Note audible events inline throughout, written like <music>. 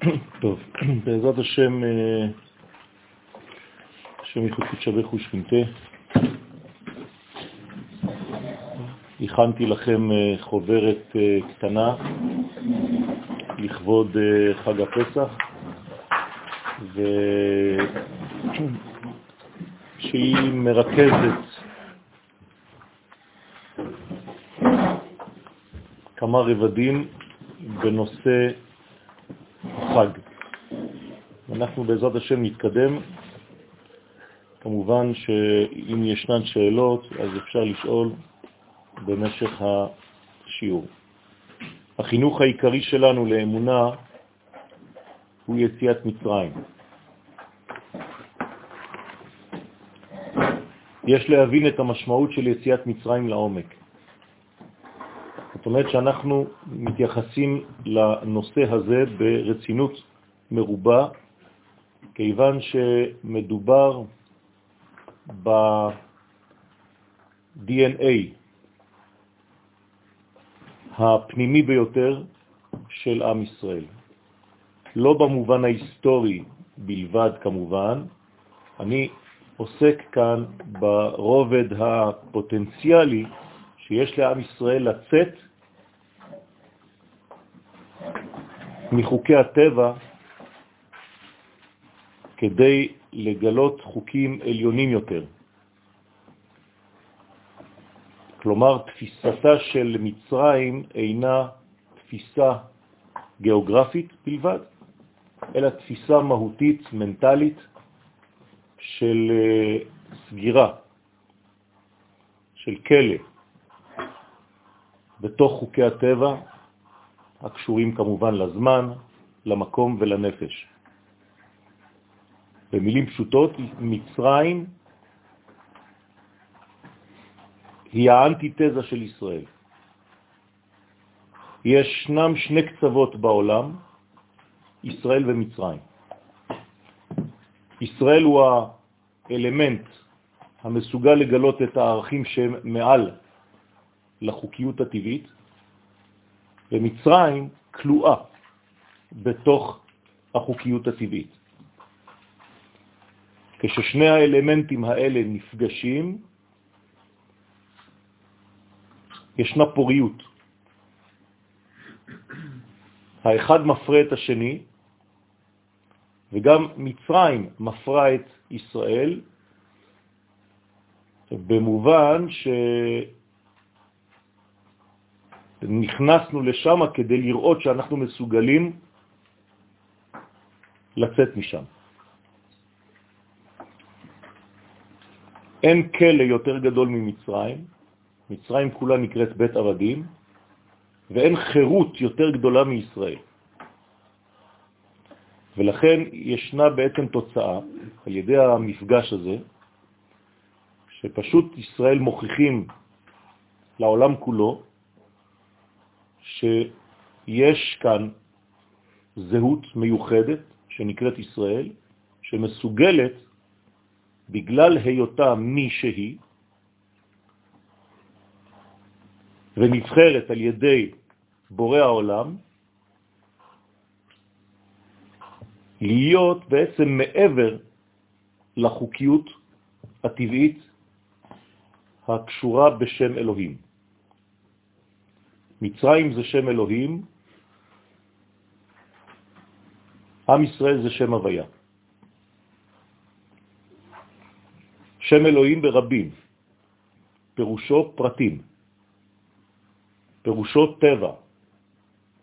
<coughs> טוב, <coughs> בעזרת השם, אה, השם יחוד קודשבך ושכינתה, הכנתי לכם אה, חוברת אה, קטנה לכבוד חג הפסח, <coughs> שהיא מרכזת כמה רבדים בנושא החג. אנחנו בעזרת השם נתקדם. כמובן שאם ישנן שאלות, אז אפשר לשאול במשך השיעור. החינוך העיקרי שלנו לאמונה הוא יציאת מצרים. יש להבין את המשמעות של יציאת מצרים לעומק. אומרת שאנחנו מתייחסים לנושא הזה ברצינות מרובה, כיוון שמדובר ב-DNA הפנימי ביותר של עם ישראל. לא במובן ההיסטורי בלבד כמובן, אני עוסק כאן ברובד הפוטנציאלי שיש לעם ישראל לצאת מחוקי הטבע כדי לגלות חוקים עליונים יותר. כלומר, תפיסתה של מצרים אינה תפיסה גיאוגרפית בלבד, אלא תפיסה מהותית, מנטלית, של אה, סגירה, של כלא, בתוך חוקי הטבע, הקשורים כמובן לזמן, למקום ולנפש. במילים פשוטות, מצרים היא האנטיתזה של ישראל. ישנם שני קצוות בעולם, ישראל ומצרים. ישראל הוא האלמנט המסוגל לגלות את הערכים שהם מעל לחוקיות הטבעית, ומצרים כלואה בתוך החוקיות הטבעית. כששני האלמנטים האלה נפגשים, ישנה פוריות. האחד מפרה את השני, וגם מצרים מפרה את ישראל, במובן ש... נכנסנו לשם כדי לראות שאנחנו מסוגלים לצאת משם. אין כלא יותר גדול ממצרים, מצרים כולה נקראת בית עבדים, ואין חירות יותר גדולה מישראל. ולכן ישנה בעצם תוצאה על ידי המפגש הזה, שפשוט ישראל מוכיחים לעולם כולו שיש כאן זהות מיוחדת שנקראת ישראל, שמסוגלת, בגלל היותה מי שהיא, ונבחרת על ידי בורא העולם, להיות בעצם מעבר לחוקיות הטבעית הקשורה בשם אלוהים. מצרים זה שם אלוהים, עם ישראל זה שם הוויה. שם אלוהים ברבים, פירושו פרטים, פירושו טבע,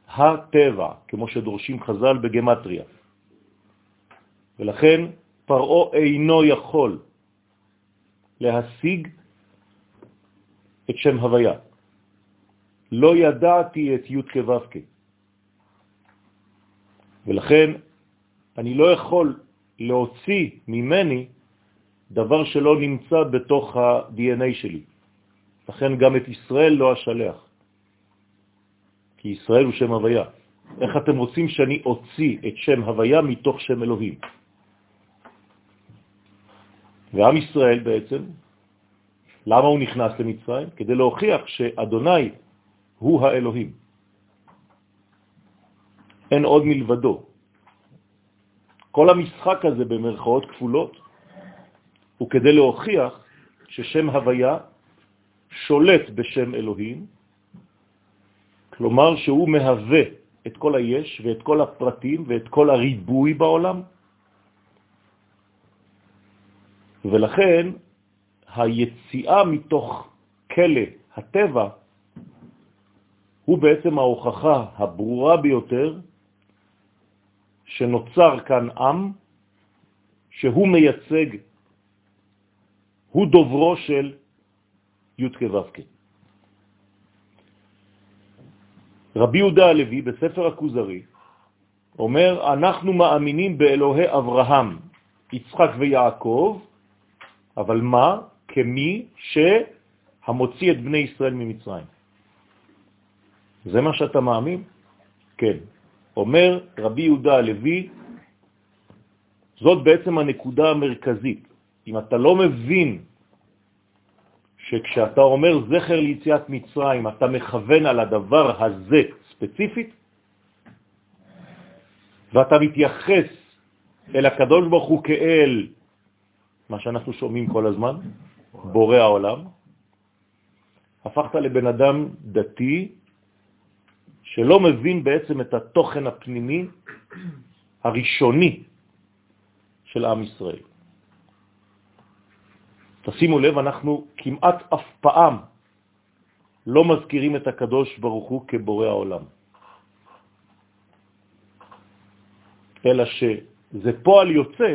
הטבע, כמו שדורשים חז"ל בגמטריה. ולכן פרעו אינו יכול להשיג את שם הוויה. לא ידעתי את י' כו' ולכן אני לא יכול להוציא ממני דבר שלא נמצא בתוך ה-DNA שלי. לכן גם את ישראל לא אשלח, כי ישראל הוא שם הוויה. איך אתם רוצים שאני אוציא את שם הוויה מתוך שם אלוהים? ועם ישראל בעצם, למה הוא נכנס למצרים? כדי להוכיח שאדוני הוא האלוהים. אין עוד מלבדו. כל המשחק הזה במרכאות כפולות הוא כדי להוכיח ששם הוויה שולט בשם אלוהים, כלומר שהוא מהווה את כל היש ואת כל הפרטים ואת כל הריבוי בעולם, ולכן היציאה מתוך כלא הטבע הוא בעצם ההוכחה הברורה ביותר שנוצר כאן עם שהוא מייצג, הוא דוברו של י' כו' רבי יהודה הלוי בספר הכוזרי אומר, אנחנו מאמינים באלוהי אברהם, יצחק ויעקב, אבל מה? כמי שהמוציא את בני ישראל ממצרים. זה מה שאתה מאמין? כן. אומר רבי יהודה הלוי, זאת בעצם הנקודה המרכזית. אם אתה לא מבין שכשאתה אומר זכר ליציאת מצרים, אתה מכוון על הדבר הזה ספציפית, ואתה מתייחס אל הקדוש ברוך הוא כאל, מה שאנחנו שומעים כל הזמן, בורא העולם, הפכת לבן אדם דתי שלא מבין בעצם את התוכן הפנימי הראשוני של עם ישראל. תשימו לב, אנחנו כמעט אף פעם לא מזכירים את הקדוש ברוך הוא כבורא העולם. אלא שזה פועל יוצא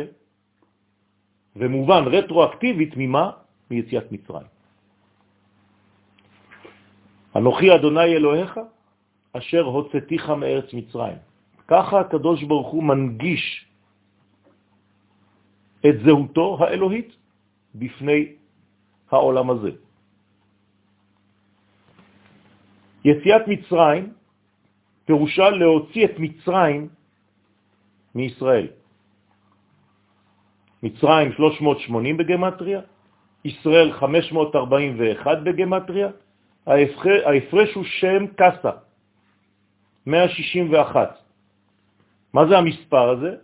ומובן רטרואקטיבית ממה? מיציאת מצרים. אנוכי אדוני אלוהיך אשר הוצאתיך מארץ מצרים. ככה הקדוש ברוך הוא מנגיש את זהותו האלוהית בפני העולם הזה. יציאת מצרים פירושה להוציא את מצרים מישראל. מצרים 380 בגמטריה, ישראל 541 בגמטריה, ההפרש הוא שם קסה, 161. מה זה המספר הזה?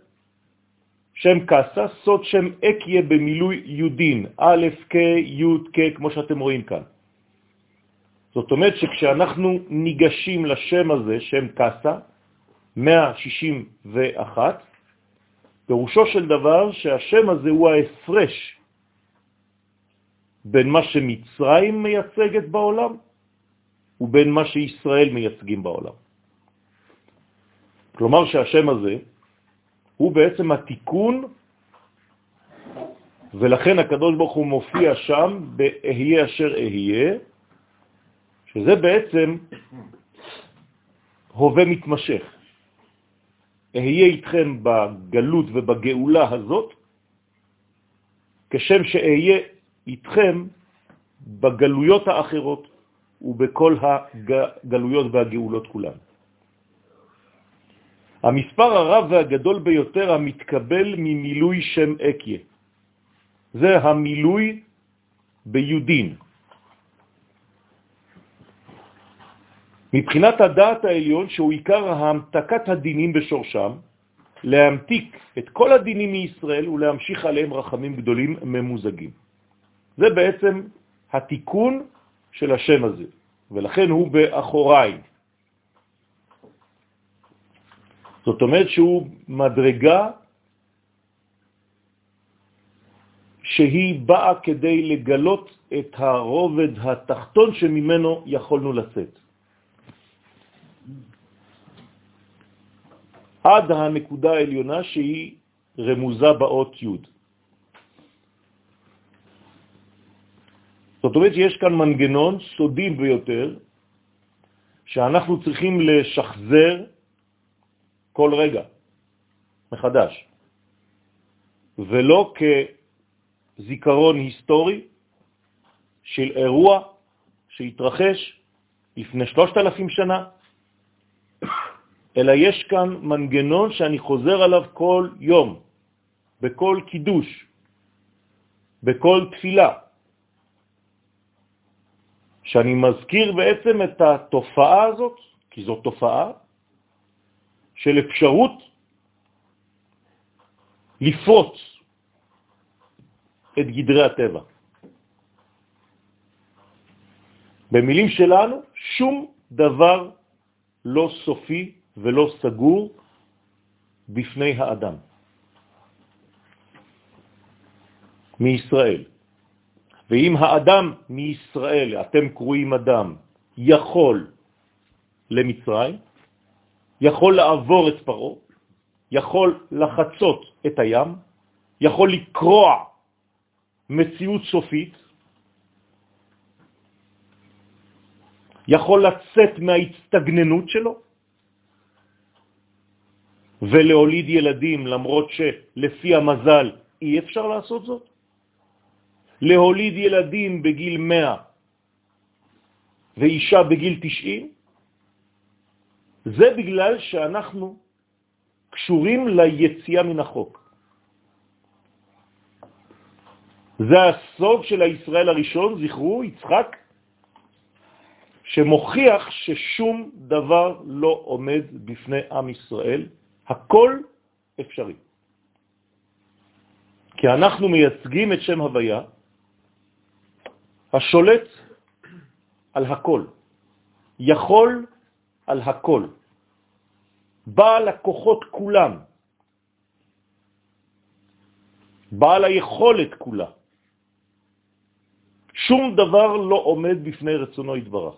שם קסה, סוד שם אקיה במילוי יודין, א', כ', י', כ', כמו שאתם רואים כאן. זאת אומרת שכשאנחנו ניגשים לשם הזה, שם קסה, 161, פירושו של דבר שהשם הזה הוא ההפרש בין מה שמצרים מייצגת בעולם ובין מה שישראל מייצגים בעולם. כלומר שהשם הזה הוא בעצם התיקון, ולכן הקדוש ברוך הוא מופיע שם ב"אהיה אשר אהיה", שזה בעצם הווה מתמשך. אהיה איתכם בגלות ובגאולה הזאת, כשם שאהיה איתכם בגלויות האחרות ובכל הגלויות והגאולות כולן. המספר הרב והגדול ביותר המתקבל ממילוי שם אקיה. זה המילוי ביודין. מבחינת הדעת העליון, שהוא עיקר ההמתקת הדינים בשורשם, להמתיק את כל הדינים מישראל ולהמשיך עליהם רחמים גדולים ממוזגים. זה בעצם התיקון של השם הזה, ולכן הוא באחוריי. זאת אומרת שהוא מדרגה שהיא באה כדי לגלות את הרובד התחתון שממנו יכולנו לצאת. עד הנקודה העליונה שהיא רמוזה באות י'. זאת אומרת שיש כאן מנגנון סודי ביותר שאנחנו צריכים לשחזר כל רגע מחדש, ולא כזיכרון היסטורי של אירוע שהתרחש לפני שלושת אלפים שנה, אלא יש כאן מנגנון שאני חוזר עליו כל יום, בכל קידוש, בכל תפילה, שאני מזכיר בעצם את התופעה הזאת, כי זו תופעה, של אפשרות לפרוץ את גדרי הטבע. במילים שלנו, שום דבר לא סופי ולא סגור בפני האדם. מישראל. ואם האדם מישראל, אתם קרואים אדם, יכול למצרים, יכול לעבור את פרעה, יכול לחצות את הים, יכול לקרוע מציאות סופית, יכול לצאת מההצטגננות שלו ולהוליד ילדים למרות שלפי המזל אי אפשר לעשות זאת, להוליד ילדים בגיל 100 ואישה בגיל 90, זה בגלל שאנחנו קשורים ליציאה מן החוק. זה הסוג של הישראל הראשון, זכרו, יצחק, שמוכיח ששום דבר לא עומד בפני עם ישראל, הכל אפשרי. כי אנחנו מייצגים את שם הוויה, השולט על הכל, יכול על הכל, בעל הכוחות כולם, בעל היכולת כולה. שום דבר לא עומד בפני רצונו יתברך.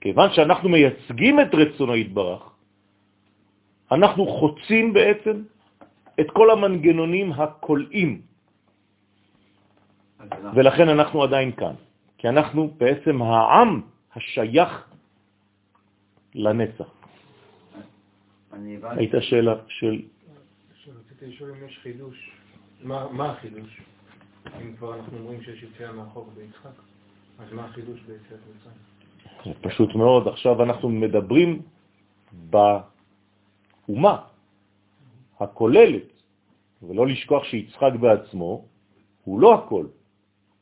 כיוון שאנחנו מייצגים את רצונו יתברך, אנחנו חוצים בעצם את כל המנגנונים הקולעים, ולכן אנחנו עדיין כאן. כי אנחנו בעצם העם השייך לנצח. הייתה שאלה של... רציתי לשאול אם יש חידוש. מה החידוש? אם כבר אנחנו אומרים שיש יציאה מהחוק ביצחק, אז מה החידוש ביציאת מצרים? פשוט מאוד. עכשיו אנחנו מדברים באומה הכוללת, ולא לשכוח שיצחק בעצמו הוא לא הכל,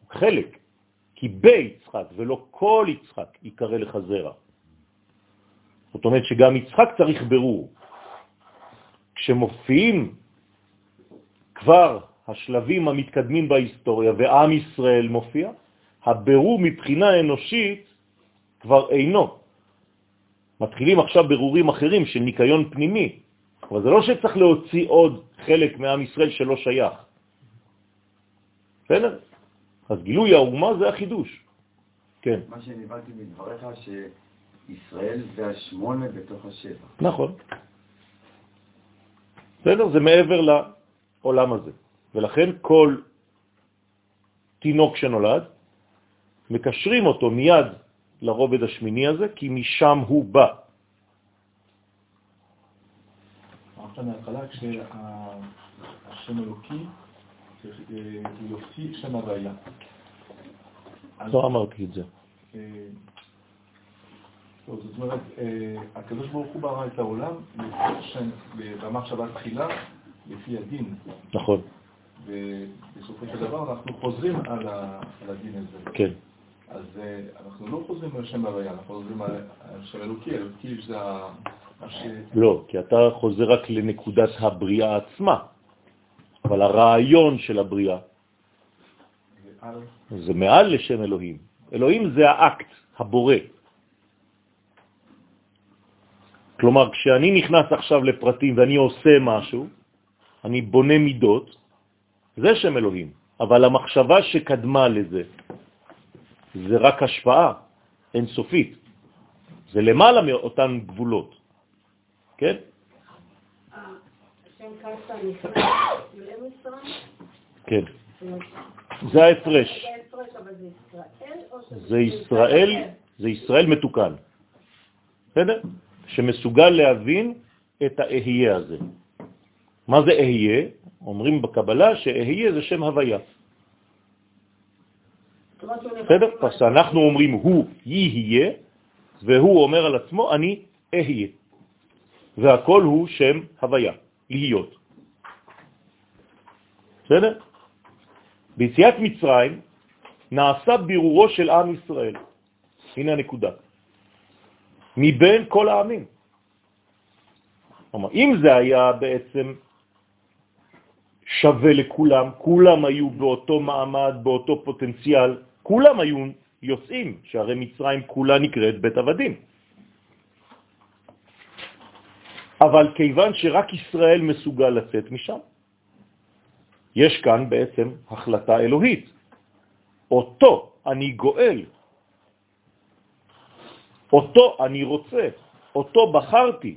הוא חלק. כי ביצחק ולא כל יצחק יקרא לך זרע. זאת אומרת שגם יצחק צריך ברור. כשמופיעים כבר השלבים המתקדמים בהיסטוריה ועם ישראל מופיע, הברור מבחינה אנושית כבר אינו. מתחילים עכשיו ברורים אחרים של ניקיון פנימי, אבל זה לא שצריך להוציא עוד חלק מעם ישראל שלא שייך. בסדר? אז גילוי האומה זה החידוש. כן. מה שנבלתי מדבריך, שישראל זה השמונה בתוך השבע. נכון. בסדר? זה מעבר לעולם הזה. ולכן כל תינוק שנולד, מקשרים אותו מיד לרובד השמיני הזה, כי משם הוא בא. אמרת מההתחלה כשהשם אלוקי הוא יוציא שם הוויה. לא אמרתי את זה. זאת אומרת, אה, הקדוש ברוך הוא ברא את העולם במחשבה תחילה לפי הדין. נכון. ובסופו של דבר אנחנו חוזרים על הדין הזה. כן. אז אה, אנחנו לא חוזרים על שם הוויה, אנחנו חוזרים על שם אלוקי, אלוקי זה מה ש... לא, כי אתה חוזר רק לנקודת הבריאה עצמה. אבל הרעיון של הבריאה זה מעל לשם אלוהים. אלוהים זה האקט, הבורא. כלומר, כשאני נכנס עכשיו לפרטים ואני עושה משהו, אני בונה מידות, זה שם אלוהים. אבל המחשבה שקדמה לזה, זה רק השפעה אינסופית. זה למעלה מאותן גבולות, כן? כן. זה ההפרש. זה ישראל, זה ישראל מתוקן. בסדר? שמסוגל להבין את האהיה הזה. מה זה אהיה? אומרים בקבלה שאהיה זה שם הוויה. בסדר? אז אנחנו אומרים הוא יהיה, והוא אומר על עצמו אני אהיה. והכל הוא שם הוויה. להיות. בסדר? ביציאת מצרים נעשה בירורו של עם ישראל. הנה הנקודה. מבין כל העמים. כלומר, אם זה היה בעצם שווה לכולם, כולם היו באותו מעמד, באותו פוטנציאל, כולם היו יוצאים, שהרי מצרים כולה נקראת בית עבדים. אבל כיוון שרק ישראל מסוגל לצאת משם, יש כאן בעצם החלטה אלוהית. אותו אני גואל, אותו אני רוצה, אותו בחרתי,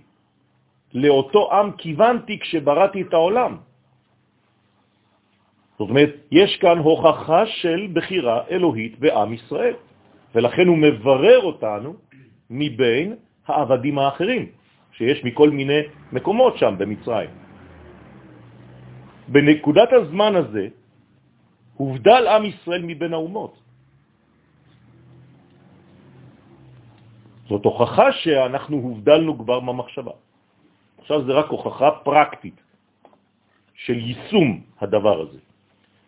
לאותו עם כיוונתי כשבראתי את העולם. זאת אומרת, יש כאן הוכחה של בחירה אלוהית בעם ישראל, ולכן הוא מברר אותנו מבין העבדים האחרים, שיש מכל מיני מקומות שם במצרים. בנקודת הזמן הזה הובדל עם ישראל מבין האומות. זאת הוכחה שאנחנו הובדלנו כבר במחשבה. עכשיו זה רק הוכחה פרקטית של יישום הדבר הזה.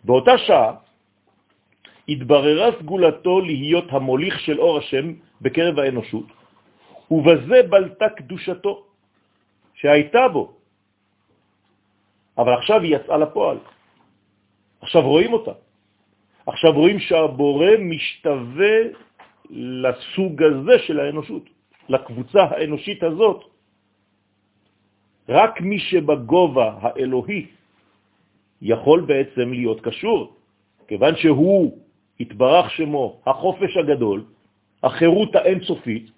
באותה שעה התבררה סגולתו להיות המוליך של אור השם בקרב האנושות, ובזה בלטה קדושתו שהייתה בו. אבל עכשיו היא יצאה לפועל. עכשיו רואים אותה. עכשיו רואים שהבורא משתווה לסוג הזה של האנושות, לקבוצה האנושית הזאת. רק מי שבגובה האלוהי יכול בעצם להיות קשור, כיוון שהוא התברך שמו, החופש הגדול, החירות האינסופית,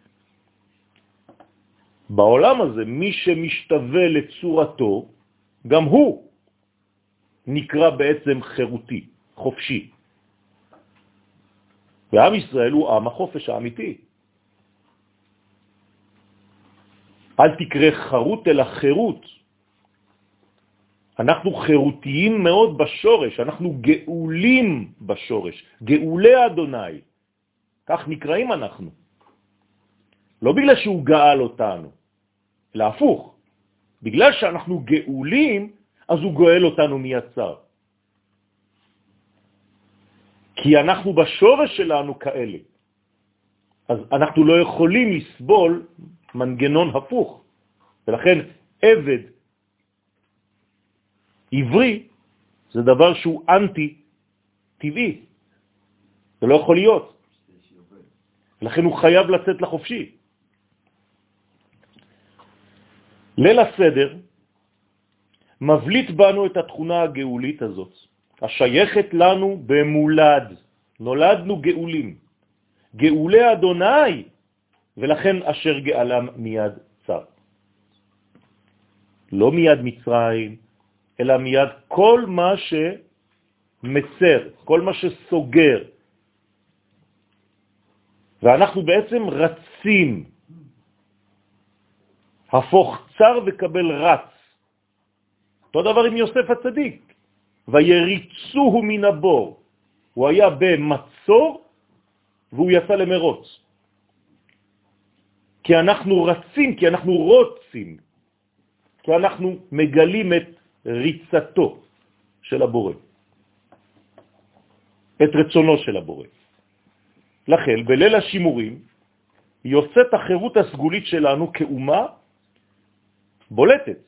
בעולם הזה מי שמשתווה לצורתו, גם הוא נקרא בעצם חירותי, חופשי. ועם ישראל הוא עם החופש האמיתי. אל תקרא חרות אלא חירות. אנחנו חירותיים מאוד בשורש, אנחנו גאולים בשורש, גאולי אדוני. כך נקראים אנחנו. לא בגלל שהוא גאל אותנו, להפוך. בגלל שאנחנו גאולים, אז הוא גואל אותנו מיצר. כי אנחנו בשורש שלנו כאלה. אז אנחנו לא יכולים לסבול מנגנון הפוך. ולכן עבד עברי זה דבר שהוא אנטי טבעי. זה לא יכול להיות. לכן הוא חייב לצאת לחופשי. ליל הסדר מבליט בנו את התכונה הגאולית הזאת, השייכת לנו במולד. נולדנו גאולים. גאולי אדוני, ולכן אשר גאלם מיד צר. לא מיד מצרים, אלא מיד כל מה שמצר, כל מה שסוגר. ואנחנו בעצם רצים, הפוך צר וקבל רץ. אותו דבר עם יוסף הצדיק, ויריצוהו מן הבור. הוא היה במצור והוא יצא למרוץ. כי אנחנו רצים, כי אנחנו רוצים, כי אנחנו מגלים את ריצתו של הבורא, את רצונו של הבורא. לכן, בליל השימורים, יוצאת החירות הסגולית שלנו כאומה בולטת,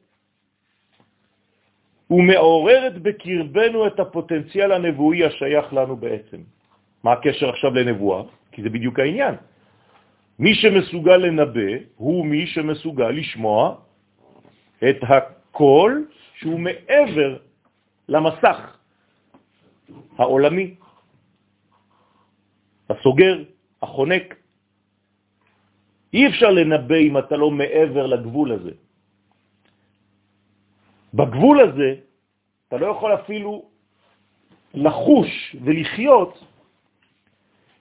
ומעוררת בקרבנו את הפוטנציאל הנבואי השייך לנו בעצם. מה הקשר עכשיו לנבואה? כי זה בדיוק העניין. מי שמסוגל לנבא הוא מי שמסוגל לשמוע את הקול שהוא מעבר למסך העולמי, הסוגר, החונק. אי אפשר לנבא אם אתה לא מעבר לגבול הזה. בגבול הזה אתה לא יכול אפילו לחוש ולחיות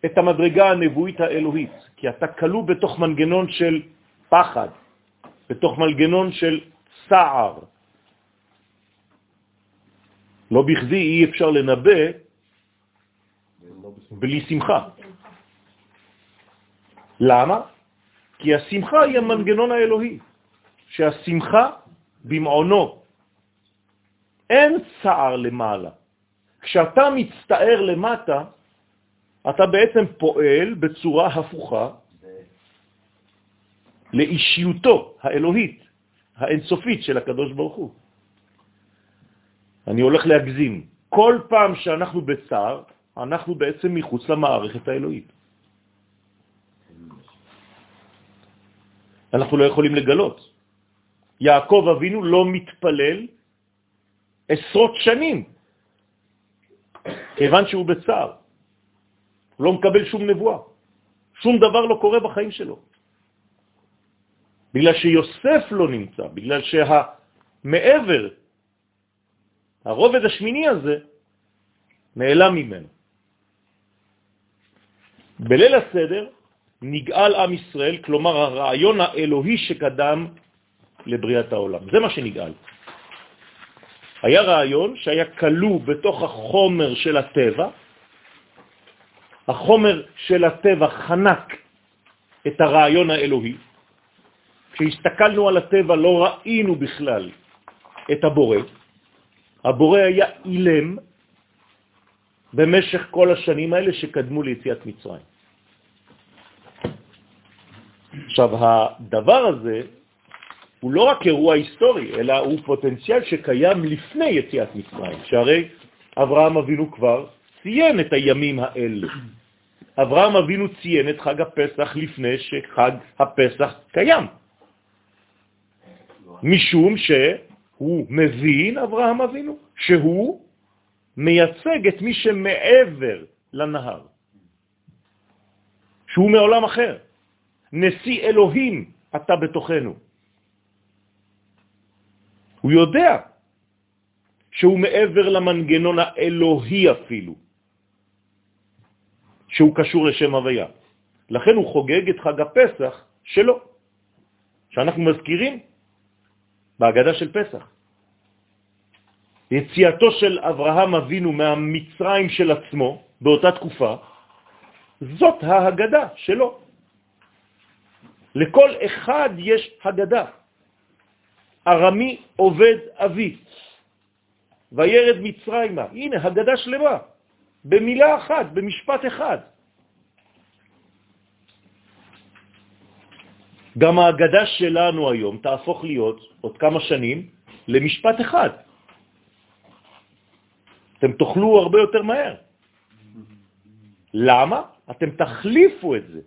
את המדרגה הנבואית האלוהית, כי אתה כלוא בתוך מנגנון של פחד, בתוך מנגנון של צער. לא בכדי אי אפשר לנבא בלי שמחה. למה? כי השמחה היא המנגנון האלוהי, שהשמחה במעונו אין צער למעלה. כשאתה מצטער למטה, אתה בעצם פועל בצורה הפוכה לאישיותו האלוהית, האינסופית של הקדוש ברוך הוא. אני הולך להגזים. כל פעם שאנחנו בצער, אנחנו בעצם מחוץ למערכת האלוהית. אנחנו לא יכולים לגלות. יעקב אבינו לא מתפלל עשרות שנים, כיוון שהוא בצער. לא מקבל שום נבואה. שום דבר לא קורה בחיים שלו. בגלל שיוסף לא נמצא, בגלל שהמעבר, הרובד השמיני הזה, נעלם ממנו. בליל הסדר נגאל עם ישראל, כלומר הרעיון האלוהי שקדם לבריאת העולם. זה מה שנגאל. היה רעיון שהיה כלוא בתוך החומר של הטבע, החומר של הטבע חנק את הרעיון האלוהי. כשהסתכלנו על הטבע לא ראינו בכלל את הבורא. הבורא היה אילם במשך כל השנים האלה שקדמו ליציאת מצרים. עכשיו, הדבר הזה הוא לא רק אירוע היסטורי, אלא הוא פוטנציאל שקיים לפני יציאת מצרים, שהרי אברהם אבינו כבר ציין את הימים האלה. אברהם אבינו ציין את חג הפסח לפני שחג הפסח קיים. משום שהוא מבין, אברהם אבינו, שהוא מייצג את מי שמעבר לנהר, שהוא מעולם אחר. נשיא אלוהים אתה בתוכנו. הוא יודע שהוא מעבר למנגנון האלוהי אפילו, שהוא קשור לשם הוויה. לכן הוא חוגג את חג הפסח שלו, שאנחנו מזכירים בהגדה של פסח. יציאתו של אברהם אבינו מהמצרים של עצמו באותה תקופה, זאת ההגדה שלו. לכל אחד יש הגדה. ארמי עובד אבי, וירד מצרימה. הנה, הגדה שלמה, במילה אחת, במשפט אחד. גם ההגדה שלנו היום תהפוך להיות, עוד כמה שנים, למשפט אחד. אתם תאכלו הרבה יותר מהר. למה? אתם תחליפו את זה.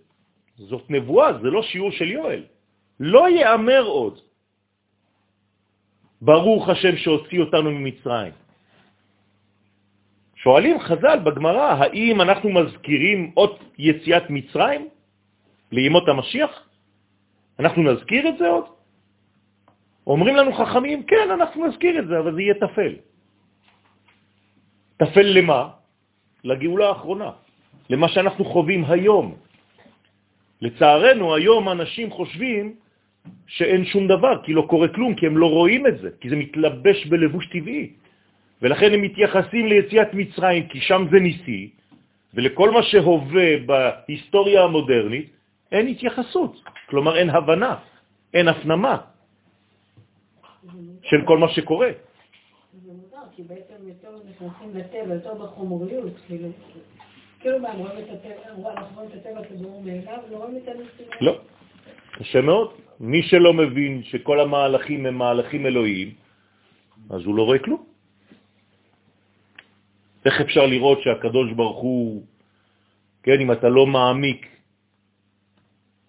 זאת נבואה, זה לא שיעור של יואל. לא יאמר עוד. ברוך השם שהוציא אותנו ממצרים. שואלים חז"ל בגמרא, האם אנחנו מזכירים עוד יציאת מצרים לימות המשיח? אנחנו נזכיר את זה עוד? אומרים לנו חכמים, כן, אנחנו נזכיר את זה, אבל זה יהיה תפל. תפל למה? לגאולה האחרונה, למה שאנחנו חווים היום. לצערנו, היום אנשים חושבים שאין שום דבר, כי לא קורה כלום, כי הם לא רואים את זה, כי זה מתלבש בלבוש טבעי. ולכן הם מתייחסים ליציאת מצרים, כי שם זה ניסי, ולכל מה שהווה בהיסטוריה המודרנית, אין התייחסות. כלומר, אין הבנה, אין הפנמה של כל מה שקורה. זה מוזר, כי בעצם יותר נכנסים לטבע, יותר בחומריות, כאילו, כאילו מה, רואים את הטבע, אנחנו רואים את הטבע כדור מאליו, לא רואים את הניסים. לא, קשה מאוד. מי שלא מבין שכל המהלכים הם מהלכים אלוהיים, אז הוא לא רואה כלום. איך אפשר לראות שהקדוש ברוך הוא, כן, אם אתה לא מעמיק,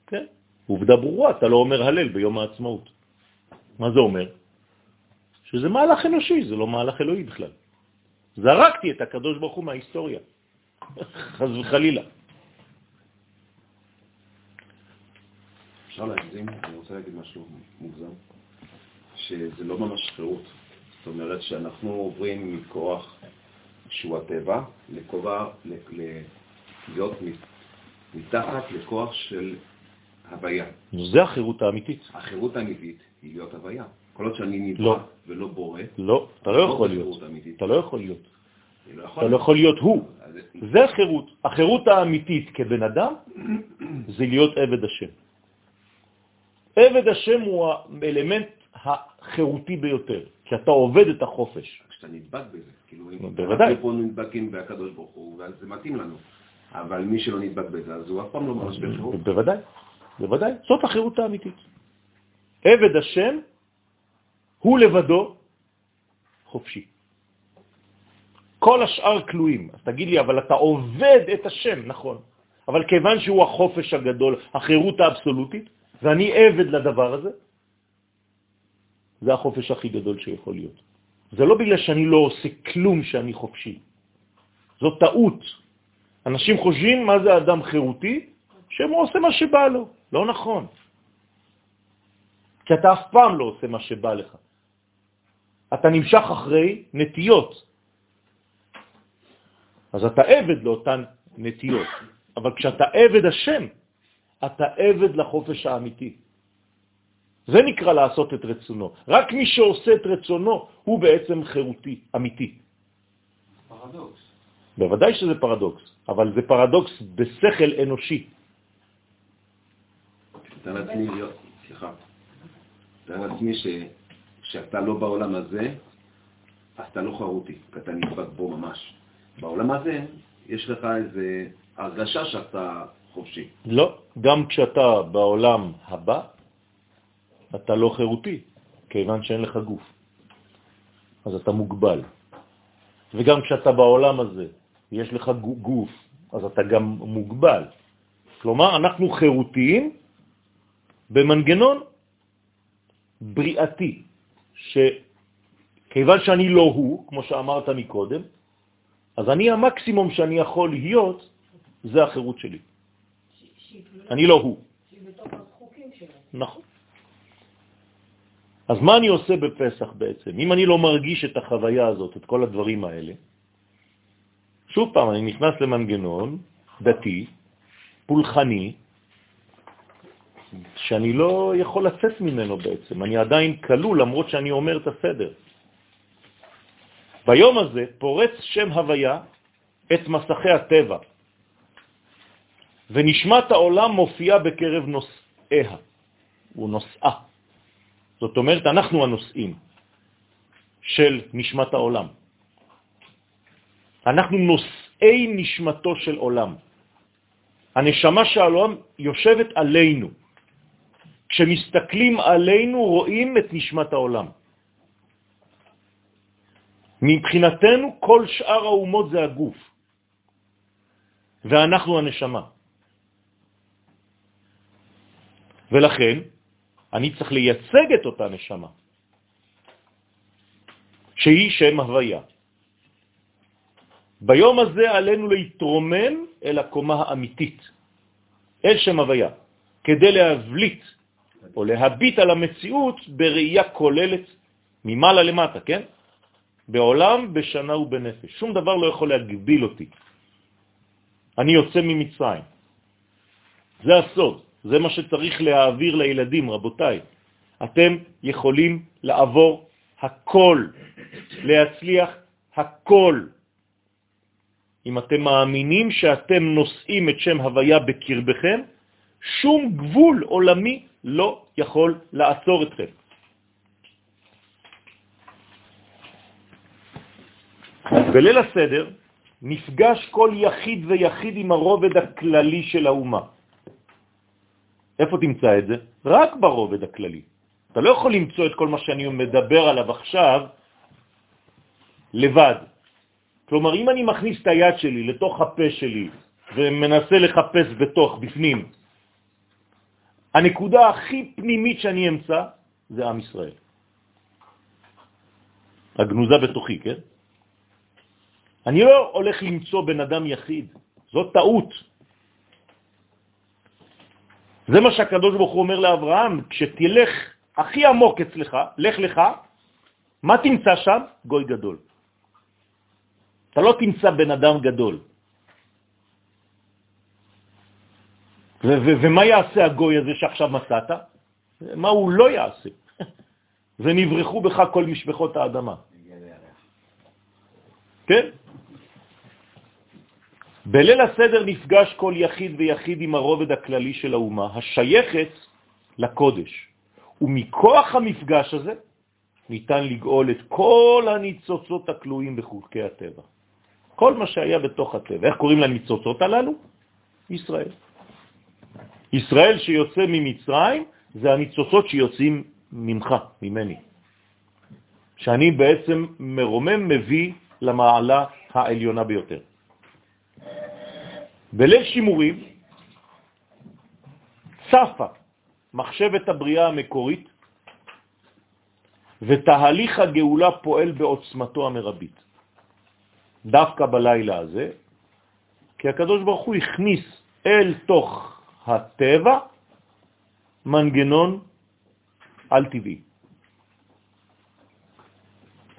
כן, עובדה ברורה, אתה לא אומר הלל ביום העצמאות. מה זה אומר? שזה מהלך אנושי, זה לא מהלך אלוהי בכלל. זרקתי את הקדוש ברוך הוא מההיסטוריה, <laughs> חז וחלילה. אפשר להגזים, אני רוצה להגיד משהו מוגזם, שזה לא ממש חירות. זאת אומרת שאנחנו עוברים מכוח שהוא הטבע לכובע, להיות מתחת לכוח של הוויה. זה החירות האמיתית. החירות האמיתית היא להיות הוויה. כל עוד שאני נברא לא. ולא בורא, לא, אתה לא יכול להיות. אתה לא יכול להיות. אתה לא יכול להיות הוא. זה החירות. החירות האמיתית כבן אדם זה להיות עבד השם. עבד השם הוא האלמנט החירותי ביותר, כי אתה עובד את החופש. כשאתה נדבק בזה, כאילו, בוודאי. אנחנו פה נדבקים בהקדוש ברוך הוא, ואז זה מתאים לנו. אבל מי שלא נדבק בזה, אז הוא אף פעם לא ממש בחירות. בוודאי, בוודאי. זאת החירות האמיתית. עבד השם הוא לבדו חופשי. כל השאר כלואים. אז תגיד לי, אבל אתה עובד את השם, נכון. אבל כיוון שהוא החופש הגדול, החירות האבסולוטית, ואני עבד לדבר הזה, זה החופש הכי גדול שיכול להיות. זה לא בגלל שאני לא עושה כלום שאני חופשי. זו טעות. אנשים חושבים מה זה אדם חירותי, שהוא עושה מה שבא לו. לא נכון. כי אתה אף פעם לא עושה מה שבא לך. אתה נמשך אחרי נטיות. אז אתה עבד לאותן נטיות. אבל כשאתה עבד השם, אתה עבד לחופש האמיתי. זה נקרא לעשות את רצונו. רק מי שעושה את רצונו הוא בעצם חירותי, אמיתי. פרדוקס. בוודאי שזה פרדוקס, אבל זה פרדוקס בשכל אנושי. תן לעצמי סליחה, תן לעצמי שכשאתה לא בעולם הזה, אז אתה לא חרותי, כי אתה נדבק בו ממש. בעולם הזה יש לך איזה הרגשה שאתה חופשי. לא, גם כשאתה בעולם הבא, אתה לא חירותי, כיוון שאין לך גוף. אז אתה מוגבל. וגם כשאתה בעולם הזה, יש לך גוף, אז אתה גם מוגבל. כלומר, אנחנו חירותיים במנגנון בריאתי, שכיוון שאני לא הוא, כמו שאמרת מקודם, אז אני המקסימום שאני יכול להיות, זה החירות שלי. אני לא הוא. נכון. אז מה אני עושה בפסח בעצם? אם אני לא מרגיש את החוויה הזאת, את כל הדברים האלה, שוב פעם, אני נכנס למנגנון דתי, פולחני, שאני לא יכול לצאת ממנו בעצם. אני עדיין כלול למרות שאני אומר את הסדר. ביום הזה פורץ שם הוויה את מסכי הטבע, ונשמת העולם מופיעה בקרב נושאיה, הוא נושאה. זאת אומרת, אנחנו הנושאים של נשמת העולם. אנחנו נושאי נשמתו של עולם. הנשמה של העולם יושבת עלינו. כשמסתכלים עלינו רואים את נשמת העולם. מבחינתנו כל שאר האומות זה הגוף, ואנחנו הנשמה. ולכן אני צריך לייצג את אותה נשמה, שהיא שם הוויה. ביום הזה עלינו להתרומם אל הקומה האמיתית, אל שם הוויה, כדי להבליט או להביט על המציאות בראייה כוללת ממעלה למטה, כן? בעולם, בשנה ובנפש. שום דבר לא יכול להגביל אותי. אני יוצא ממצרים. זה הסוד, זה מה שצריך להעביר לילדים, רבותיי. אתם יכולים לעבור הכל, להצליח הכל. אם אתם מאמינים שאתם נושאים את שם הוויה בקרבכם, שום גבול עולמי לא יכול לעצור אתכם. בליל הסדר נפגש כל יחיד ויחיד עם הרובד הכללי של האומה. איפה תמצא את זה? רק ברובד הכללי. אתה לא יכול למצוא את כל מה שאני מדבר עליו עכשיו לבד. כלומר, אם אני מכניס את היד שלי לתוך הפה שלי ומנסה לחפש בתוך, בפנים, הנקודה הכי פנימית שאני אמצא זה עם ישראל. הגנוזה בתוכי, כן? אני לא הולך למצוא בן אדם יחיד, זאת טעות. זה מה שהקדוש ברוך הוא אומר לאברהם, כשתלך הכי עמוק אצלך, לך לך, מה תמצא שם? גוי גדול. אתה לא תמצא בן אדם גדול. ומה יעשה הגוי הזה שעכשיו מצאת? מה הוא לא יעשה? <laughs> ונברחו בך כל משפחות האדמה. כן? בליל הסדר נפגש כל יחיד ויחיד עם הרובד הכללי של האומה, השייכת לקודש. ומכוח המפגש הזה ניתן לגאול את כל הניצוצות הכלואים בחוקי הטבע. כל מה שהיה בתוך הטבע. איך קוראים לניצוצות הללו? ישראל. ישראל שיוצא ממצרים זה הניצוצות שיוצאים ממך, ממני. שאני בעצם מרומם, מביא למעלה העליונה ביותר. בליל שימורים צפה מחשבת הבריאה המקורית ותהליך הגאולה פועל בעוצמתו המרבית. דווקא בלילה הזה, כי הקדוש ברוך הוא הכניס אל תוך הטבע מנגנון על-טבעי.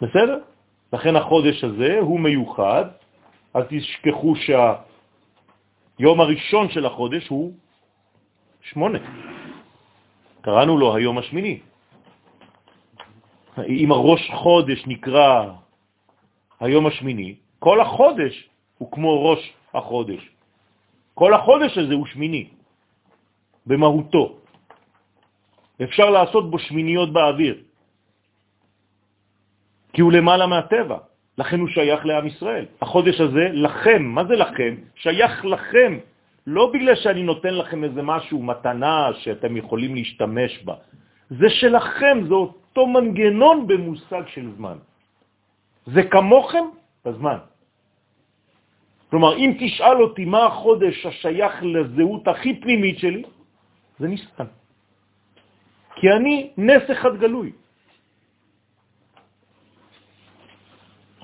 בסדר? לכן החודש הזה הוא מיוחד, אל תשכחו שהיום הראשון של החודש הוא שמונה. קראנו לו היום השמיני. אם הראש חודש נקרא היום השמיני, כל החודש הוא כמו ראש החודש. כל החודש הזה הוא שמיני, במהותו. אפשר לעשות בו שמיניות באוויר, כי הוא למעלה מהטבע, לכן הוא שייך לעם ישראל. החודש הזה לכם, מה זה לכם? שייך לכם, לא בגלל שאני נותן לכם איזה משהו, מתנה שאתם יכולים להשתמש בה. זה שלכם, זה אותו מנגנון במושג של זמן. זה כמוכם בזמן. כלומר, אם תשאל אותי מה החודש השייך לזהות הכי פנימית שלי, זה ניסן. כי אני נס אחד גלוי.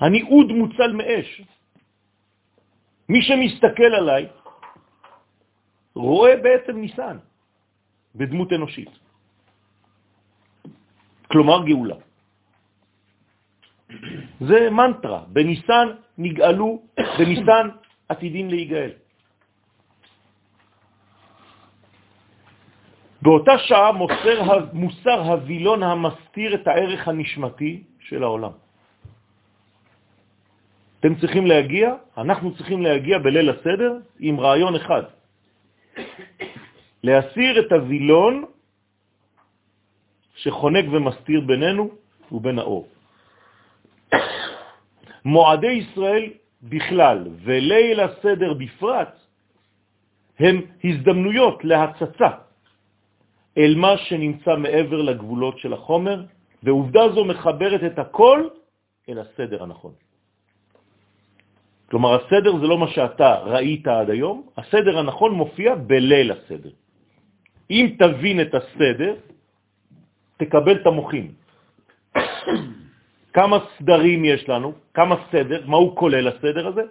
אני אוד מוצל מאש. מי שמסתכל עליי רואה בעצם ניסן בדמות אנושית. כלומר גאולה. זה מנטרה, בניסן נגאלו, בניסן עתידים להיגאל. באותה שעה מוסר מוסר הווילון המסתיר את הערך הנשמתי של העולם. אתם צריכים להגיע, אנחנו צריכים להגיע בליל הסדר עם רעיון אחד, להסיר את הווילון שחונק ומסתיר בינינו ובין האור. מועדי ישראל בכלל וליל הסדר בפרט הם הזדמנויות להצצה אל מה שנמצא מעבר לגבולות של החומר, ועובדה זו מחברת את הכל אל הסדר הנכון. כלומר, הסדר זה לא מה שאתה ראית עד היום, הסדר הנכון מופיע בליל הסדר. אם תבין את הסדר, תקבל את המוחים. <coughs> כמה סדרים יש לנו? כמה סדר? מה הוא כולל הסדר הזה?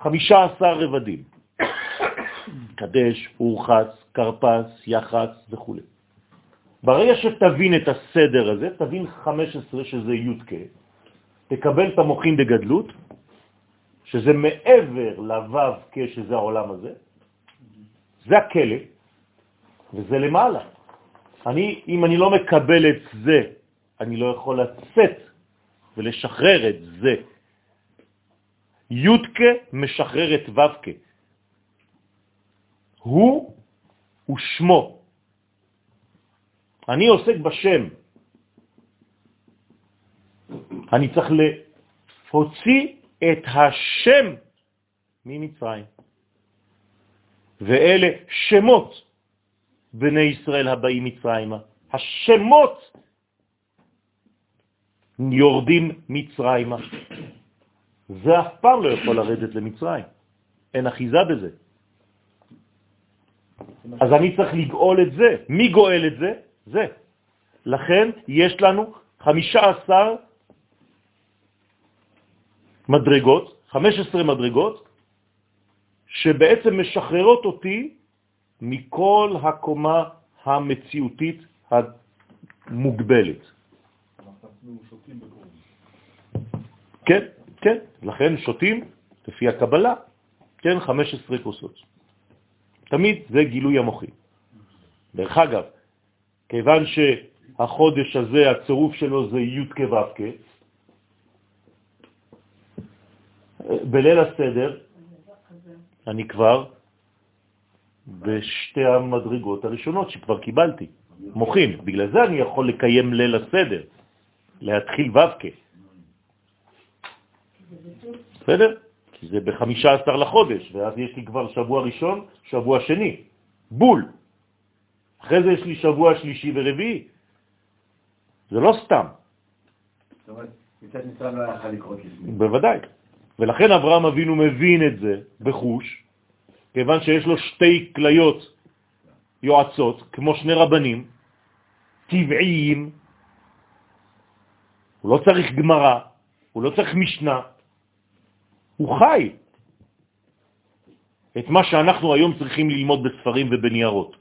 15 רבדים. <coughs> קדש, אורחץ, קרפס, יחץ וכו'. ברגע שתבין את הסדר הזה, תבין 15 שזה י' תקבל את המוחים בגדלות, שזה מעבר לו' שזה העולם הזה, זה הכלא, וזה למעלה. אני, אם אני לא מקבל את זה, אני לא יכול לצאת ולשחרר את זה. יודקה משחרר את ו"קה. הוא הוא שמו. אני עוסק בשם. אני צריך להוציא את השם ממצרים. ואלה שמות בני ישראל הבאים מצרימה. השמות יורדים מצרימה. זה אף פעם לא יכול לרדת למצרים. אין אחיזה בזה. אז אני צריך לגאול את זה. מי גואל את זה? זה. לכן יש לנו 15 מדרגות, 15 מדרגות, שבעצם משחררות אותי מכל הקומה המציאותית המוגבלת. כן, כן, לכן שותים לפי הקבלה, כן, 15 כוסות. תמיד זה גילוי המוחי. דרך אגב, כיוון שהחודש הזה, הצירוף שלו זה י' כו' כ', בליל הסדר אני כבר בשתי המדרגות הראשונות שכבר קיבלתי, מוחים. בגלל זה אני יכול לקיים ליל הסדר, להתחיל ו' כ'. בסדר? כי זה ב-15 לחודש, ואז יש לי כבר שבוע ראשון, שבוע שני, בול. אחרי זה יש לי שבוע שלישי ורביעי. זה לא סתם. זאת אומרת, יציאת מצרים לא היה יכול לקרות לפני. בוודאי. ולכן אברהם אבינו מבין את זה בחוש, כיוון שיש לו שתי כליות יועצות, כמו שני רבנים, טבעיים, הוא לא צריך גמרא, הוא לא צריך משנה, הוא חי את מה שאנחנו היום צריכים ללמוד בספרים ובניירות.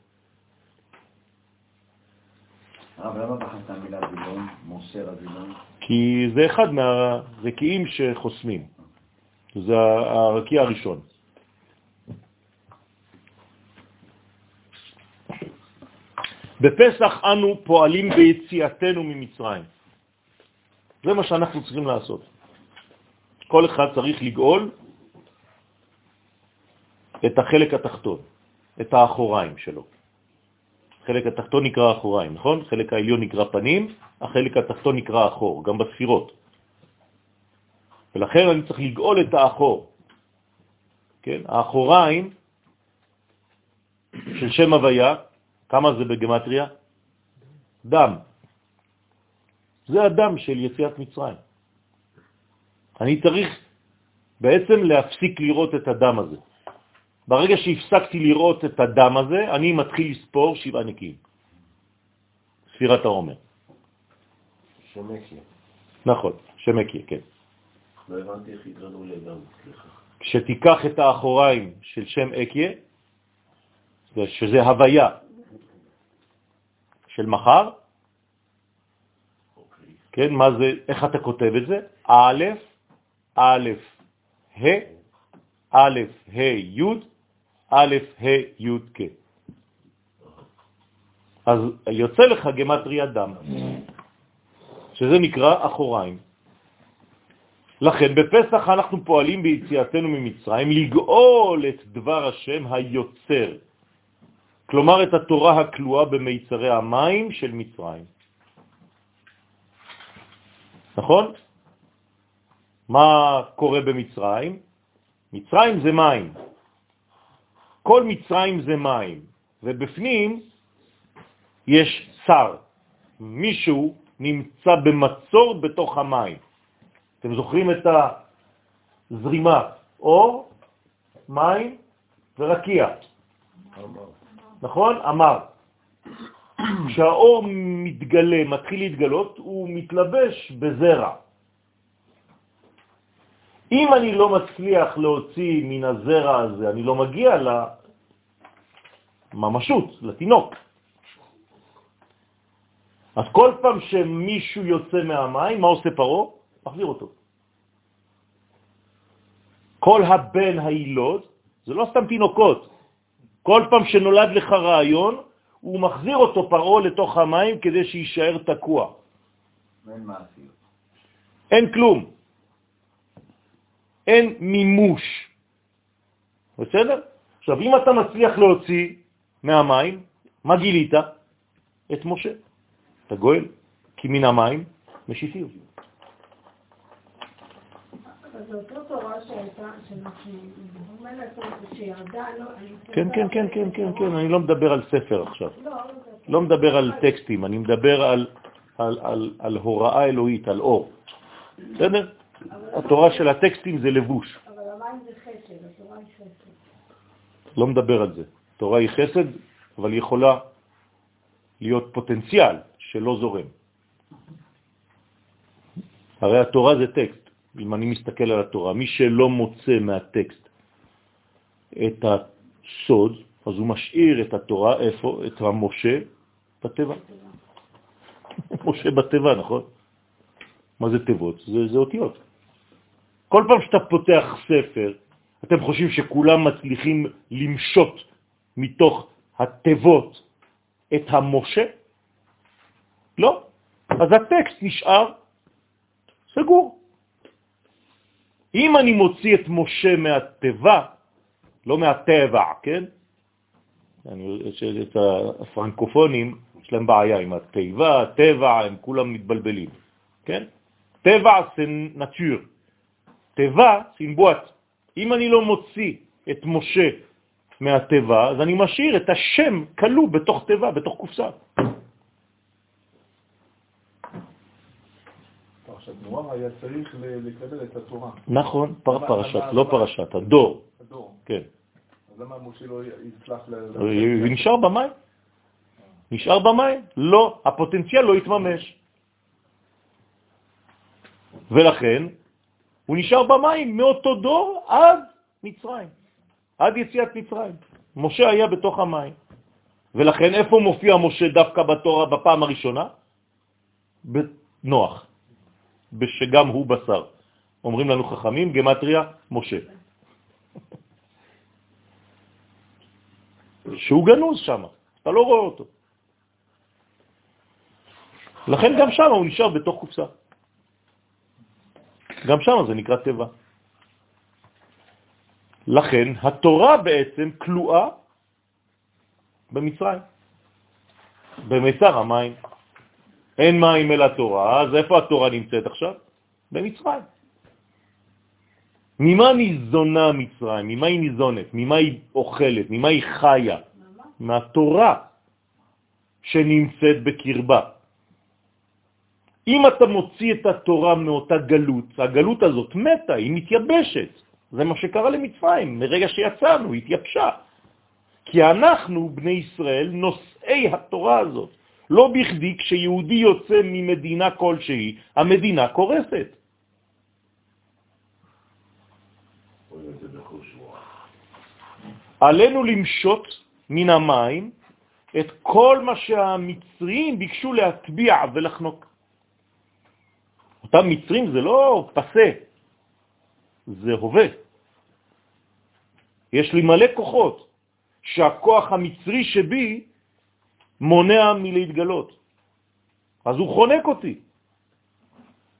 הרב, למה בחרת המילה וילון, מוסר הוילון? כי זה אחד מהרקיעים שחוסמים. זה הרקיע הראשון. בפסח אנו פועלים ביציאתנו ממצרים. זה מה שאנחנו צריכים לעשות. כל אחד צריך לגאול את החלק התחתון, את האחוריים שלו. החלק התחתון נקרא אחוריים, נכון? חלק העליון נקרא פנים, החלק התחתון נקרא אחור, גם בספירות. ולכן אני צריך לגאול את האחור. כן? האחוריים של שם הוויה, כמה זה בגמטריה? דם. זה הדם של יציאת מצרים. אני צריך בעצם להפסיק לראות את הדם הזה. ברגע שהפסקתי לראות את הדם הזה, אני מתחיל לספור שבעה נקיים. ספירת העומר. שמקיה. נכון, שמקיה, כן. לא הבנתי איך הגענו לדם, סליחה. כשתיקח את האחוריים של שם אקיה, שזה הוויה של מחר, אוקיי. כן, מה זה, איך אתה כותב את זה? א', א', ה', א', ה', י', א', ה', י', כ'. אז יוצא לך גמטריה דם, שזה נקרא אחוריים. לכן בפסח אנחנו פועלים ביציאתנו ממצרים לגאול את דבר השם היוצר, כלומר את התורה הכלואה במיצרי המים של מצרים. נכון? מה קורה במצרים? מצרים זה מים. כל מצרים זה מים, ובפנים יש שר. מישהו נמצא במצור בתוך המים. אתם זוכרים את הזרימה, אור, מים ורקיע. נכון? אמר. כשהאור מתגלה, מתחיל להתגלות, הוא מתלבש בזרע. אם אני לא מצליח להוציא מן הזרע הזה, אני לא מגיע לממשות, לתינוק. אז כל פעם שמישהו יוצא מהמים, מה עושה פרו? מחזיר אותו. כל הבן הילוד, זה לא סתם תינוקות. כל פעם שנולד לך רעיון, הוא מחזיר אותו פרו לתוך המים כדי שישאר תקוע. אין מעשיות. אין כלום. אין מימוש. בסדר? עכשיו, אם אתה מצליח להוציא מהמים, מה גילית? את משה. אתה גואל, כי מן המים משיתים. תורה שהייתה, שאנחנו שירדה, לא... כן, כן, כן, כן, כן, כן, אני לא מדבר על ספר עכשיו. לא, לא, לא מדבר על טקסטים, אני מדבר על, הוראה אלוהית, על אור. בסדר? התורה של הטקסטים זה לבוש. אבל המים זה חסד, התורה היא חסד. לא מדבר על זה. תורה היא חסד, אבל היא יכולה להיות פוטנציאל שלא זורם. הרי התורה זה טקסט. אם אני מסתכל על התורה, מי שלא מוצא מהטקסט את הסוד, אז הוא משאיר את התורה, איפה? את המשה בטבע. <laughs> משה בטבע, נכון? מה זה תיבות? זה, זה אותיות. כל פעם שאתה פותח ספר, אתם חושבים שכולם מצליחים למשות מתוך התיבות את המשה? לא. אז הטקסט נשאר סגור. אם אני מוציא את משה מהטבע, לא מהטבע, כן? אני, יש את הפרנקופונים, יש להם בעיה עם הטבע, הטבע, הם כולם מתבלבלים, כן? טבע זה נטור, זה בועת. אם אני לא מוציא את משה מהטבע, אז אני משאיר את השם כלוא בתוך טבע, בתוך קופסה. עכשיו פרשת נוער היה צריך לקבל את התורה. נכון, פר פרשת, לא פרשת, הדור, הדור. כן. אז למה משה לא יסלח ל... ל- הוא נשאר במים. נשאר במים. לא, הפוטנציאל לא התממש. ולכן הוא נשאר במים מאותו דור עד מצרים, עד יציאת מצרים. משה היה בתוך המים. ולכן איפה מופיע משה דווקא בתורה בפעם הראשונה? בנוח, שגם הוא בשר. אומרים לנו חכמים, גמטריה, משה. שהוא גנוז שם, אתה לא רואה אותו. לכן גם שם הוא נשאר בתוך קופסה. גם שם זה נקרא טבע. לכן התורה בעצם כלואה במצרים, במיצר המים. אין מים אל התורה, אז איפה התורה נמצאת עכשיו? במצרים. ממה ניזונה מצרים? ממה היא ניזונת? ממה היא אוכלת? ממה היא חיה? מהתורה שנמצאת בקרבה. אם אתה מוציא את התורה מאותה גלות, הגלות הזאת מתה, היא מתייבשת. זה מה שקרה למצרים, מרגע שיצאנו, היא התייבשה. כי אנחנו, בני ישראל, נושאי התורה הזאת. לא בכדי כשיהודי יוצא ממדינה כלשהי, המדינה קורסת. עלינו למשות מן המים את כל מה שהמצרים ביקשו להטביע ולחנוק. אותם מצרים זה לא פסה, זה הווה. יש לי מלא כוחות שהכוח המצרי שבי מונע מלהתגלות. אז הוא חונק אותי.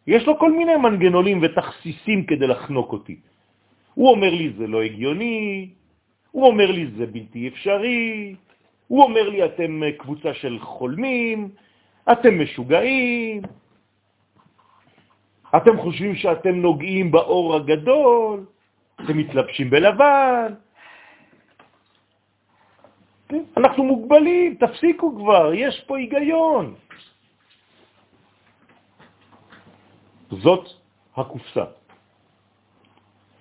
יש לו כל מיני מנגנונים ותכסיסים כדי לחנוק אותי. הוא אומר לי זה לא הגיוני, הוא אומר לי זה בלתי אפשרי, הוא אומר לי אתם קבוצה של חולמים, אתם משוגעים, אתם חושבים שאתם נוגעים באור הגדול, אתם מתלבשים בלבן. אנחנו מוגבלים, תפסיקו כבר, יש פה היגיון. זאת הקופסה.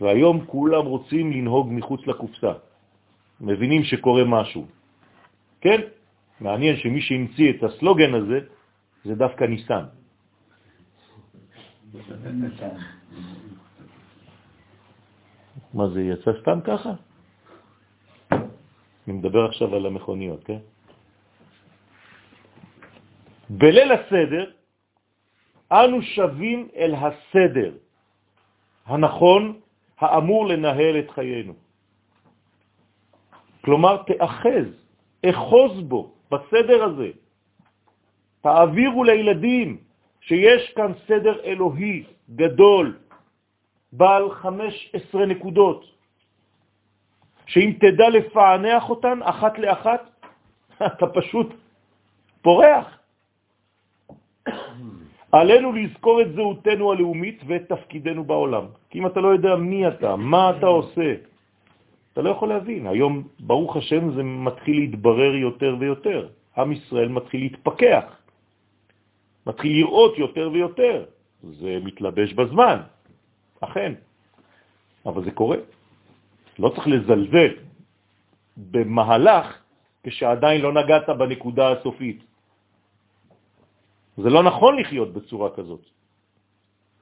והיום כולם רוצים לנהוג מחוץ לקופסה. מבינים שקורה משהו. כן? מעניין שמי שהמציא את הסלוגן הזה זה דווקא ניסן. מה זה, יצא סתם ככה? אני מדבר עכשיו על המכוניות, כן? בליל הסדר אנו שווים אל הסדר הנכון האמור לנהל את חיינו. כלומר, תאחז, אחוז בו, בסדר הזה. תעבירו לילדים שיש כאן סדר אלוהי גדול, בעל 15 נקודות, שאם תדע לפענח אותן אחת לאחת, <laughs> אתה פשוט פורח. <clears throat> עלינו לזכור את זהותנו הלאומית ואת תפקידנו בעולם. כי אם אתה לא יודע מי אתה, מה אתה עושה, אתה לא יכול להבין. היום, ברוך השם, זה מתחיל להתברר יותר ויותר. עם ישראל מתחיל להתפקח, מתחיל לראות יותר ויותר. זה מתלבש בזמן, אכן, אבל זה קורה. לא צריך לזלזל במהלך כשעדיין לא נגעת בנקודה הסופית. זה לא נכון לחיות בצורה כזאת.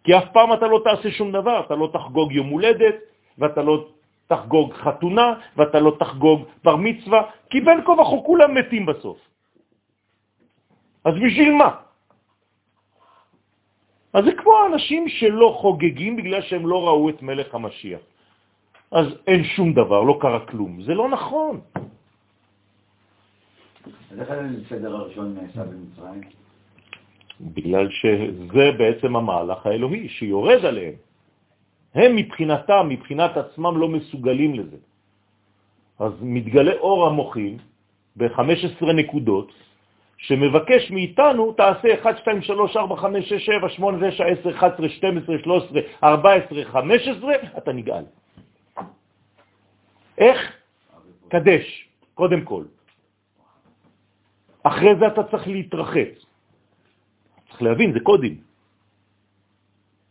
כי אף פעם אתה לא תעשה שום דבר, אתה לא תחגוג יום הולדת, ואתה לא תחגוג חתונה, ואתה לא תחגוג בר מצווה, כי בין כה וכה כולם מתים בסוף. אז בשביל מה? אז זה כמו האנשים שלא חוגגים בגלל שהם לא ראו את מלך המשיח. אז אין שום דבר, לא קרה כלום. זה לא נכון. אז איך הסדר הראשון נעשה במצרים? בגלל שזה בעצם המהלך האלוהי שיורד עליהם. הם מבחינתם, מבחינת עצמם לא מסוגלים לזה. אז מתגלה אור המוחים ב-15 נקודות, שמבקש מאיתנו, תעשה 1, 2, 3, 4, 5, 6, 7, 8, 9, 10, 11, 12, 13, 14, 15, אתה נגאל. איך? קדש, קודם כל. אחרי זה אתה צריך להתרחץ. צריך להבין, זה קודים.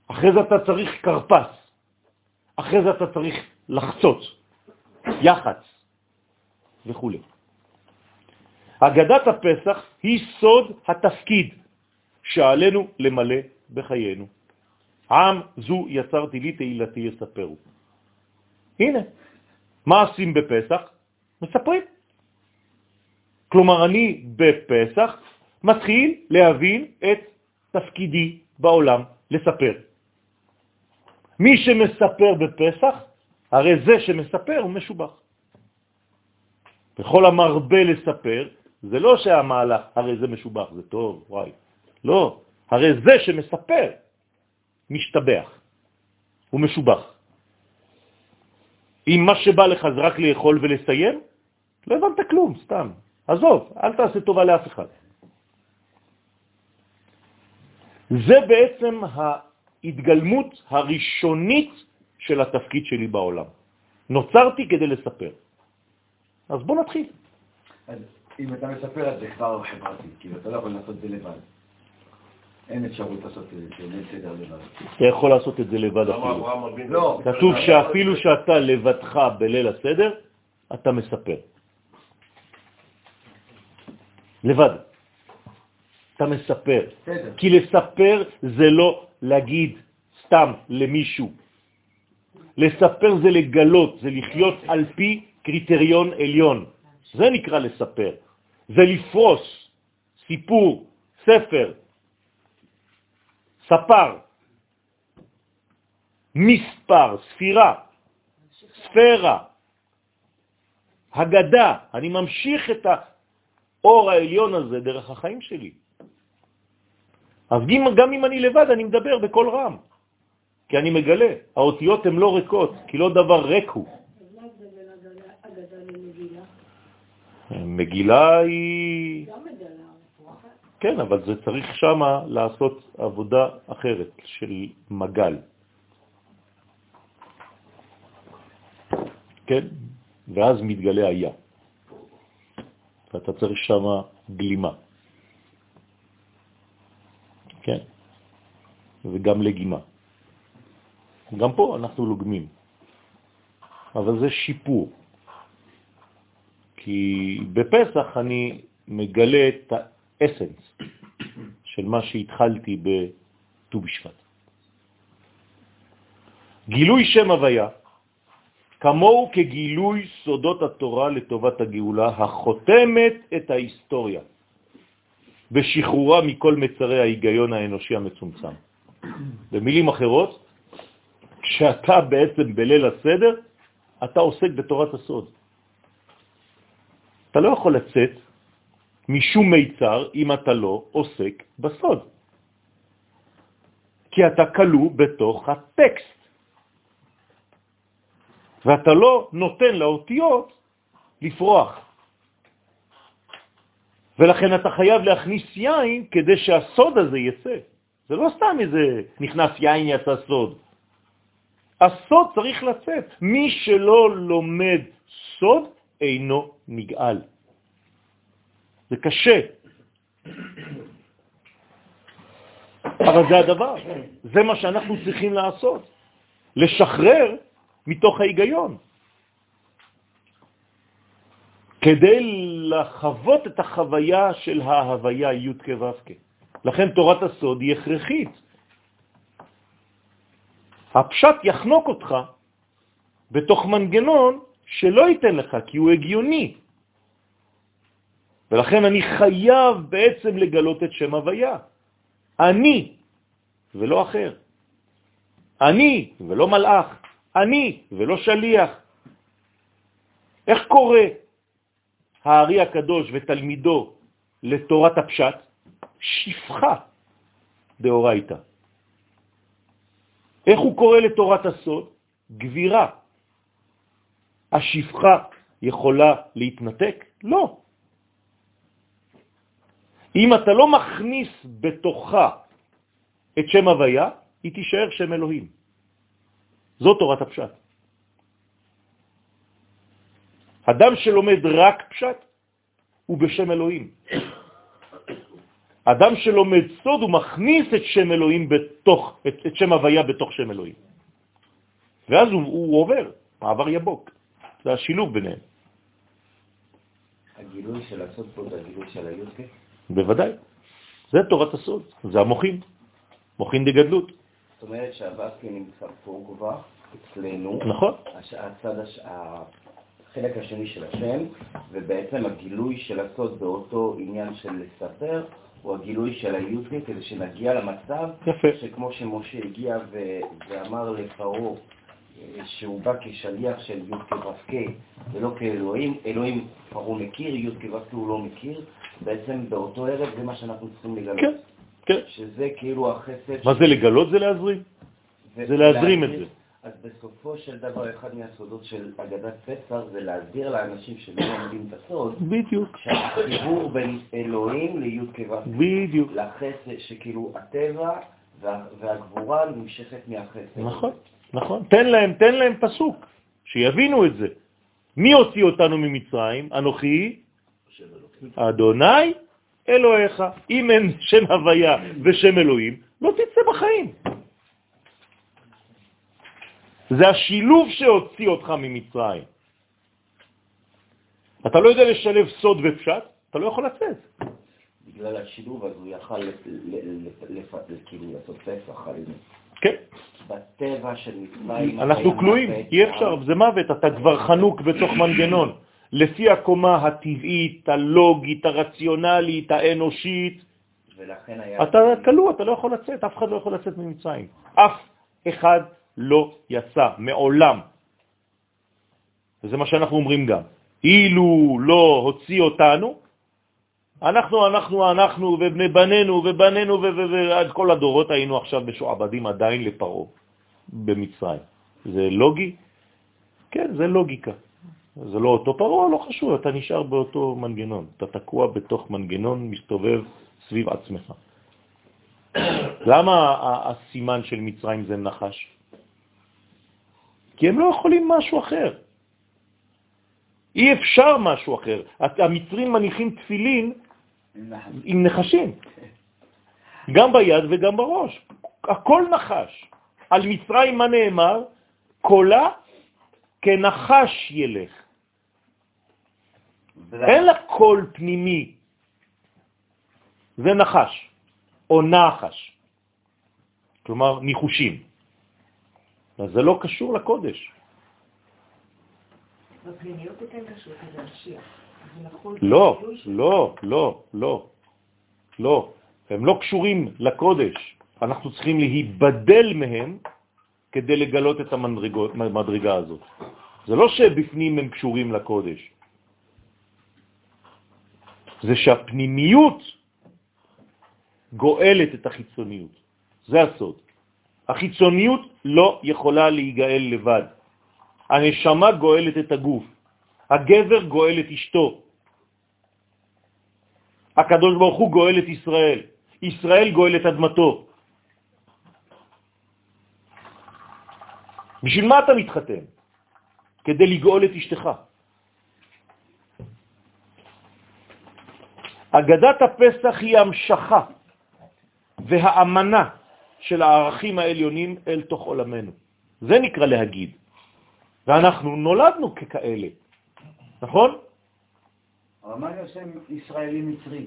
אחרי זה אתה צריך קרפס, אחרי זה אתה צריך לחצות, יחץ וכו'. אגדת הפסח היא סוד התפקיד שעלינו למלא בחיינו. עם זו יצרתי לי תהילתי יספרו. הנה, מה עושים בפסח? מספרים. כלומר, אני בפסח מתחיל להבין את תפקידי בעולם, לספר. מי שמספר בפסח, הרי זה שמספר הוא משובח. בכל המרבה לספר, זה לא שהמהלך, הרי זה משובח, זה טוב, וואי. לא, הרי זה שמספר משתבח, הוא משובח. אם מה שבא לך זה רק לאכול ולסיים, לא הבנת כלום, סתם. עזוב, אל תעשה טובה לאף אחד. זה בעצם ההתגלמות הראשונית של התפקיד שלי בעולם. נוצרתי כדי לספר. אז בוא נתחיל. אז אם אתה מספר על זה כבר חברתי, כאילו אתה לא יכול לעשות את זה לבד. אין אפשרות לעשות את זה ליל סדר לבד. אתה יכול לעשות את זה לבד אפילו. לא. כתוב שאפילו שאתה לבדך בליל הסדר, אתה מספר. לבד. אתה מספר. בסדר. כי לספר זה לא להגיד סתם למישהו. לספר זה לגלות, זה לחיות על פי קריטריון עליון. זה נקרא לספר. זה לפרוס סיפור, ספר, ספר, מספר, ספירה, ספירה, הגדה. אני ממשיך את האור העליון הזה דרך החיים שלי. אז גם אם אני לבד, אני מדבר בקול רם, כי אני מגלה, האותיות הן לא ריקות, כי לא דבר ריק הוא. מגילה היא... כן, אבל זה צריך שמה לעשות עבודה אחרת של מגל. כן? ואז מתגלה היה. ואתה צריך שמה גלימה. כן? וגם לגימה. גם פה אנחנו לוגמים, אבל זה שיפור. כי בפסח אני מגלה את האסנס של מה שהתחלתי בט"ו בשבט. גילוי שם הוויה, כמוהו כגילוי סודות התורה לטובת הגאולה, החותמת את ההיסטוריה, בשחרורה מכל מצרי ההיגיון האנושי המצומצם. במילים אחרות, כשאתה בעצם בליל הסדר, אתה עוסק בתורת הסוד. אתה לא יכול לצאת משום מיצר אם אתה לא עוסק בסוד. כי אתה כלוא בתוך הטקסט. ואתה לא נותן לאותיות לפרוח. ולכן אתה חייב להכניס יין כדי שהסוד הזה יצא. זה לא סתם איזה נכנס יין יצא סוד. הסוד צריך לצאת. מי שלא לומד סוד אינו נגאל. זה קשה. אבל זה הדבר, זה מה שאנחנו צריכים לעשות, לשחרר מתוך ההיגיון, כדי לחוות את החוויה של ההוויה י' כו' לכן תורת הסוד היא הכרחית. הפשט יחנוק אותך בתוך מנגנון שלא ייתן לך, כי הוא הגיוני. ולכן אני חייב בעצם לגלות את שם הוויה. אני, ולא אחר. אני, ולא מלאך. אני, ולא שליח. איך קורא הארי הקדוש ותלמידו לתורת הפשט? שפחה דאורייתא. איך הוא קורא לתורת הסוד? גבירה. השפחה יכולה להתנתק? לא. אם אתה לא מכניס בתוכה את שם הוויה, היא תישאר שם אלוהים. זו תורת הפשט. אדם שלומד רק פשט הוא בשם אלוהים. אדם שלומד סוד הוא מכניס את שם אלוהים בתוך, את, את שם הוויה בתוך שם אלוהים. ואז הוא, הוא עובר, מעבר יבוק. זה השילוב ביניהם. הגילוי של הסוד פה זה הגילוי של היודקה? בוודאי. זה תורת הסוד, זה המוחין, מוחין דגדלות. זאת אומרת שהווסקי נמצא פה כבר, אצלנו. נכון. הצד, הש- החלק השני של השם, ובעצם הגילוי של הסוד באותו עניין של לספר, הוא הגילוי של היודקה, כדי שנגיע למצב יפה. שכמו שמשה הגיע ו- ואמר לפרעה אה, שהוא בא כשליח של יודקה וסקה ולא כאלוהים, אלוהים פרעה מכיר, יודקה וסקה הוא לא מכיר, בעצם באותו ערב זה מה שאנחנו צריכים לגלות. כן, כן. שזה כאילו החסד... מה זה לגלות? זה להזרים. זה להזרים את זה. אז בסופו של דבר, אחד מהסודות של אגדת פסח זה להסביר לאנשים שלא לומדים את הסוד, בדיוק, שהחיבור בין אלוהים לי"ק ו"ק, בדיוק. לחסד, שכאילו הטבע וה- והגבורה נמשכת מהחסד. נכון, נכון. תן להם, תן להם פסוק, שיבינו את זה. מי הוציא אותנו ממצרים? אנוכי, אדוני אלוהיך. אם אין שם הוויה ושם אלוהים, לא תצא בחיים. זה השילוב שהוציא אותך ממצרים. אתה לא יודע לשלב סוד ופשט, אתה לא יכול לצאת. בגלל השילוב אז הוא יכל כאילו לעשות פסח עלינו. כן, בטבע של מצרים... אנחנו כלואים, אי אפשר, זה מוות, אתה כבר חנוק בתוך מנגנון. לפי הקומה הטבעית, הלוגית, הרציונלית, האנושית, היה... אתה כלוא, אתה לא יכול לצאת, אף אחד לא יכול לצאת ממצרים. אף אחד לא יצא, מעולם. וזה מה שאנחנו אומרים גם. אילו לא הוציא אותנו, אנחנו, אנחנו, אנחנו, ובני בנינו, ובנינו, ועד כל הדורות היינו עכשיו משועבדים עדיין לפרעה במצרים. זה לוגי? כן, זה לוגיקה. זה לא אותו פרעה, לא חשוב, אתה נשאר באותו מנגנון. אתה תקוע בתוך מנגנון, מסתובב סביב עצמך. <coughs> למה הסימן של מצרים זה נחש? כי הם לא יכולים משהו אחר. אי אפשר משהו אחר. המצרים מניחים תפילין עם נחשים, גם ביד וגם בראש. הכל נחש. על מצרים מה נאמר? קולה כנחש ילך. אין לה קול פנימי. זה נחש, או נחש. כלומר, ניחושים. אז זה לא קשור לקודש. בפנימיות קשור. זה נכון לא, לא, לא, לא, לא. הם לא קשורים לקודש. אנחנו צריכים להיבדל מהם כדי לגלות את המדרגה הזאת. זה לא שבפנים הם קשורים לקודש. זה שהפנימיות גואלת את החיצוניות. זה הסוד. החיצוניות לא יכולה להיגאל לבד. הנשמה גואלת את הגוף. הגבר גואל את אשתו. הקדוש ברוך הוא גואל את ישראל. ישראל גואל את אדמתו. בשביל מה אתה מתחתן? כדי לגאול את אשתך. אגדת הפסח היא המשכה והאמנה של הערכים העליונים אל תוך עולמנו. זה נקרא להגיד. ואנחנו נולדנו ככאלה, נכון? אבל מה זה השם ישראלי מצרי?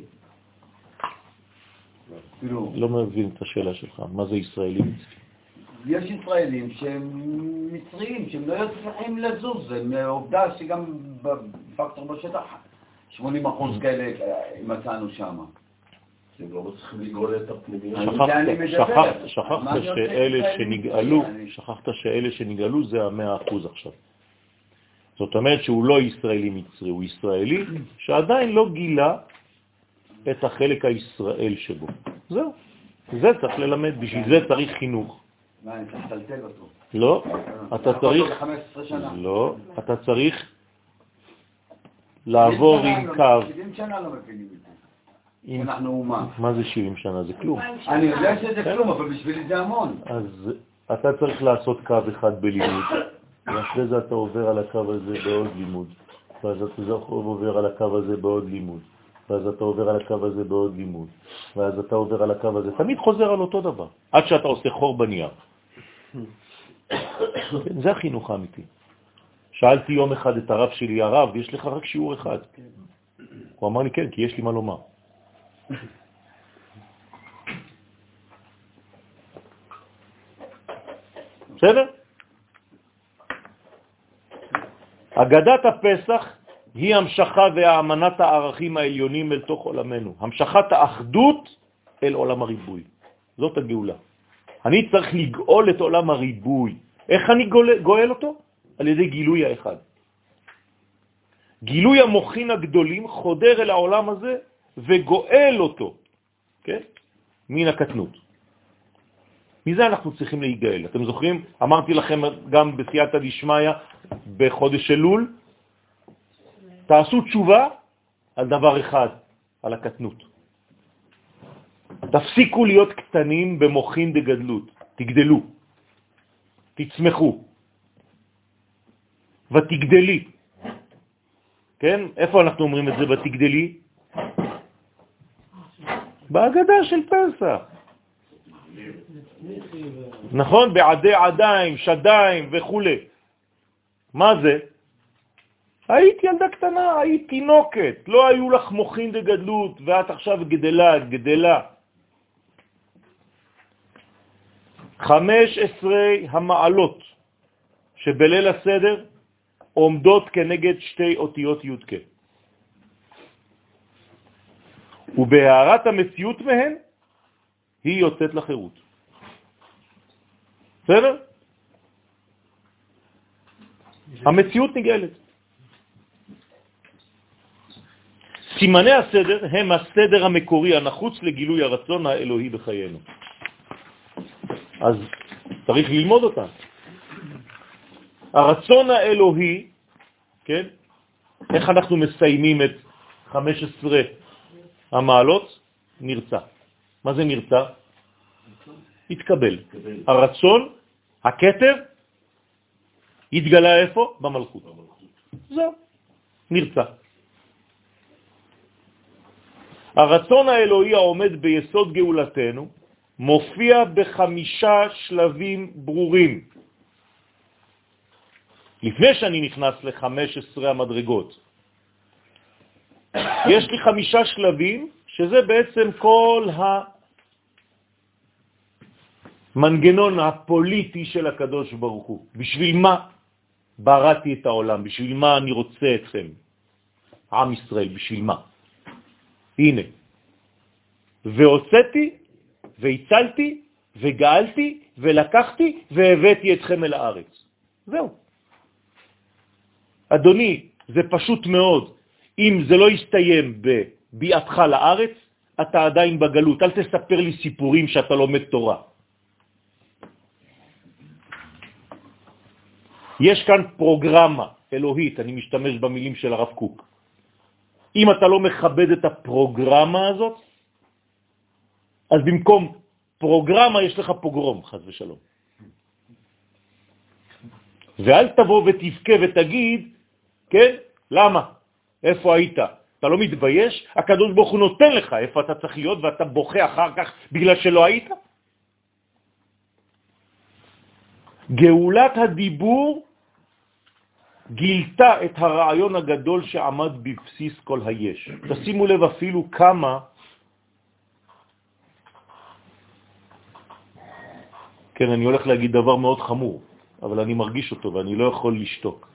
כאילו, לא מבין את השאלה שלך, מה זה ישראלי? יש ישראלים שהם מצריים, שהם לא צריכים לזוז, זה עובדה שגם בפקטור בשטח 80 אחוז כאלה אה, מצאנו שם. לא את הפנימיות. שכחת, שאלה שנגאלו, שכחת שאלה שנגאלו זה המאה אחוז עכשיו. זאת אומרת שהוא לא ישראלי מצרי, הוא ישראלי שעדיין לא גילה את החלק הישראל שבו. זהו. זה צריך ללמד, בשביל זה צריך חינוך. מה, אני צריך לטלטל אותו. לא, אתה צריך, 15 שנה. לא, אתה צריך לעבור 70 עם קו. לא- 70 שנה לא מבינים את זה. אנחנו אומה. מה זה 70 שנה? זה כלום. אני יודע שזה כלום, אבל בשבילי זה המון. אז אתה צריך לעשות קו אחד בלימוד, ואחרי זה אתה עובר על הקו הזה בעוד לימוד, ואז אתה עובר על הקו הזה בעוד לימוד. ואז אתה עובר על הקו הזה בעוד לימוד, ואז אתה עובר על הקו הזה, תמיד חוזר על אותו דבר, עד שאתה עושה חור בנייר. <coughs> כן, זה החינוך האמיתי. שאלתי יום אחד את הרב שלי, הרב, יש לך רק שיעור אחד. הוא אמר לי, כן, כי יש לי מה לומר. בסדר? אגדת הפסח היא המשכה והאמנת הערכים העליונים אל תוך עולמנו, המשכת האחדות אל עולם הריבוי. זאת הגאולה. אני צריך לגאול את עולם הריבוי. איך אני גואל, אותו? על ידי גילוי האחד. גילוי המוחין הגדולים חודר אל העולם הזה וגואל אותו, כן? מן הקטנות. מזה אנחנו צריכים להיגאל. אתם זוכרים? אמרתי לכם גם בסייעתא דשמיא בחודש אלול, תעשו תשובה על דבר אחד, על הקטנות. תפסיקו להיות קטנים במוחין דגדלות, תגדלו, תצמחו ותגדלי. כן? איפה אנחנו אומרים את זה ותגדלי? בהגדה של פסח. נכון? בעדי עדיים, שדיים וכו'. מה זה? היית ילדה קטנה, היית תינוקת, לא היו לך מוחין דגדלות, ואת עכשיו גדלה, גדלה. חמש עשרה המעלות שבליל הסדר עומדות כנגד שתי אותיות י"ק. ובהערת המציאות מהן היא יוצאת לחירות. בסדר? המציאות נגאלת. סימני הסדר הם הסדר המקורי הנחוץ לגילוי הרצון האלוהי בחיינו. אז צריך ללמוד אותם. הרצון האלוהי, כן? איך אנחנו מסיימים את 15 המעלות? נרצה. מה זה נרצה? התקבל. הרצון, הכתר, התגלה איפה? במלכות. זהו, נרצה. הרצון האלוהי העומד ביסוד גאולתנו מופיע בחמישה שלבים ברורים. לפני שאני נכנס ל-15 המדרגות, יש לי חמישה שלבים, שזה בעצם כל המנגנון הפוליטי של הקדוש ברוך הוא. בשביל מה בראתי את העולם? בשביל מה אני רוצה אתכם? עם ישראל, בשביל מה? הנה. והוצאתי, והצלתי, וגאלתי, ולקחתי, והבאתי אתכם אל הארץ. זהו. אדוני, זה פשוט מאוד. אם זה לא יסתיים בביאתך לארץ, אתה עדיין בגלות. אל תספר לי סיפורים שאתה לומד תורה. יש כאן פרוגרמה אלוהית, אני משתמש במילים של הרב קוק. אם אתה לא מכבד את הפרוגרמה הזאת, אז במקום פרוגרמה יש לך פוגרום, חז ושלום. ואל תבוא ותבכה ותגיד, כן, למה? איפה היית? אתה לא מתבייש? הקדוש ברוך הוא נותן לך איפה אתה צריך להיות ואתה בוכה אחר כך בגלל שלא היית? גאולת הדיבור גילתה את הרעיון הגדול שעמד בבסיס כל היש. תשימו לב אפילו כמה כן, אני הולך להגיד דבר מאוד חמור, אבל אני מרגיש אותו ואני לא יכול לשתוק.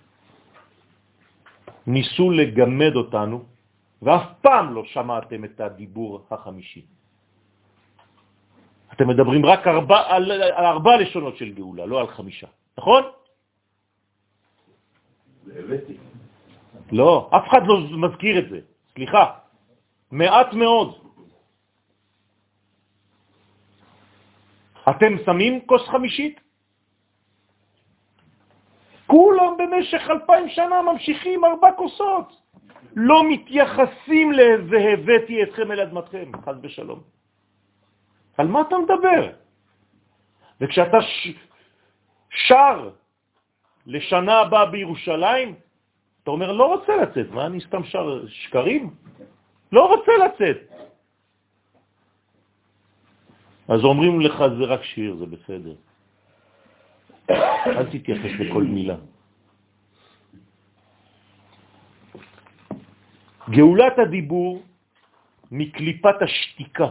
ניסו לגמד אותנו, ואף פעם לא שמעתם את הדיבור החמישי. אתם מדברים רק ארבע, על, על ארבע לשונות של גאולה, לא על חמישה, נכון? לא, אף אחד לא מזכיר את זה, סליחה, מעט מאוד. אתם שמים כוס חמישית? כולם במשך אלפיים שנה ממשיכים ארבע כוסות. לא מתייחסים ל"והבאתי אתכם אל אדמתכם", חז בשלום. על מה אתה מדבר? וכשאתה ש... שר לשנה הבאה בירושלים, אתה אומר, לא רוצה לצאת, מה אני סתם שר שקרים? לא רוצה לצאת. אז אומרים לך, זה רק שיר, זה בסדר. אל תתייחס לכל מילה. גאולת הדיבור מקליפת השתיקה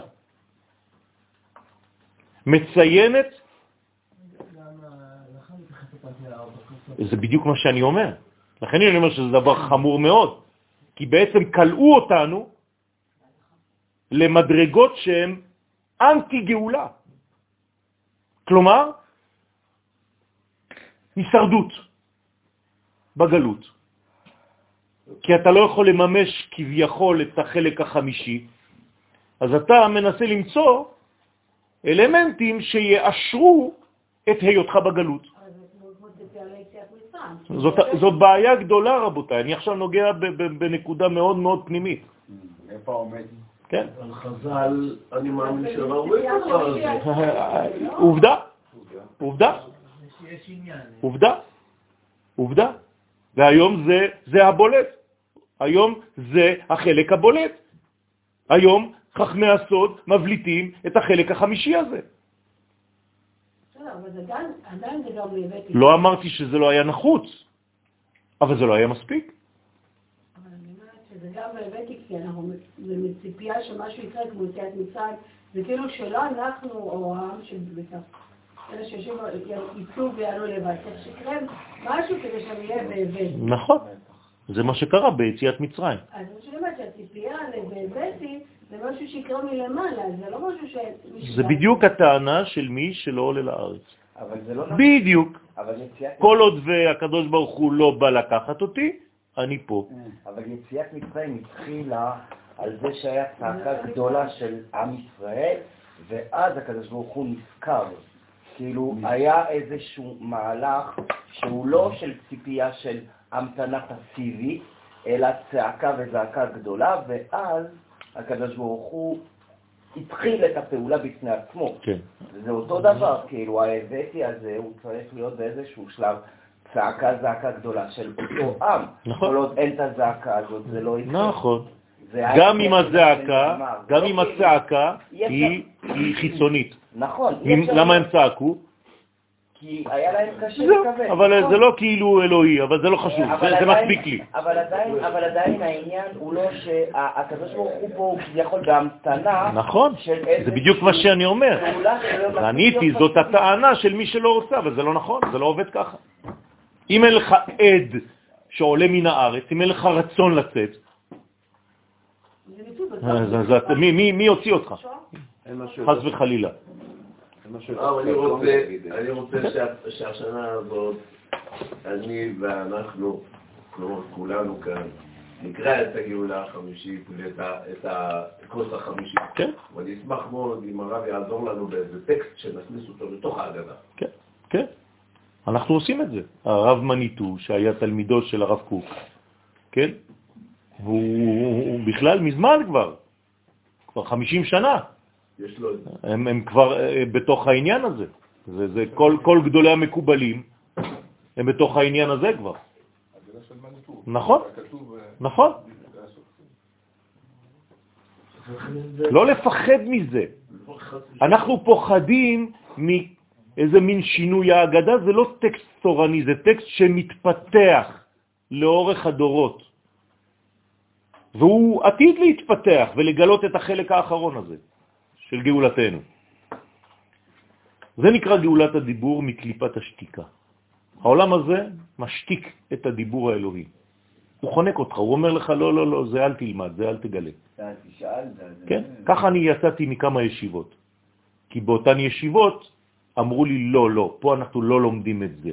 מציינת, זה בדיוק מה שאני אומר. לכן אני אומר שזה דבר חמור מאוד, כי בעצם קלעו אותנו למדרגות שהן אנטי גאולה. כלומר, הישרדות בגלות. כי אתה לא יכול לממש כביכול את החלק החמישי, אז אתה מנסה למצוא אלמנטים שיאשרו את היותך בגלות. זאת, זאת בעיה גדולה, רבותיי. אני עכשיו נוגע בנקודה מאוד מאוד פנימית. איפה עומד? כן. על חז"ל, אני מאמין שראו את הדבר הזה. עובדה, עובדה, עובדה, עובדה. והיום זה, זה הבולט. היום זה החלק הבולט. היום חכמי הסוד מבליטים את החלק החמישי הזה. לא אמרתי שזה לא היה נחוץ, אבל זה לא היה מספיק. אבל אני אומרת שזה גם הבאתי, כי אנחנו, זה מציפייה שמשהו יקרה כמו יציאת מצרים, זה כאילו שלא אנחנו, או העם שבטח, אלה שיושבים, יצאו ויעלו לבד, צריך שיקרה משהו כדי שאני אהיה בהבאתי. נכון, זה מה שקרה ביציאת מצרים. אז אני אומרת שהציפייה לבאתי זה משהו שיקרה מלמעלה, זה לא משהו ש... זה בדיוק הטענה של מי שלא עולה לארץ. אבל זה לא נכון. בדיוק. אבל יציאת... כל עוד והקדוש ברוך הוא לא בא לקחת אותי, אני פה. אבל יציאת מצרים התחילה על זה שהיה צעקה גדולה של עם ישראל, ואז הקדוש ברוך הוא נזכר. כאילו, היה איזשהו מהלך שהוא לא של ציפייה של המתנה פסיבית, אלא צעקה וזעקה גדולה, ואז הקדוש ברוך הוא התחיל את הפעולה בפני עצמו. כן. זה אותו דבר, כאילו ההבאתי הזה, הוא צריך להיות באיזשהו שלב צעקה, זעקה גדולה של אותו עם. נכון. כל עוד אין את הזעקה הזאת, זה לא יקרה. נכון. גם עם הזעקה. גם לא עם כאילו- הצעקה, היא חיצונית. נכון. למה הם צעקו? כי היה להם קשה זהו, לקבל. אבל נכון. זה לא כאילו אלוהי, אבל זה לא חשוב, אבל זה- מספיק לי. אבל עדיין, אבל עדיין העניין הוא לא שהקדוש ברוך הוא פה הוא כביכול בהמתנה נכון, של זה בדיוק מה שאני אומר. להיות זאת. הטענה של מי שלא רוצה, אבל זה לא נכון, זה לא עובד ככה. אם אין לך עד שעולה מן הארץ, אם אין לך רצון לצאת, אתה- מי- מי מי יוציא אותך? חס וחלילה. אה, אבל אני רוצה, שהשנה הזאת, אני ואנחנו, כלומר כולנו כאן, נקרא את הגאולה החמישית ואת הכוס החמישית. כן. ואני אשמח מאוד אם הרב יעזור לנו באיזה טקסט שנכניס אותו לתוך ההגדה. כן, כן. אנחנו עושים את זה. הרב מניטו, שהיה תלמידו של הרב קוק, כן? והוא הוא בכלל מזמן כבר, כבר 50 שנה, יש לו את זה. הם, הם כבר אה, בתוך העניין הזה. זה, זה כל, כל גדולי המקובלים הם בתוך העניין הזה כבר. נכון. אה, נכון. לא לפחד מזה. אנחנו פוחדים מאיזה מין שינוי ההגדה, זה לא טקסט תורני, זה טקסט שמתפתח לאורך הדורות. והוא עתיד להתפתח ולגלות את החלק האחרון הזה של גאולתנו. זה נקרא גאולת הדיבור מקליפת השתיקה. העולם הזה משתיק את הדיבור האלוהי. הוא חונק אותך, הוא אומר לך, לא, לא, לא, זה אל תלמד, זה אל תגלה. אתה תשאל, זה- כן? ככה אני יצאתי מכמה ישיבות. כי באותן ישיבות אמרו לי, לא, לא, פה אנחנו לא לומדים את זה.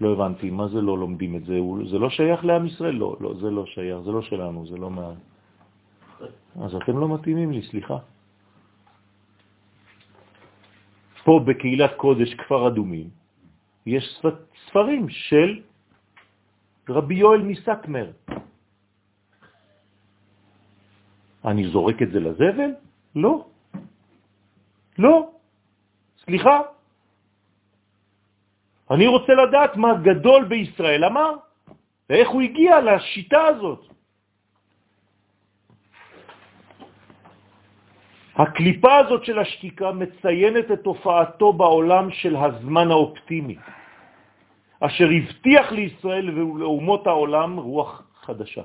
לא הבנתי, מה זה לא לומדים את זה? זה לא שייך לעם ישראל? לא, לא, זה לא שייך, זה לא שלנו, זה לא מה... אז אתם לא מתאימים לי, סליחה. פה בקהילת קודש כפר אדומים יש ספ- ספרים של רבי יואל מסקמר. אני זורק את זה לזבל? לא. לא. סליחה. אני רוצה לדעת מה גדול בישראל אמר, ואיך הוא הגיע לשיטה הזאת. הקליפה הזאת של השתיקה מציינת את תופעתו בעולם של הזמן האופטימי, אשר הבטיח לישראל ולאומות העולם רוח חדשה.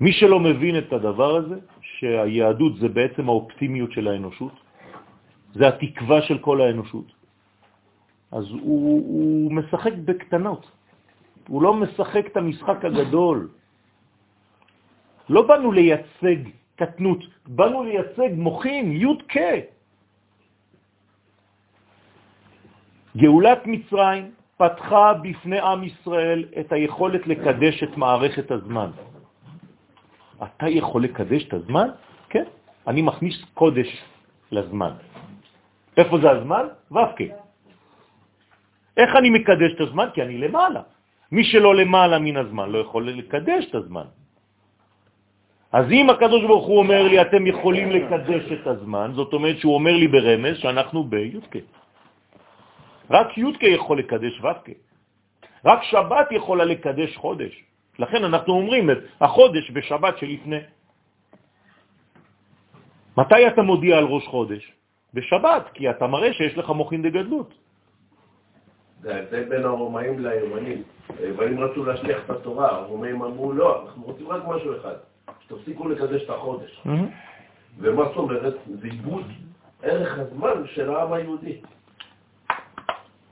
מי שלא מבין את הדבר הזה, שהיהדות זה בעצם האופטימיות של האנושות, זה התקווה של כל האנושות, אז הוא, הוא משחק בקטנות, הוא לא משחק את המשחק הגדול. לא באנו לייצג קטנות, באנו לייצג מוחין, י' כ'. גאולת מצרים פתחה בפני עם ישראל את היכולת לקדש את מערכת הזמן. אתה יכול לקדש את הזמן? כן. אני מכניס קודש לזמן. איפה זה הזמן? ו"ק. איך אני מקדש את הזמן? כי אני למעלה. מי שלא למעלה מן הזמן לא יכול לקדש את הזמן. אז אם הקדוש ברוך הוא אומר לי, אתם יכולים לקדש את הזמן, זאת אומרת שהוא אומר לי ברמז שאנחנו בי"ק. רק י"ק יכול לקדש ו"ק. רק שבת יכולה לקדש חודש. לכן אנחנו אומרים את החודש בשבת שלפני. מתי אתה מודיע על ראש חודש? בשבת, כי אתה מראה שיש לך מוכין דגדלות. זה ההבדל בין הרומאים ליוונים. היוונים רצו להשליח את התורה, הרומאים אמרו לא, אנחנו רוצים רק משהו אחד, שתפסיקו לקדש את החודש. ומה זאת אומרת? זה עיבוד ערך הזמן של העם היהודי.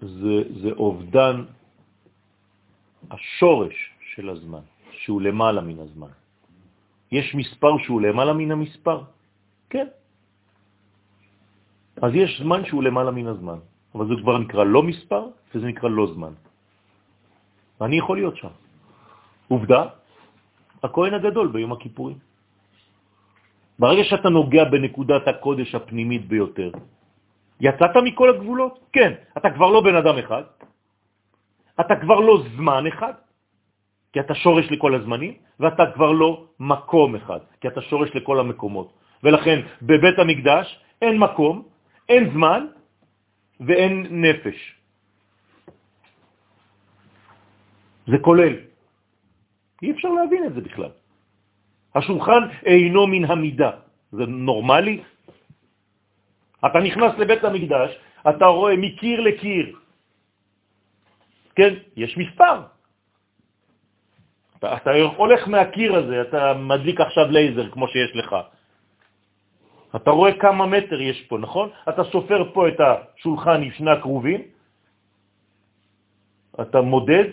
זה, זה אובדן השורש של הזמן, שהוא למעלה מן הזמן. יש מספר שהוא למעלה מן המספר? כן. אז יש זמן שהוא למעלה מן הזמן, אבל זה כבר נקרא לא מספר, וזה נקרא לא זמן. ואני יכול להיות שם. עובדה, הכהן הגדול ביום הכיפורים. ברגע שאתה נוגע בנקודת הקודש הפנימית ביותר, יצאת מכל הגבולות? כן. אתה כבר לא בן אדם אחד, אתה כבר לא זמן אחד, כי אתה שורש לכל הזמנים, ואתה כבר לא מקום אחד, כי אתה שורש לכל המקומות. ולכן בבית המקדש אין מקום, אין זמן ואין נפש. זה כולל. אי אפשר להבין את זה בכלל. השולחן אינו מן המידה. זה נורמלי? אתה נכנס לבית המקדש, אתה רואה מקיר לקיר. כן, יש מספר. אתה, אתה הולך מהקיר הזה, אתה מדליק עכשיו לייזר כמו שיש לך. אתה רואה כמה מטר יש פה, נכון? אתה סופר פה את השולחן עם שני הקרובים, אתה מודד,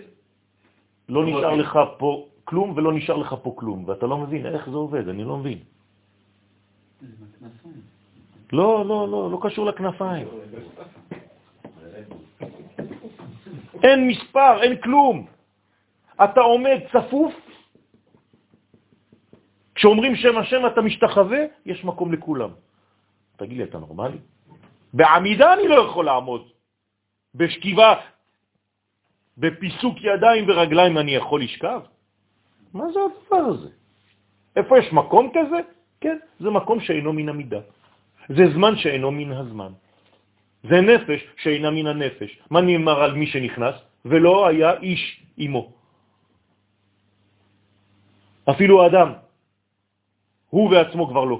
לא נשאר לך פה כלום ולא נשאר לך פה כלום, ואתה לא מבין איך זה עובד, אני לא מבין. לא, לא, לא, לא קשור לכנפיים. אין מספר, אין כלום. אתה עומד צפוף, כשאומרים שם השם אתה משתחווה, יש מקום לכולם. תגיד לי, אתה נורמלי? בעמידה אני לא יכול לעמוד. בשכיבה, בפיסוק ידיים ורגליים אני יכול לשכב? מה זה הדבר הזה? איפה יש מקום כזה? כן, זה מקום שאינו מן המידה. זה זמן שאינו מן הזמן. זה נפש שאינה מן הנפש. מה נאמר על מי שנכנס? ולא היה איש עמו. אפילו האדם, הוא בעצמו כבר לא.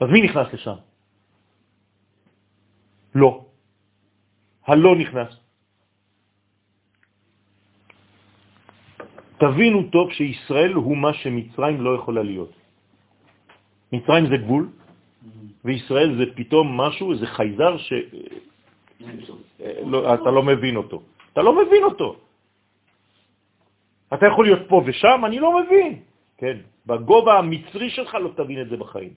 אז מי נכנס לשם? לא. הלא נכנס. תבינו טוב שישראל הוא מה שמצרים לא יכולה להיות. מצרים זה גבול, וישראל זה פתאום משהו, איזה חייזר ש... לא, אתה לא מבין אותו. אתה לא מבין אותו. אתה יכול להיות פה ושם, אני לא מבין. כן, בגובה המצרי שלך לא תבין את זה בחיים.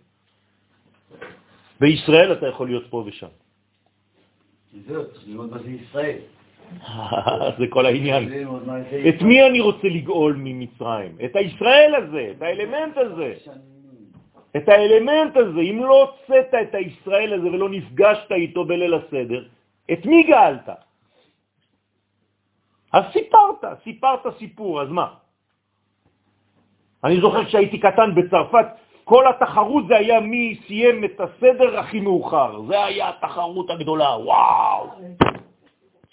בישראל אתה יכול להיות פה ושם. צריך ללמוד מה זה ישראל. <laughs> זה כל העניין. את מי אני רוצה לגאול ממצרים? את הישראל הזה, את האלמנט הזה. את האלמנט הזה. אם לא הוצאת את הישראל הזה ולא נפגשת איתו בליל הסדר, את מי גאלת? אז סיפרת, סיפרת סיפור, אז מה? אני זוכר כשהייתי קטן בצרפת, כל התחרות זה היה מי סיים את הסדר הכי מאוחר. זה היה התחרות הגדולה, וואו!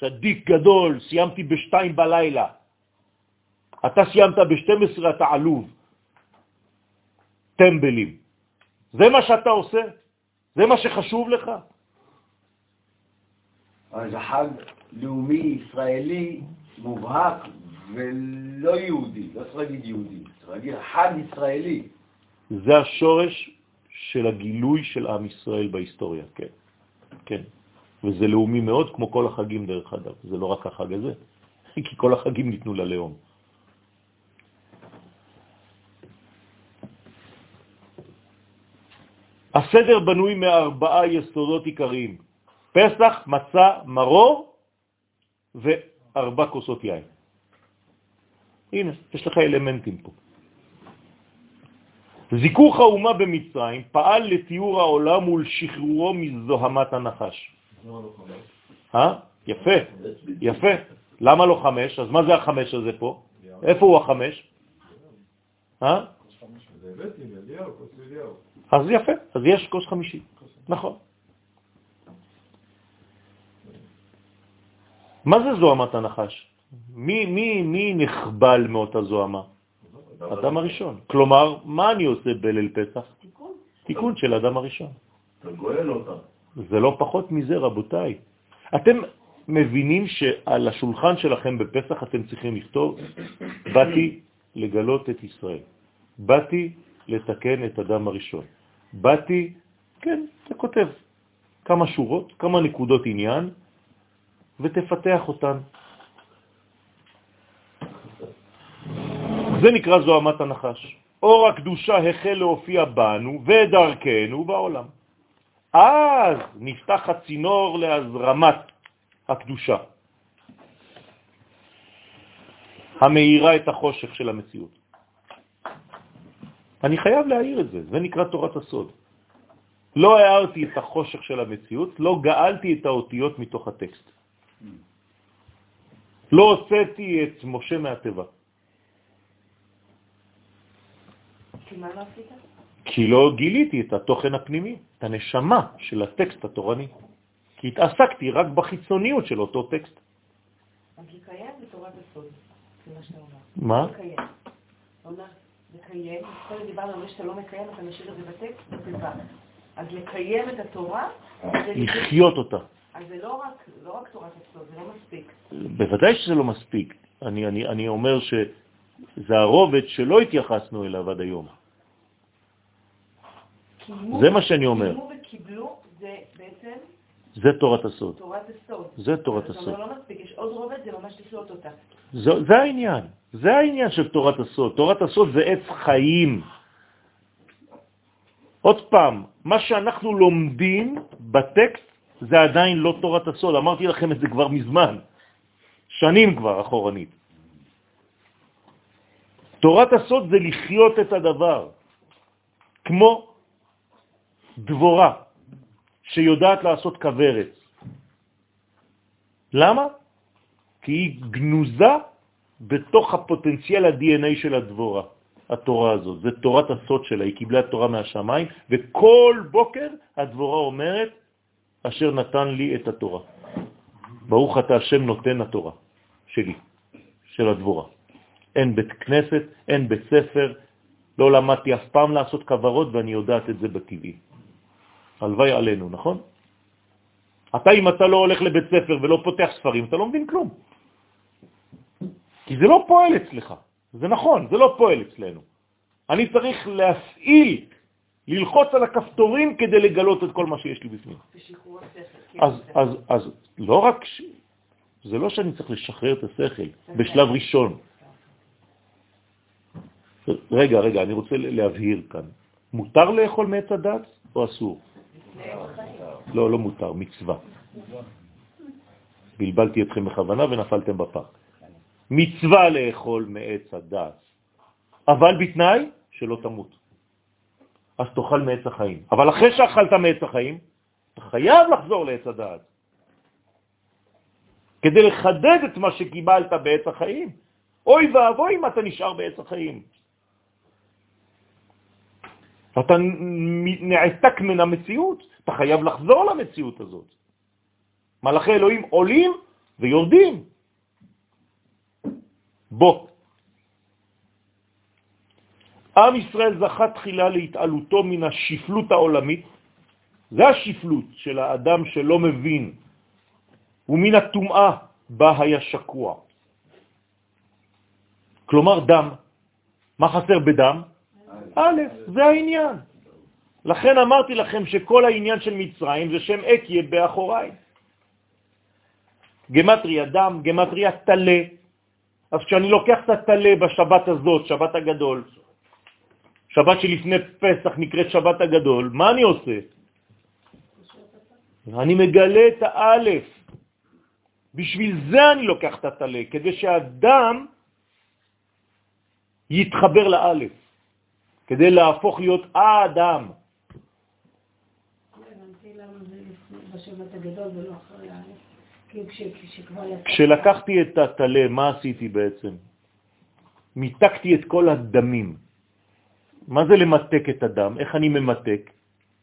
צדיק גדול, סיימתי בשתיים בלילה. אתה סיימת ב-12, אתה עלוב. טמבלים. זה מה שאתה עושה? זה מה שחשוב לך? זה חג לאומי ישראלי מובהק ולא יהודי, לא צריך להגיד יהודי, צריך להגיד חג ישראלי. זה השורש של הגילוי של עם ישראל בהיסטוריה, כן. כן. וזה לאומי מאוד, כמו כל החגים דרך אגב. זה לא רק החג הזה, <laughs> כי כל החגים ניתנו ללאום. הסדר בנוי מארבעה יסודות עיקריים, פסח, מצה, מרור וארבע כוסות יין. הנה, יש לך אלמנטים פה. זיכוך האומה במצרים פעל לתיאור העולם ולשחרורו מזוהמת הנחש. אה? יפה, יפה. למה לא חמש? אז מה זה החמש הזה פה? איפה הוא החמש? אה? אז יפה, אז יש כוס חמישי, נכון. מה זה זוהמת הנחש? מי, מי, מי נחבל מאותה זוהמה? אדם הראשון. כלומר, מה אני עושה בליל פסח? תיקון. תיקון של אדם הראשון. אתה גואל אותה. זה לא פחות מזה, רבותיי. אתם מבינים שעל השולחן שלכם בפסח אתם צריכים לכתוב, באתי לגלות את ישראל. באתי לתקן את אדם הראשון. באתי, כן, אתה כותב כמה שורות, כמה נקודות עניין, ותפתח אותן. זה נקרא זוהמת הנחש. אור הקדושה החל להופיע בנו ודרכנו בעולם. אז נפתח הצינור להזרמת הקדושה, המאירה את החושך של המציאות. אני חייב להעיר את זה, זה נקרא תורת הסוד. לא הערתי את החושך של המציאות, לא גאלתי את האותיות מתוך הטקסט. לא הוצאתי את משה מהטבע. כי מה לא עשית? כי לא גיליתי את התוכן הפנימי, את הנשמה של הטקסט התורני. כי התעסקתי רק בחיצוניות של אותו טקסט. אז לקיים זה תורת הסוד, זה מה שאתה אומר. מה? לקיים. לקיים, קודם דיברנו על זה שאתה לא מקיים, אתה משאיר את זה בטקסט, בתיבה. אז לקיים את התורה, זה לחיות אותה. אז זה לא רק, לא רק תורת הסוד, זה לא מספיק. בוודאי שזה לא מספיק. אני, אני, אני אומר שזה הרובד שלא התייחסנו אליו עד היום. זה מה שאני אומר. קיימו וקיבלו, זה בעצם זה תורת הסוד. תורת הסוד. זה תורת הסוד. אומר לא מספיק, יש עוד רובד, זה ממש לחיות אותה. זה, זה העניין. זה העניין של תורת הסוד. תורת הסוד זה עץ חיים. עוד פעם, מה שאנחנו לומדים בטקסט זה עדיין לא תורת הסוד. אמרתי לכם את זה כבר מזמן, שנים כבר אחורנית. תורת הסוד זה לחיות את הדבר, כמו דבורה שיודעת לעשות כברת. למה? כי היא גנוזה בתוך הפוטנציאל ה-DNA של הדבורה, התורה הזאת. זה תורת הסוד שלה, היא קיבלה תורה מהשמיים, וכל בוקר הדבורה אומרת, אשר נתן לי את התורה. ברוך אתה השם נותן התורה שלי, של הדבורה. אין בית כנסת, אין בית ספר, לא למדתי אף פעם לעשות כברות ואני יודעת את זה בטבעי. הלוואי עלינו, נכון? אתה, אם אתה לא הולך לבית ספר ולא פותח ספרים, אתה לא מבין כלום. כי זה לא פועל אצלך. זה נכון, זה לא פועל אצלנו. אני צריך להפעיל, ללחוץ על הכפתורים כדי לגלות את כל מה שיש לי בפנים. כן, אז, אז, אז לא רק, ש... זה לא שאני צריך לשחרר את השכל בשלב ראשון. רגע, רגע, אני רוצה להבהיר כאן. מותר לאכול מעץ הדת או אסור? לא, לא מותר, מצווה. בלבלתי אתכם בכוונה ונפלתם בפח. מצווה לאכול מעץ הדת, אבל בתנאי שלא תמות. אז תאכל מעץ החיים. אבל אחרי שאכלת מעץ החיים, אתה חייב לחזור לעץ הדעת. כדי לחדד את מה שקיבלת בעץ החיים. אוי ואבוי אם אתה נשאר בעץ החיים. אתה נעתק מן המציאות, אתה חייב לחזור למציאות הזאת. מלאכי אלוהים עולים ויורדים. בוא, עם ישראל זכה תחילה להתעלותו מן השפלות העולמית, זה השפלות של האדם שלא מבין, ומן הטומאה בה היה שקוע. כלומר דם. מה חסר בדם? א', זה העניין. לכן אמרתי לכם שכל העניין של מצרים זה שם אקיה באחוריי. גמטריה דם, גמטריה תלה. אז כשאני לוקח את התלה בשבת הזאת, שבת הגדול, שבת שלפני פסח נקראת שבת הגדול, מה אני עושה? אני מגלה את האלף. בשביל זה אני לוקח את התלה, כדי שהדם יתחבר לאלף, כדי להפוך להיות האדם. כשלקחתי את התלה, מה עשיתי בעצם? מיתקתי את כל הדמים. מה זה למתק את הדם? איך אני ממתק?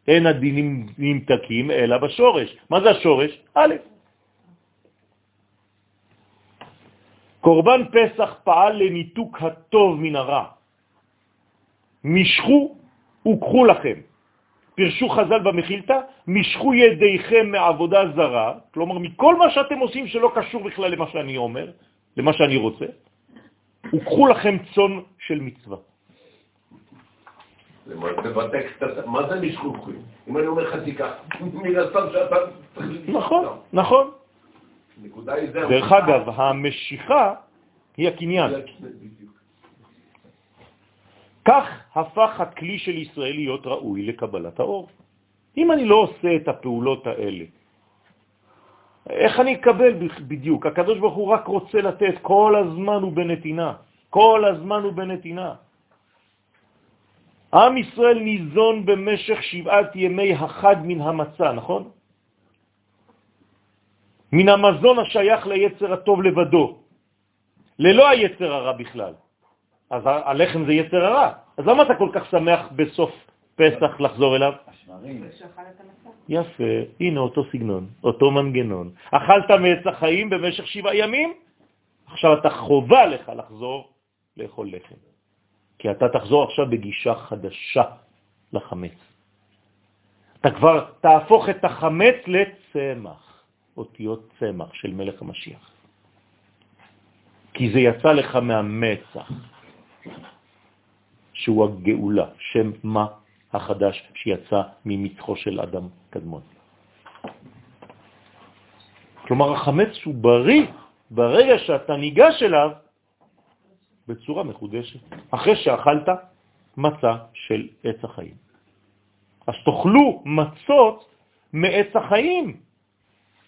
אין הדינים נמתקים אלא בשורש. מה זה השורש? א'. קורבן פסח פעל לניתוק הטוב מן הרע. משכו וקחו לכם. פרשו חז"ל במחילתא, משכו ידיכם מעבודה זרה, כלומר מכל מה שאתם עושים שלא קשור בכלל למה שאני אומר, למה שאני רוצה, וקחו לכם צון של מצווה. מה זה משכו אם אני אומר לך תיקח, <laughs> מן הסתם שאתה... נכון, נכון. דרך אגב, המשיכה היא הקניין. כך הפך הכלי של ישראל להיות ראוי לקבלת האור. אם אני לא עושה את הפעולות האלה, איך אני אקבל בדיוק? הקדוש ברוך הוא רק רוצה לתת, כל הזמן הוא בנתינה. כל הזמן הוא בנתינה. עם ישראל ניזון במשך שבעת ימי החג מן המצה, נכון? מן המזון השייך ליצר הטוב לבדו, ללא היצר הרע בכלל. אז הלחם זה יצר הרע. אז למה אתה כל כך שמח בסוף פסח לחזור אליו? יפה, הנה אותו סגנון, אותו מנגנון. אכלת מעץ החיים במשך שבעה ימים, עכשיו אתה חובה לך לחזור לאכול לחם. כי אתה תחזור עכשיו בגישה חדשה לחמץ. אתה כבר תהפוך את החמץ לצמח. אותיות צמח של מלך המשיח. כי זה יצא לך מהמצח, שהוא הגאולה, שם מה החדש שיצא ממצחו של אדם קדמון. כלומר, החמץ הוא בריא ברגע שאתה ניגש אליו בצורה מחודשת, אחרי שאכלת מצה של עץ החיים. אז תאכלו מצות מעץ החיים,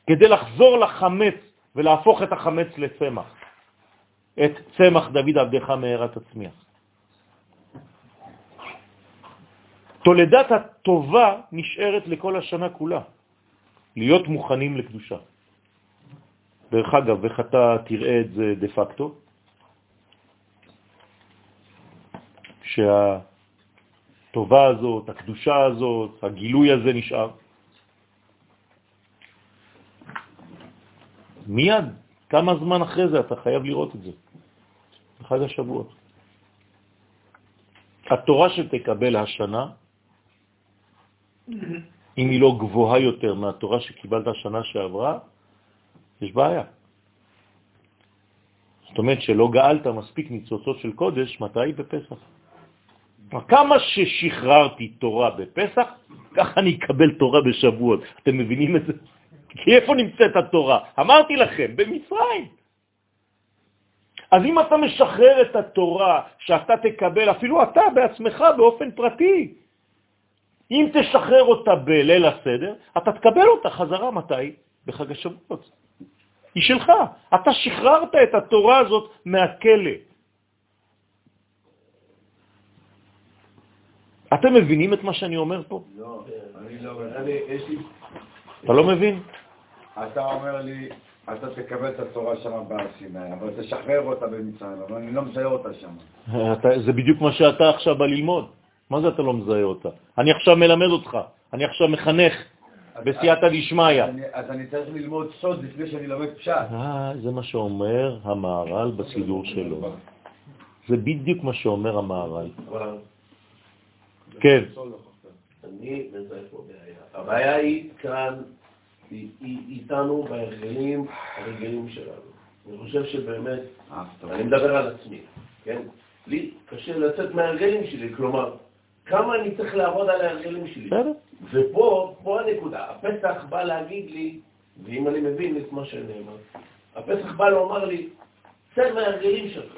כדי לחזור לחמץ ולהפוך את החמץ לצמח, את צמח דוד עבדך מהרת הצמיח. תולדת הטובה נשארת לכל השנה כולה, להיות מוכנים לקדושה. דרך אגב, איך אתה תראה את זה דה פקטו? שהטובה הזאת, הקדושה הזאת, הגילוי הזה נשאר. מיד, כמה זמן אחרי זה אתה חייב לראות את זה, בחג השבועות. התורה שתקבל השנה, אם היא לא גבוהה יותר מהתורה שקיבלת השנה שעברה, יש בעיה. זאת אומרת שלא גאלת מספיק ניצוצות של קודש, מתי? בפסח. כמה ששחררתי תורה בפסח, ככה אני אקבל תורה בשבועות. אתם מבינים את זה? כי איפה נמצאת התורה? אמרתי לכם, במצרים. אז אם אתה משחרר את התורה שאתה תקבל, אפילו אתה בעצמך באופן פרטי, אם תשחרר אותה בליל הסדר, אתה תקבל אותה חזרה מתי? בחג השבועות. היא שלך. אתה שחררת את התורה הזאת מהכלא. אתם מבינים את מה שאני אומר פה? לא, אני לא, לי... אתה לא מבין? אתה אומר לי, אתה תקבל את התורה שם בסיני, אבל תשחרר אותה במצרים, אבל אני לא מזהה אותה שם. זה בדיוק מה שאתה עכשיו בא ללמוד. מה זה אתה לא מזהה אותה? אני עכשיו מלמד אותך, אני עכשיו מחנך בסייעתא דשמיא. אז אני צריך ללמוד סוד לפני שאני לומד פשט. אה, זה מה שאומר המהר"ל בסידור שלו. זה בדיוק מה שאומר המהר"ל. כן. אני מזהה פה בעיה. הבעיה היא כאן, היא היא איתנו בהרגלים הרגילים שלנו. אני חושב שבאמת, אה. אני מדבר על עצמי, כן? לי קשה לצאת מההרגלים שלי, כלומר, כמה אני צריך לעבוד על ההרגלים שלי. ופה, פה הנקודה, הפסח בא להגיד לי, ואם אני מבין את מה שנאמר, הפסח בא לומר לי, צא מההרגלים שלך.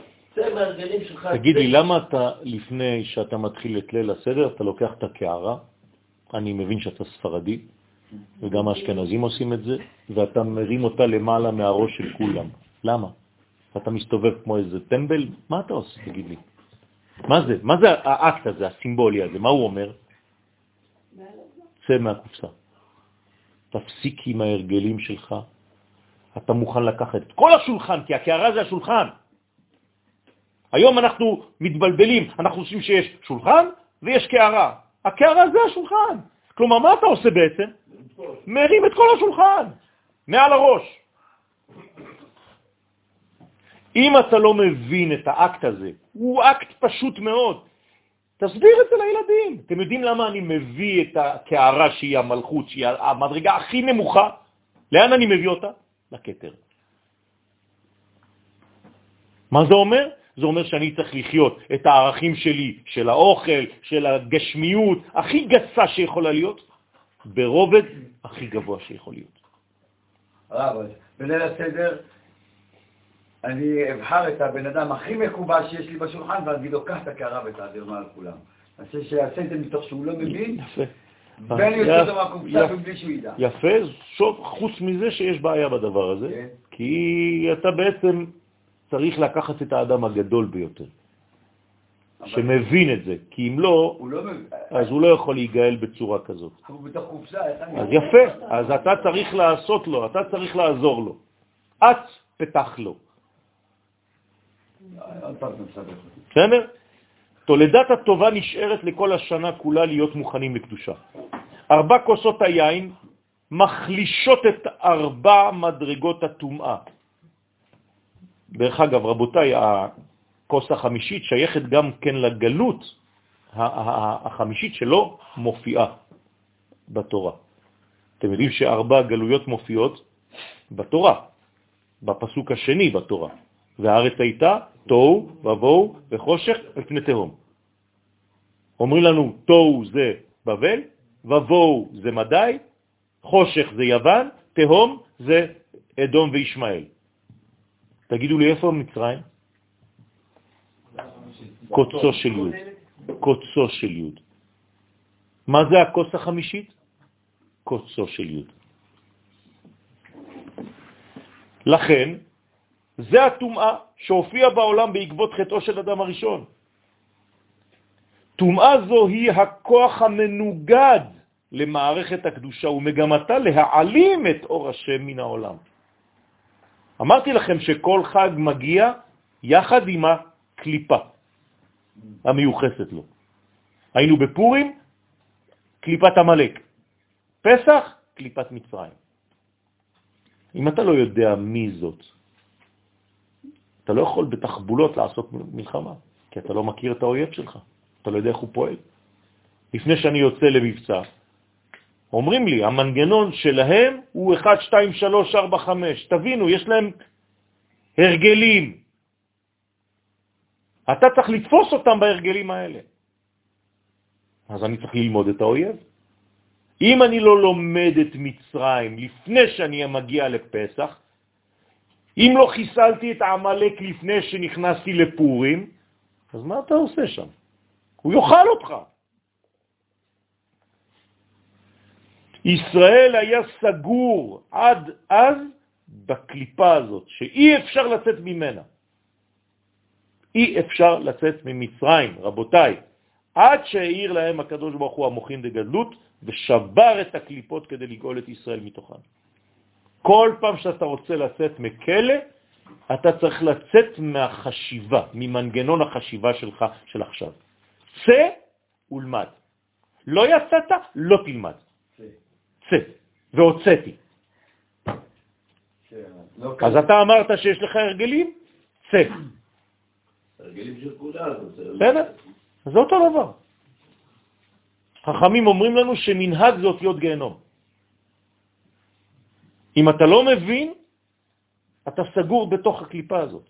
תגיד לי, למה אתה, לפני שאתה מתחיל את ליל הסדר, אתה לוקח את הקערה, אני מבין שאתה ספרדי, וגם האשכנזים עושים את זה, ואתה מרים אותה למעלה מהראש של כולם. למה? אתה מסתובב כמו איזה טמבל? מה אתה עושה, תגיד לי? מה זה? מה זה האקט הזה, הסימבולי הזה? מה הוא אומר? צא מהקופסה. תפסיק עם ההרגלים שלך. אתה מוכן לקחת את כל השולחן, כי הקערה זה השולחן. היום אנחנו מתבלבלים, אנחנו חושבים שיש שולחן ויש קערה. הקערה זה השולחן. כלומר, מה אתה עושה בעצם? מרים את כל השולחן, מעל הראש. אם אתה לא מבין את האקט הזה, הוא אקט פשוט מאוד. תסביר את זה לילדים. אתם יודעים למה אני מביא את הקערה שהיא המלכות, שהיא המדרגה הכי נמוכה? לאן אני מביא אותה? לכתר. מה זה אומר? זה אומר שאני צריך לחיות את הערכים שלי, של האוכל, של הגשמיות, הכי גסה שיכולה להיות, ברובד הכי גבוה שיכול להיות. אז בליל הסדר אני אבחר את הבן אדם הכי מקובע שיש לי בשולחן ואגיד לו, קח את הקערה ותעביר מעל כולם. אני חושב שיעשה את זה מתוך שהוא לא מבין, יפה. ואני יוצא אותו מהקופסה. מבלי שהוא ידע. יפה, שוב, חוץ מזה שיש בעיה בדבר הזה, כן. כי אתה בעצם צריך לקחת את האדם הגדול ביותר, שמבין את זה, כי אם לא, הוא לא אז הוא לא יכול להיגאל בצורה כזאת. הוא בתוך קופסה. אז יפה, אז אתה צריך לעשות לו, אתה צריך לעזור לו. את פתח לו. בסדר? תולדת הטובה נשארת לכל השנה כולה להיות מוכנים לקדושה. ארבע כוסות היין מחלישות את ארבע מדרגות הטומאה. דרך אגב, רבותיי, הכוס החמישית שייכת גם כן לגלות החמישית שלא מופיעה בתורה. אתם יודעים שארבע גלויות מופיעות בתורה, בפסוק השני בתורה. והארץ הייתה תוהו ובוהו וחושך על פני תהום. אומרים לנו תוהו זה בבל, ובוהו זה מדי, חושך זה יוון, תהום זה אדום וישמעאל. תגידו לי, איפה מצרים? קוצו של יוד. קוצו של יוד. מה זה הכוס החמישית? קוצו של יוד. לכן, זה הטומאה שהופיעה בעולם בעקבות חטאו של אדם הראשון. טומאה זו היא הכוח המנוגד למערכת הקדושה ומגמתה להעלים את אור השם מן העולם. אמרתי לכם שכל חג מגיע יחד עם הקליפה המיוחסת לו. היינו בפורים, קליפת המלאק. פסח, קליפת מצרים. אם אתה לא יודע מי זאת, אתה לא יכול בתחבולות לעשות מלחמה, כי אתה לא מכיר את האויב שלך, אתה לא יודע איך הוא פועל. לפני שאני יוצא למבצע, אומרים לי, המנגנון שלהם הוא 1, 2, 3, 4, 5. תבינו, יש להם הרגלים. אתה צריך לתפוס אותם בהרגלים האלה. אז אני צריך ללמוד את האויב. אם אני לא לומד את מצרים לפני שאני מגיע לפסח, אם לא חיסלתי את העמלק לפני שנכנסתי לפורים, אז מה אתה עושה שם? הוא יאכל אותך. ישראל היה סגור עד אז בקליפה הזאת, שאי אפשר לצאת ממנה. אי אפשר לצאת ממצרים, רבותיי, עד שהעיר להם הקדוש ברוך הוא המוחין דגדלות, ושבר את הקליפות כדי לגאול את ישראל מתוכן. כל פעם שאתה רוצה לצאת מכלא, אתה צריך לצאת מהחשיבה, ממנגנון החשיבה שלך של עכשיו. צא ולמד. לא יצאת, לא תלמד. צא. והוצאתי. לא אז אתה אמרת שיש לך הרגלים? צא. הרגלים של כולנו. בסדר? זה אותו דבר. חכמים אומרים לנו שמנהג זה אותיות גיהנום. אם אתה לא מבין, אתה סגור בתוך הקליפה הזאת.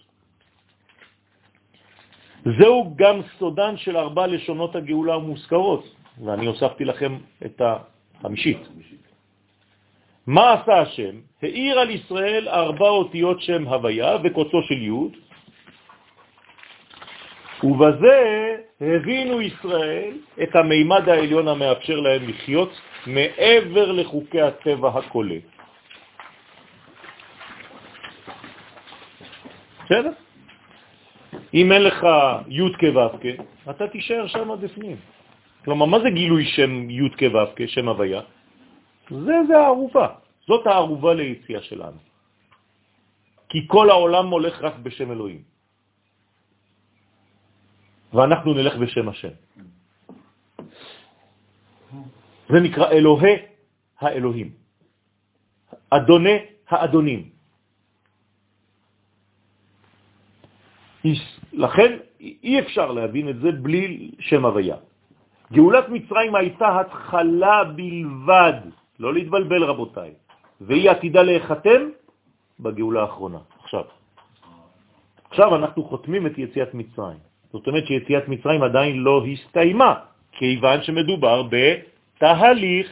זהו גם סודן של ארבע לשונות הגאולה המוזכרות, ואני הוספתי לכם את החמישית. מה עשה השם? העיר על ישראל ארבע אותיות שם הוויה וקוצו של י', ובזה הבינו ישראל את המימד העליון המאפשר להם לחיות מעבר לחוקי הטבע הכולל. בסדר? אם אין לך י' כו' אתה תישאר שם בפנים. כלומר, מה זה גילוי שם י' כו' שם הוויה? זה, זה הערובה. זאת הערובה ליציאה שלנו. כי כל העולם הולך רק בשם אלוהים. ואנחנו נלך בשם השם. זה נקרא אלוהי האלוהים. אדוני האדונים. לכן אי אפשר להבין את זה בלי שם הוויה. גאולת מצרים הייתה התחלה בלבד, לא להתבלבל רבותיי, והיא עתידה להיחתם בגאולה האחרונה, עכשיו. עכשיו אנחנו חותמים את יציאת מצרים. זאת אומרת שיציאת מצרים עדיין לא הסתיימה, כיוון שמדובר בתהליך.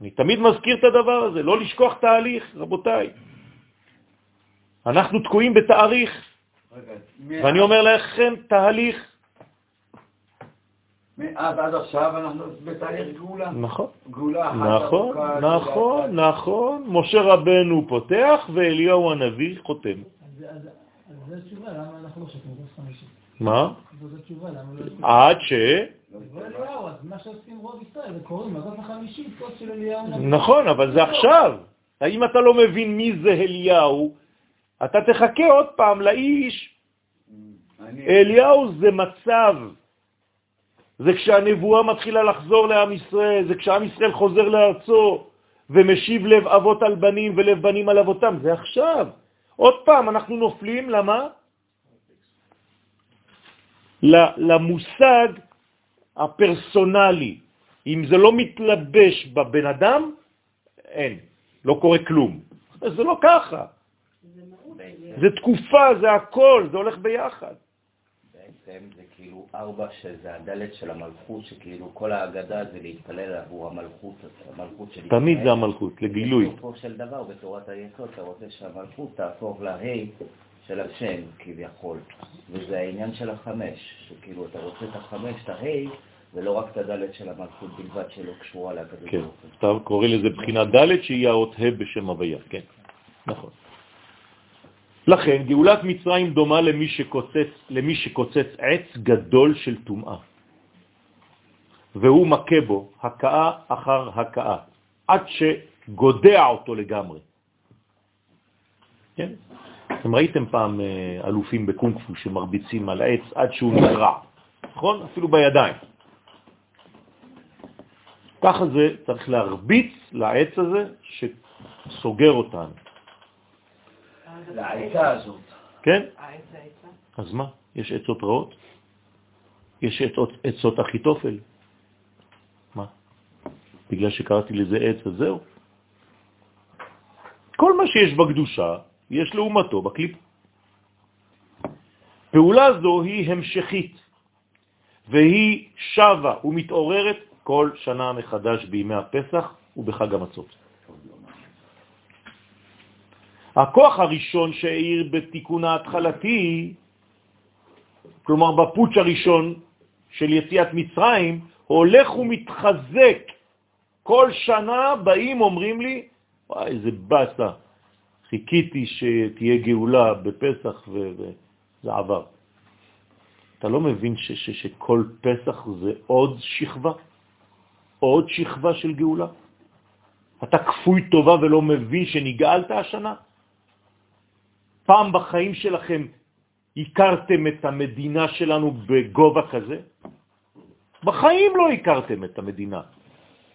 אני תמיד מזכיר את הדבר הזה, לא לשכוח תהליך, רבותיי. אנחנו תקועים בתאריך, ואני אומר לכם, תהליך. מאז עד עכשיו אנחנו בתהליך גאולה. נכון. גאולה אחת נכון, נכון, נכון. משה רבנו פותח ואליהו הנביא חותם. אז אז- אז זו התשובה, למה אנחנו לא שותים? מה? זאת התשובה, למה לא שותים? עד ש... הנביא. נכון, אבל זה עכשיו. האם אתה לא מבין מי זה אליהו, אתה תחכה עוד פעם לאיש. אליהו זה מצב. זה כשהנבואה מתחילה לחזור לעם ישראל, זה כשעם ישראל חוזר לארצו ומשיב לב אבות על בנים ולב בנים על אבותם. זה עכשיו. עוד פעם, אנחנו נופלים, למה? למושג הפרסונלי. אם זה לא מתלבש בבן אדם, אין, לא קורה כלום. זה לא ככה. זה תקופה, זה הכל, זה הולך ביחד. בעצם זה כאילו ארבע, שזה הדלת של המלכות, שכאילו כל ההגדה זה להתפלל עבור המלכות, המלכות של תמיד ישראל. זה המלכות, לגילוי. בסופו של דבר, בתורת היסוד, אתה רוצה שהמלכות תהפוך להי של השם, כביכול. וזה העניין של החמש, שכאילו אתה רוצה את החמש, את ההי, ולא רק את הדלת של המלכות בלבד שלא קשורה לקדוש כן. אתה קורא לזה בחינה ד' שהיא האות ה' בשם הוויה, כן, נכון. לכן גאולת מצרים דומה למי שקוצץ, למי שקוצץ עץ גדול של טומאה, והוא מכה בו הכאה אחר הכאה, עד שגודע אותו לגמרי. כן? אתם ראיתם פעם אה, אלופים בקונג-פו שמרביצים על העץ עד שהוא נקרע, נכון? אפילו בידיים. ככה זה צריך להרביץ לעץ הזה שסוגר אותנו, לעצה הזאת. כן? אז מה? יש עצות רעות? יש עצות, אחיתופל. מה? בגלל שקראתי לזה עץ, אז זהו. כל מה שיש בקדושה, יש לעומתו בקליפה. פעולה זו היא המשכית, והיא שווה ומתעוררת כל שנה מחדש בימי הפסח ובחג המצות. הכוח הראשון שהעיר בתיקון ההתחלתי, כלומר בפוץ' הראשון של יציאת מצרים, הולך ומתחזק. כל שנה באים אומרים לי, וואי, איזה בסה, חיכיתי שתהיה גאולה בפסח וזה עבר. אתה לא מבין ש, ש, שכל פסח זה עוד שכבה? עוד שכבה של גאולה? אתה כפוי טובה ולא מבין שנגאלת השנה? פעם בחיים שלכם הכרתם את המדינה שלנו בגובה כזה? בחיים לא הכרתם את המדינה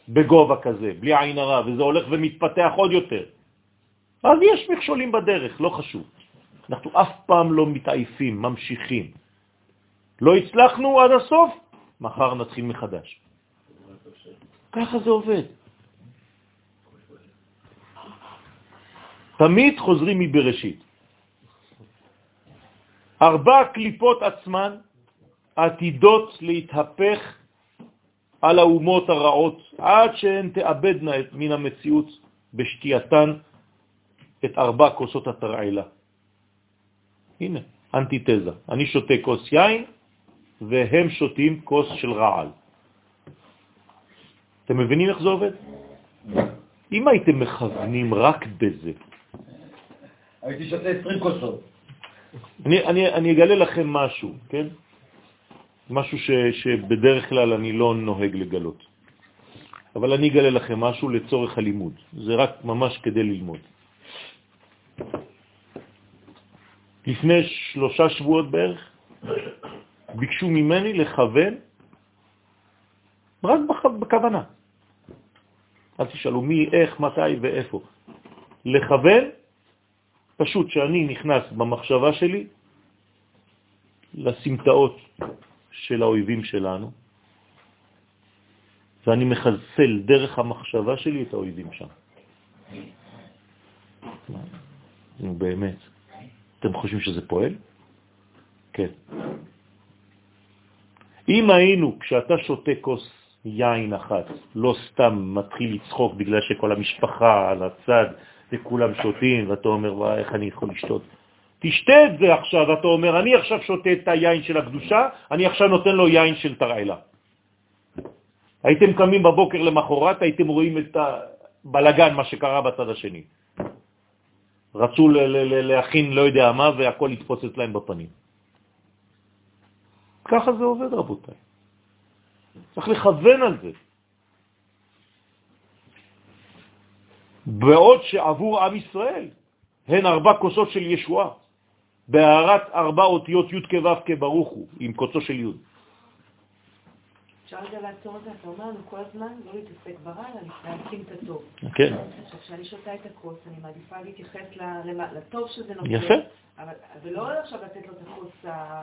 בגובה כזה, בלי עין הרע, וזה הולך ומתפתח עוד יותר. אז יש מכשולים בדרך, לא חשוב. אנחנו אף פעם לא מתעייפים, ממשיכים. לא הצלחנו עד הסוף, מחר נתחיל מחדש. ככה זה עובד. תמיד חוזרים מבראשית. ארבע קליפות עצמן עתידות להתהפך על האומות הרעות עד שהן תאבדנה מן המציאות בשתייתן את ארבע כוסות התרעילה. הנה, אנטיתזה. אני שותה כוס יין והם שותים כוס של רעל. אתם מבינים איך זה עובד? אם הייתם מכוונים רק בזה, הייתי שותה 20 כוסות. אני, אני, אני אגלה לכם משהו, כן? משהו ש, שבדרך כלל אני לא נוהג לגלות. אבל אני אגלה לכם משהו לצורך הלימוד. זה רק ממש כדי ללמוד. לפני שלושה שבועות בערך ביקשו ממני לכוון רק בכוונה. אל תשאלו מי, איך, מתי ואיפה. לכוון, פשוט שאני נכנס במחשבה שלי לסמטאות של האויבים שלנו, ואני מחסל דרך המחשבה שלי את האויבים שם. נו, באמת. אתם חושבים שזה פועל? כן. אם היינו, כשאתה שותה כוס יין אחת, לא סתם מתחיל לצחוק בגלל שכל המשפחה על הצד וכולם שותים, ואתה אומר, איך אני יכול לשתות? תשתה את זה עכשיו, אתה אומר, אני עכשיו שותה את היין של הקדושה, אני עכשיו נותן לו יין של תרעילה. הייתם קמים בבוקר למחרת, הייתם רואים את הבלגן, מה שקרה בצד השני. רצו להכין לא יודע מה, והכל התפוצץ להם בפנים. ככה זה עובד, רבותיי. צריך לכוון על זה. בעוד שעבור עם ישראל הן ארבע כוסות של ישועה, בהערת ארבע אותיות י' כו' כברוך הוא, עם קוצו של י'. אפשר רגע לעצור את זה, אתה אומר לנו כל הזמן לא להתעסק ברע, אלא להקים את הטוב. כן. עכשיו, כשאני שותה את הכוס, אני מעדיפה להתייחס לטוב שזה נותן. יפה. ולא עכשיו לתת לו את הכוס ה...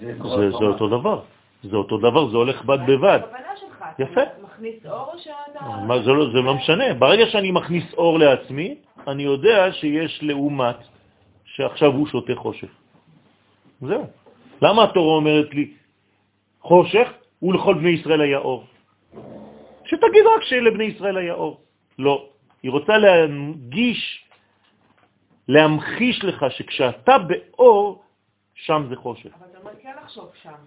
זה אותו דבר. זה אותו דבר, זה הולך בד בבד. יפה. אתה מכניס אור או שאתה... זה לא, זה לא משנה. ברגע שאני מכניס אור לעצמי, אני יודע שיש לעומת שעכשיו הוא שותה חושך. זהו. למה התורה אומרת לי חושך ולכל בני ישראל היה אור? שתגיד רק שלבני ישראל היה אור. לא. היא רוצה להנגיש, להמחיש לך שכשאתה באור, שם זה חושך. אבל אתה אומר כן לחשוב שם.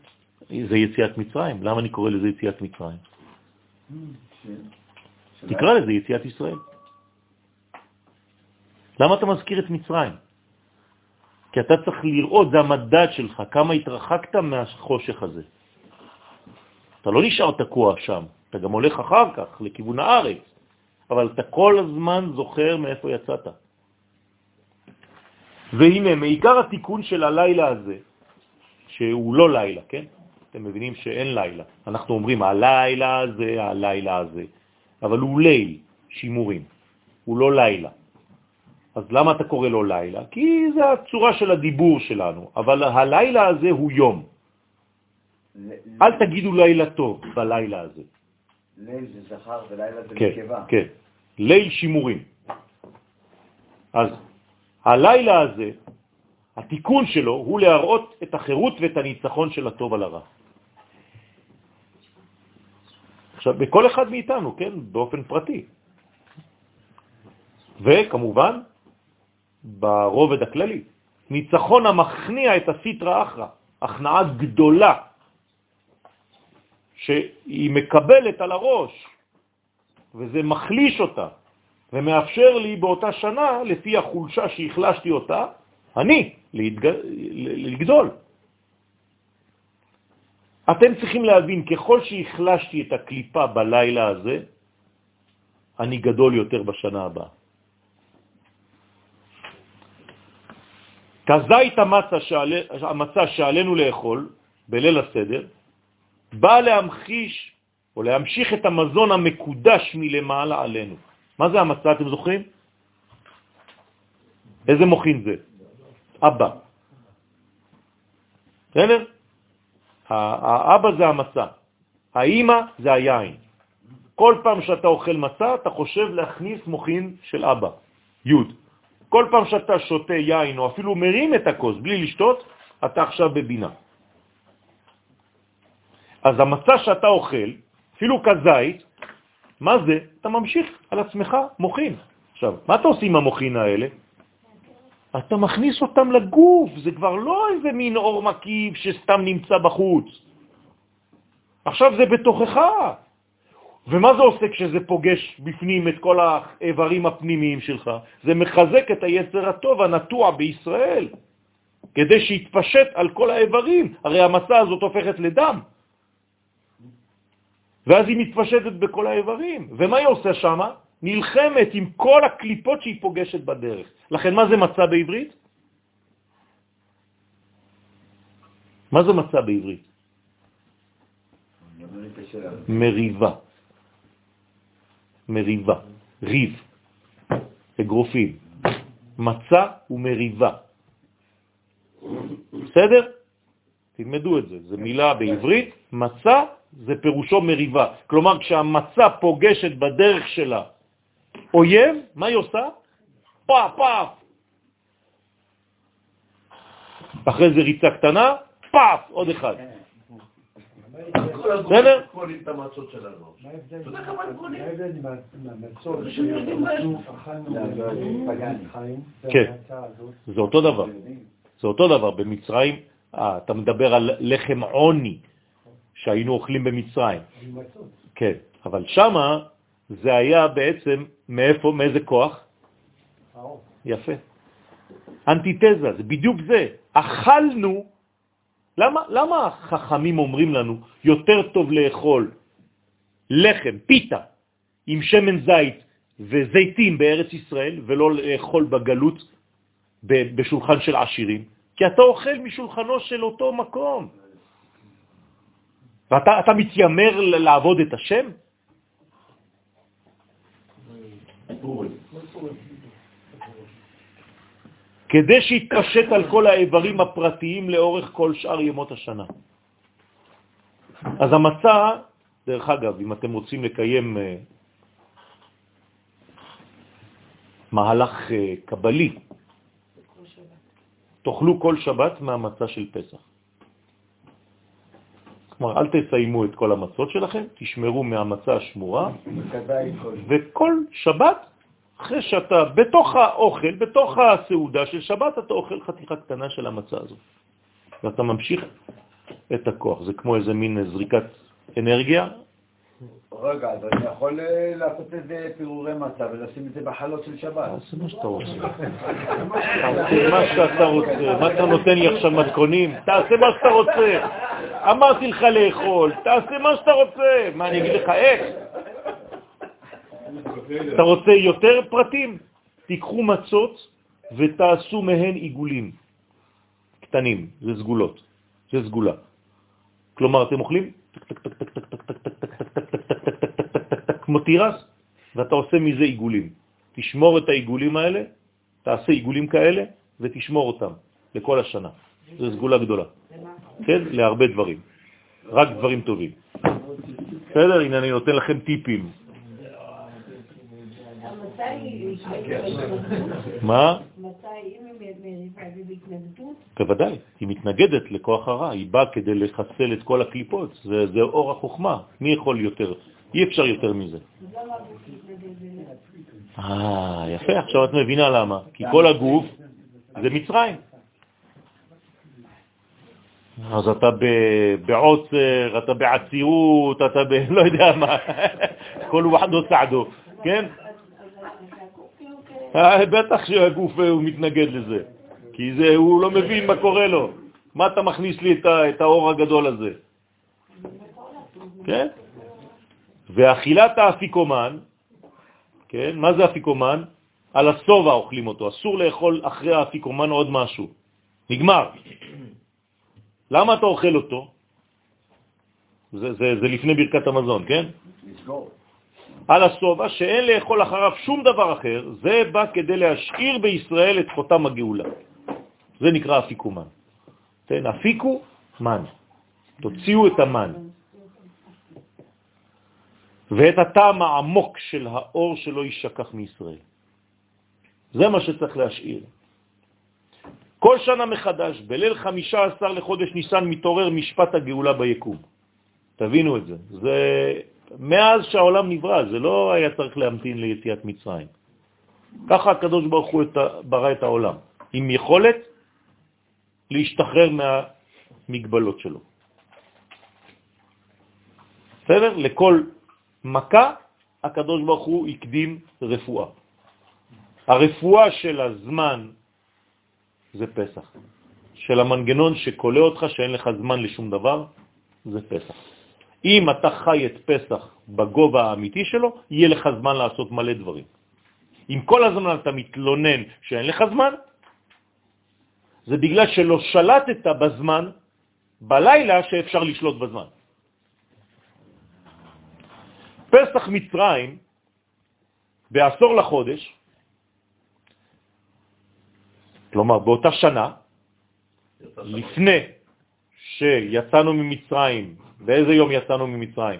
זה יציאת מצרים. למה אני קורא לזה יציאת מצרים? תקרא לזה יציאת ישראל. למה אתה מזכיר את מצרים? כי אתה צריך לראות, זה המדד שלך, כמה התרחקת מהחושך הזה. אתה לא נשאר תקוע שם, אתה גם הולך אחר כך לכיוון הארץ, אבל אתה כל הזמן זוכר מאיפה יצאת. והנה, מעיקר התיקון של הלילה הזה, שהוא לא לילה, כן? אתם מבינים שאין לילה. אנחנו אומרים הלילה הזה, הלילה הזה, אבל הוא ליל, שימורים, הוא לא לילה. אז למה אתה קורא לו לילה? כי זה הצורה של הדיבור שלנו, אבל הלילה הזה הוא יום. אל תגידו לילה טוב בלילה הזה. ליל זה זכר ולילה זה כן, נקבה. כן, ליל שימורים. אז הלילה הזה, התיקון שלו הוא להראות את החירות ואת הניצחון של הטוב על הרע. עכשיו, בכל אחד מאיתנו, כן, באופן פרטי. וכמובן, ברובד הכללי, ניצחון המכניע את הסיטרה אחרא, הכנעה גדולה, שהיא מקבלת על הראש, וזה מחליש אותה, ומאפשר לי באותה שנה, לפי החולשה שהחלשתי אותה, אני, להתג... לגדול. אתם צריכים להבין, ככל שהחלשתי את הקליפה בלילה הזה, אני גדול יותר בשנה הבאה. כזית המצה, שעל... המצה שעלינו לאכול בליל הסדר, בא להמחיש או להמשיך את המזון המקודש מלמעלה עלינו. מה זה המצה, אתם זוכרים? איזה מוכין זה? אבא. בסדר? האבא זה המצה, האימא זה היין. כל פעם שאתה אוכל מצה, אתה חושב להכניס מוכין של אבא, י'. כל פעם שאתה שותה יין או אפילו מרים את הכוס בלי לשתות, אתה עכשיו בבינה. אז המצה שאתה אוכל, אפילו כזית, מה זה? אתה ממשיך על עצמך מוכין. עכשיו, מה אתה עושה עם המוכין האלה? אתה מכניס אותם לגוף, זה כבר לא איזה מין אור מקיף שסתם נמצא בחוץ. עכשיו זה בתוכך. ומה זה עושה כשזה פוגש בפנים את כל האיברים הפנימיים שלך? זה מחזק את היצר הטוב הנטוע בישראל, כדי שיתפשט על כל האיברים. הרי המצה הזאת הופכת לדם. ואז היא מתפשטת בכל האיברים. ומה היא עושה שם? נלחמת עם כל הקליפות שהיא פוגשת בדרך. לכן מה זה מצה בעברית? מה זה מצה בעברית? מריבה. מריבה. ריב. אגרופים. מצה ומריבה. בסדר? תלמדו את זה. זו מילה בעברית, מצה זה פירושו מריבה. כלומר, כשהמצה פוגשת בדרך שלה אויב, מה היא עושה? פאף, פאף. אחרי זה ריצה קטנה, פאף, עוד אחד. בסדר? כן, זה אותו דבר. זה אותו דבר. במצרים, אה, אתה מדבר על לחם עוני שהיינו אוכלים במצרים. כן, אבל שמה זה היה בעצם מאיפה, מאיזה כוח? יפה. אנטיתזה, זה בדיוק זה. אכלנו, למה, למה החכמים אומרים לנו יותר טוב לאכול לחם, פיתה, עם שמן זית וזיתים בארץ ישראל, ולא לאכול בגלות בשולחן של עשירים? כי אתה אוכל משולחנו של אותו מקום. ואתה מתיימר לעבוד את השם? כדי שיתפשט על כל האיברים הפרטיים לאורך כל שאר ימות השנה. אז המצה, דרך אגב, אם אתם רוצים לקיים אה, מהלך אה, קבלי, תאכלו כל שבת מהמצה של פסח. כלומר, אל תסיימו את כל המצות שלכם, תשמרו מהמצה השמורה, וכל שבת, אחרי שאתה בתוך האוכל, בתוך הסעודה של שבת, אתה אוכל חתיכה קטנה של המצה הזאת. ואתה ממשיך את הכוח. זה כמו איזה מין זריקת אנרגיה, רגע, אז אני יכול אה, לעשות איזה פירורי מצה ולשים את זה בחלות של שבת. תעשה מה שאתה רוצה. תעשה מה שאתה רוצה. מה אתה נותן לי עכשיו מתכונים? תעשה מה שאתה רוצה. אמרתי לך לאכול, תעשה מה שאתה רוצה. מה, אני אגיד לך איך? אתה רוצה יותר פרטים? תיקחו מצות ותעשו מהן עיגולים קטנים, זה סגולות, זה סגולה. כלומר, אתם אוכלים כמו תירס, ואתה עושה מזה עיגולים. תשמור את העיגולים האלה, תעשה עיגולים כאלה ותשמור אותם לכל השנה. זו סגולה גדולה. כן? להרבה דברים. רק דברים טובים. בסדר? הנה אני נותן לכם טיפים. מה? בוודאי, היא מתנגדת לכוח הרע, היא באה כדי לחסל את כל הקליפות, זה, אור החוכמה, מי יכול יותר? אי אפשר יותר מזה. אה, יפה, עכשיו את מבינה למה, כי כל הגוף זה מצרים. אז אתה בעוצר, אתה בעצירות, אתה ב... <laughs> לא יודע מה, כל וחדו סעדו, כן? אה, בטח שהגוף אה, הוא מתנגד לזה, כי זה, הוא לא מבין מה קורה לו. מה אתה מכניס לי את, את האור הגדול הזה? כן? ואכילת האפיקומן, כן? מה זה אפיקומן? על הסובה אוכלים אותו, אסור לאכול אחרי האפיקומן עוד משהו. נגמר. למה אתה אוכל אותו? זה, זה, זה לפני ברכת המזון, כן? לסגור. על הסובה שאין לאכול אחריו שום דבר אחר, זה בא כדי להשאיר בישראל את חותם הגאולה. זה נקרא אפיקומן. כן, אפיקו מן. תוציאו את המן. ואת הטעם העמוק של האור שלא יישכח מישראל. זה מה שצריך להשאיר. כל שנה מחדש, בליל חמישה עשר לחודש ניסן מתעורר משפט הגאולה ביקום. תבינו את זה. זה מאז שהעולם נברא, זה לא היה צריך להמתין ליציאת מצרים. ככה הקדוש ברוך הוא את, ברא את העולם, עם יכולת להשתחרר מהמגבלות שלו. בסדר? לכל מכה הקדוש ברוך הוא הקדים רפואה. הרפואה של הזמן זה פסח. של המנגנון שקולה אותך שאין לך זמן לשום דבר, זה פסח. אם אתה חי את פסח בגובה האמיתי שלו, יהיה לך זמן לעשות מלא דברים. אם כל הזמן אתה מתלונן שאין לך זמן, זה בגלל שלא שלטת בזמן בלילה שאפשר לשלוט בזמן. פסח מצרים, בעשור לחודש, כלומר באותה שנה, לפני שיצאנו ממצרים, באיזה יום יצאנו ממצרים?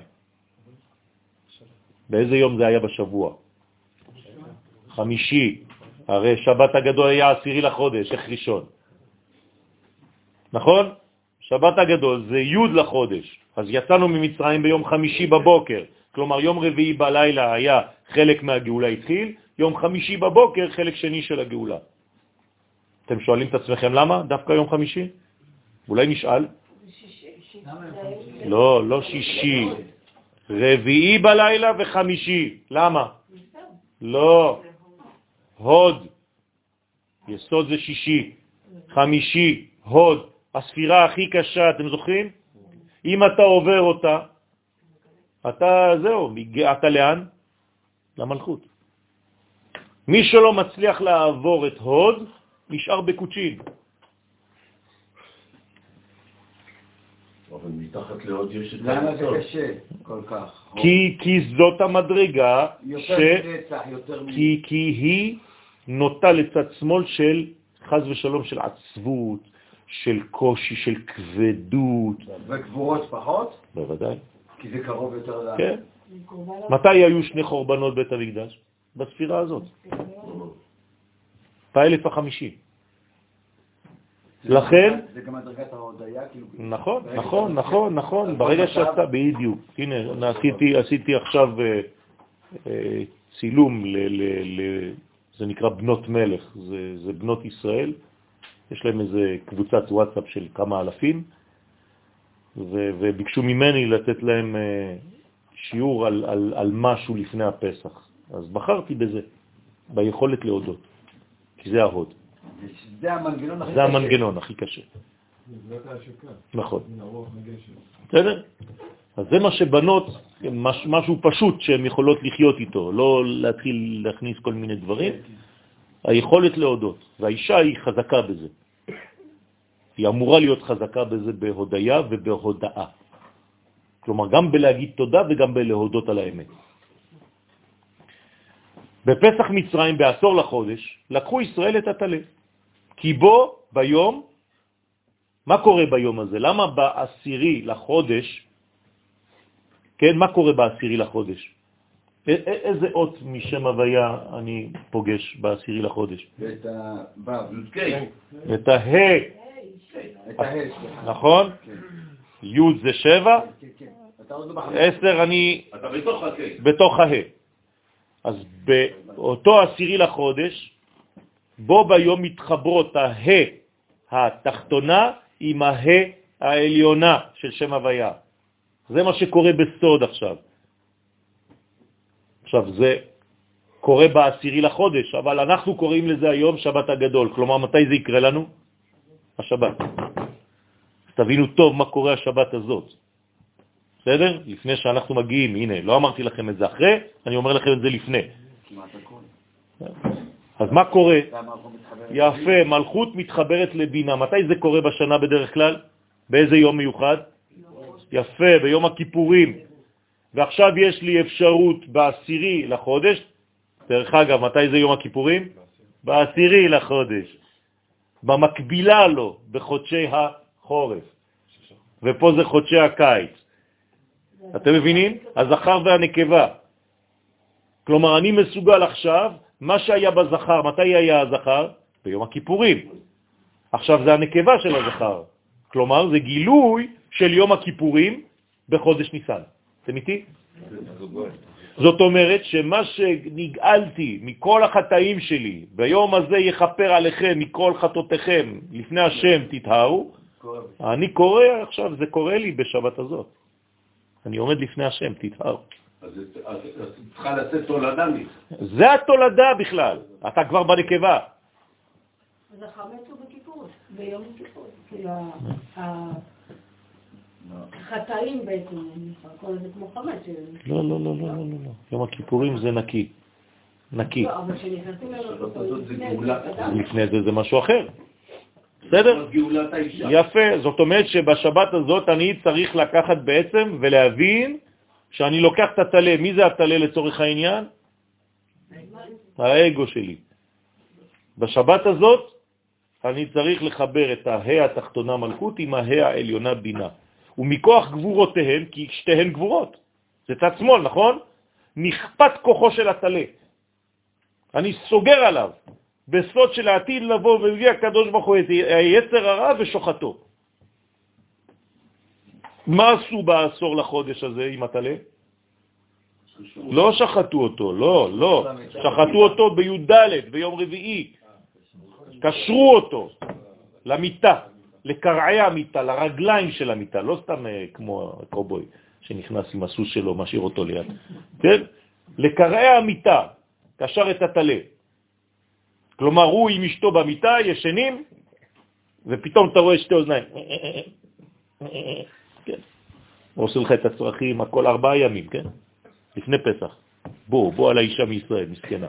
באיזה יום זה היה בשבוע? חמישי, הרי שבת הגדול היה עשירי לחודש, איך ראשון? נכון? שבת הגדול זה י' לחודש, אז יצאנו ממצרים ביום חמישי בבוקר, כלומר יום רביעי בלילה היה חלק מהגאולה התחיל, יום חמישי בבוקר חלק שני של הגאולה. אתם שואלים את עצמכם למה דווקא יום חמישי? אולי נשאל. לא, לא שישי. רביעי בלילה וחמישי. למה? לא. הוד. יסוד זה שישי. חמישי, הוד. הספירה הכי קשה, אתם זוכרים? אם אתה עובר אותה, אתה, זהו, אתה לאן? למלכות. מי שלא מצליח לעבור את הוד, נשאר בקוצ'ין. אבל מתחת לעוד יש את למה זה קשה כל כך? כי, כי זאת המדרגה יותר ש... מ... כי, כי היא נוטה לצד שמאל של, חז ושלום, של עצבות, של קושי, של כבדות. וגבורות פחות? בוודאי. כי זה קרוב יותר ל... כן. מתי היו שני חורבנות בית המקדש? בספירה הזאת. באלף החמישי. לכן... זה גם הדרגת ההודיה, כאילו... נכון, נכון, נכון, נכון, ברגע שאתה, בדיוק. הנה, עשיתי, עכשיו אה, אה, צילום, זה נקרא בנות מלך, זה, בנות ישראל, יש להם איזה קבוצת וואטסאפ של כמה אלפים, וביקשו ממני לתת להם אה, שיעור על, על, על משהו לפני הפסח. אז בחרתי בזה, ביכולת להודות, כי זה ההוד. זה המנגנון הכי זה קשה. המנגנון הכי קשה. נכון. בסדר? אז זה מה שבנות, מש, משהו פשוט שהן יכולות לחיות איתו, לא להתחיל להכניס כל מיני דברים. היכולת להודות, והאישה היא חזקה בזה. היא אמורה להיות חזקה בזה בהודיה ובהודאה. כלומר, גם בלהגיד תודה וגם בלהודות על האמת. בפסח מצרים, בעשור לחודש, לקחו ישראל את הטלה. כי בו, ביום, מה קורה ביום הזה? למה בעשירי לחודש, כן, מה קורה בעשירי לחודש? איזה אות משם הוויה אני פוגש בעשירי לחודש? את הה, את הה, סליחה. נכון? כן, י' זה שבע, כן, כן. לא. עשר אני אתה בתוך הקייס. אז באותו עשירי לחודש, בו ביום מתחברות הה התחתונה עם הה העליונה של שם הוויה. זה מה שקורה בסוד עכשיו. עכשיו, זה קורה בעשירי לחודש, אבל אנחנו קוראים לזה היום שבת הגדול. כלומר, מתי זה יקרה לנו? השבת. אז תבינו טוב מה קורה השבת הזאת. בסדר? לפני שאנחנו מגיעים, הנה, לא אמרתי לכם את זה אחרי, אני אומר לכם את זה לפני. אז מה קורה? יפה, מלכות מתחברת לבינה. מתי זה קורה בשנה בדרך כלל? באיזה יום מיוחד? יפה, ביום הכיפורים. ועכשיו יש לי אפשרות בעשירי לחודש, דרך אגב, מתי זה יום הכיפורים? בעשירי לחודש. במקבילה לו, בחודשי החורף. ופה זה חודשי הקיץ. אתם מבינים? הזכר והנקבה. כלומר, אני מסוגל עכשיו, מה שהיה בזכר, מתי היה הזכר? ביום הכיפורים. עכשיו זה הנקבה של הזכר. כלומר, זה גילוי של יום הכיפורים בחודש ניסן. אתם איתי? זאת אומרת שמה שנגאלתי מכל החטאים שלי, ביום הזה יכפר עליכם מכל חטאותיכם, לפני השם תתהרו, אני קורא עכשיו, זה קורה לי בשבת הזאת. אני עומד לפני השם, תתהר. אז צריכה לצאת תולדה מזה. זה התולדה בכלל, אתה כבר בנקבה. אז החמץ הוא בכיפור, ביום כיפור. כאילו, החטאים בעצם, אני קורא לזה כמו חמץ. לא, לא, לא, לא, לא, לא. יום הכיפורים זה נקי. נקי. לא, זה. זה, לפני זה זה משהו אחר. בסדר? יפה, זאת אומרת שבשבת הזאת אני צריך לקחת בעצם ולהבין שאני לוקח את הטלה. מי זה הטלה לצורך העניין? האגו שלי. בשבת הזאת אני צריך לחבר את ההא התחתונה מלכות עם ההא העליונה בינה. ומכוח גבורותיהן, כי שתיהן גבורות, זה צד שמאל, נכון? נכפת כוחו של הטלה. אני סוגר עליו. בסוד של העתיד לבוא ומביא הקדוש ברוך הוא את היצר הרע ושוחטו. מה עשו בעשור לחודש הזה עם הטלה? לא שחטו אותו, לא, לא. שחטו אותו בי"ד, ביום רביעי. קשרו אותו למיטה, לקרעי המיטה, לרגליים של המיטה, לא סתם אה, כמו הקובוי שנכנס עם הסוס שלו, משאיר אותו ליד. כן? לקרעי המיטה, קשר את הטלה. כלומר, הוא עם אשתו במיטה, ישנים, ופתאום אתה רואה שתי אוזניים. כן. הוא עושה לך את הצרכים, הכל ארבעה ימים, כן? לפני פסח. בוא, בוא על האישה מישראל, מסכנה.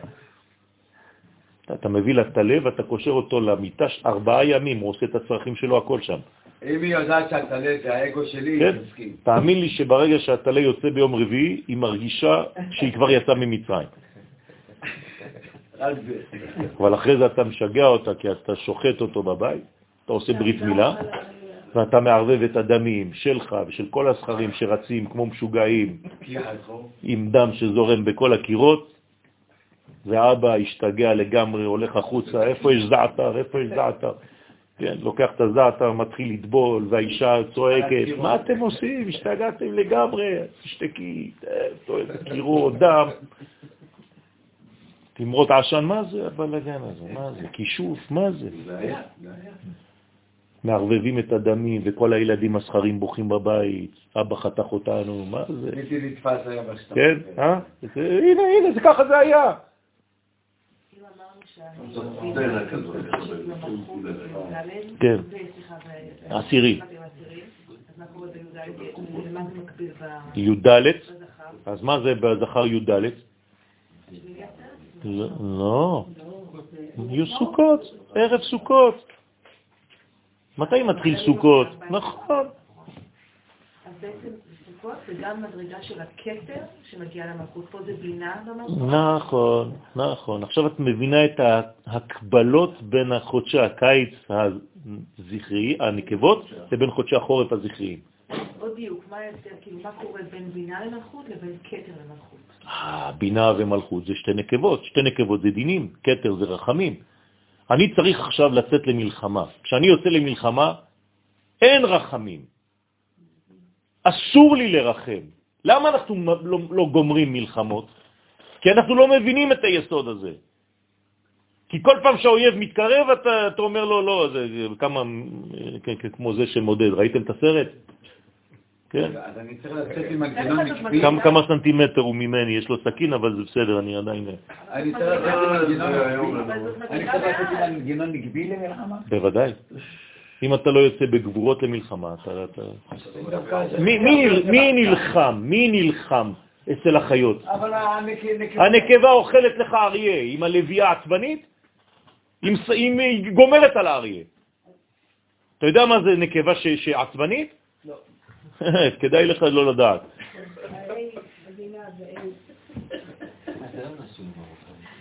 אתה, אתה מביא לה את הלב, אתה קושר אותו למיטה ארבעה ימים, הוא עושה את הצרכים שלו, הכל שם. אם היא יודעת שהטלה זה האגו שלי, כן? תסכים. תאמין לי שברגע שהטלה יוצא ביום רביעי, היא מרגישה שהיא כבר יצאה ממצרים. אבל אחרי זה אתה משגע אותה, כי אתה שוחט אותו בבית, אתה עושה ברית מילה, ואתה מערבב את הדמים שלך ושל כל הסחרים שרצים כמו משוגעים. עם דם שזורם בכל הקירות, ואבא השתגע לגמרי, הולך החוצה, איפה יש זעתר, איפה יש זעתר? כן, לוקח את הזעתר, מתחיל לטבול, והאישה צועקת, מה אתם עושים? השתגעתם לגמרי, תשתקי, טוען, קירות, דם. תמרות עשן, מה זה הבלגן הזה? מה זה? כישוף, מה זה? מערבבים את הדמים, וכל הילדים הזכרים בוכים בבית, אבא חתך אותנו, מה זה? בלתי נתפס היה בשטח. כן, אה? זה- הנה, הנה, זה ככה זה היה. כן. עשירי. אז מה קורה בי"ד? למה זה מקביל ב- י"ד? אז מה זה בזכר י"ד? לא, לא, יהיו סוכות, ערב סוכות. מתי מתחיל סוכות? נכון. אז בעצם סוכות זה גם מדרגה של הכתר שמגיעה למלכות. פה זה בינה במלכות. נכון, נכון. עכשיו את מבינה את ההקבלות בין חודשי הקיץ הזכרי, הנקבות, לבין חודשי החורף הזכריים. עוד דיוק? כאילו, מה קורה בין בינה למלכות לבין כתר למלכות? אה, בינה ומלכות זה שתי נקבות, שתי נקבות זה דינים, כתר זה רחמים. אני צריך עכשיו לצאת למלחמה. כשאני יוצא למלחמה, אין רחמים. אסור לי לרחם. למה אנחנו לא, לא גומרים מלחמות? כי אנחנו לא מבינים את היסוד הזה. כי כל פעם שהאויב מתקרב, אתה, אתה אומר לו, לא, זה, זה כמה, כמו זה שמודד. ראיתם את הסרט? כן. אז אני צריך לצאת עם מנגנון נקבי. כמה, כמה סנטימטר הוא ממני, יש לו סכין, אבל זה בסדר, אני עדיין... אני צריך לצאת עם מנגנון מנגנון נקבי למלחמה. בוודאי. אם אתה לא יוצא בגבורות למלחמה, אתה... אתה... מי, מי, מי נלחם? מי נלחם אצל החיות? אבל הנקבה... אוכלת לך אריה עם הלוויה העצבנית, עם, היא גומרת על האריה. אתה יודע מה זה נקבה ש, שעצבנית? לא. <laughs> כדאי לך לא לדעת.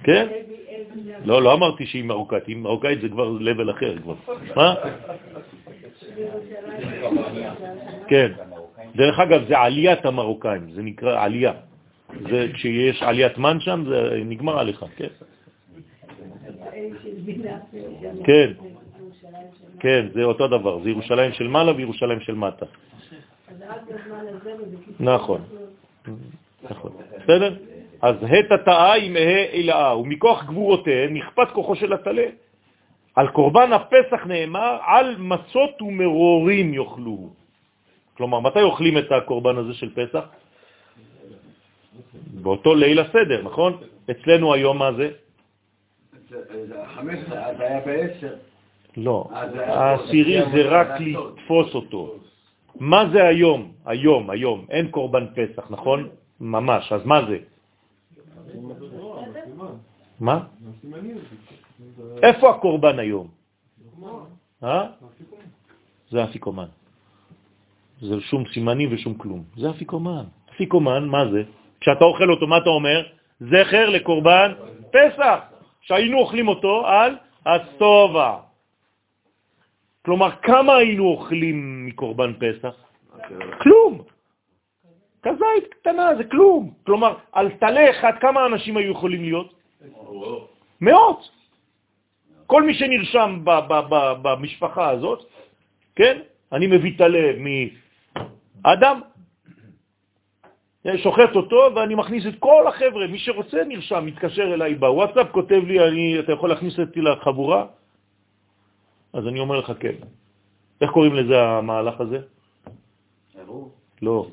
כן? לא, לא אמרתי שהיא מרוקאית, היא מרוקאית זה כבר לבל אחר כבר. מה? כן. דרך אגב, זה עליית המרוקאים, זה נקרא עלייה. זה כשיש עליית מן שם, זה נגמר עליך, כן. כן, כן, זה אותו דבר, זה ירושלים של מעלה וירושלים של מטה. נכון, נכון, בסדר? אז ה' תתאה עם ה' אלאה, ומכוח גבורותיהן נכפת כוחו של הטלה. על קורבן הפסח נאמר, על מצות ומרורים יאכלוהו. כלומר, מתי אוכלים את הקורבן הזה של פסח? באותו ליל הסדר, נכון? אצלנו היום מה זה? אז היה בעשר. לא, העשירי זה רק לתפוס אותו. מה זה היום? היום, היום. אין קורבן פסח, נכון? ממש. אז מה זה? מה? איפה הקורבן היום? אה? זה אפיקומן. זה שום סימני ושום כלום. זה אפיקומן. אפיקומן, מה זה? כשאתה אוכל אותו, מה אתה אומר? זכר לקורבן פסח, שהיינו אוכלים אותו על הסובה. כלומר, כמה היינו אוכלים מקורבן פסח? כלום. כזית קטנה, זה כלום. כלומר, על תלה אחד, כמה אנשים היו יכולים להיות? מאות. כל מי שנרשם במשפחה הזאת, כן? אני מביא תלה מאדם, שוחט אותו ואני מכניס את כל החבר'ה, מי שרוצה נרשם, מתקשר אליי בוואטסאפ, כותב לי, אני, אתה יכול להכניס אותי לחבורה? אז אני אומר לך כן. איך קוראים לזה המהלך הזה? לא.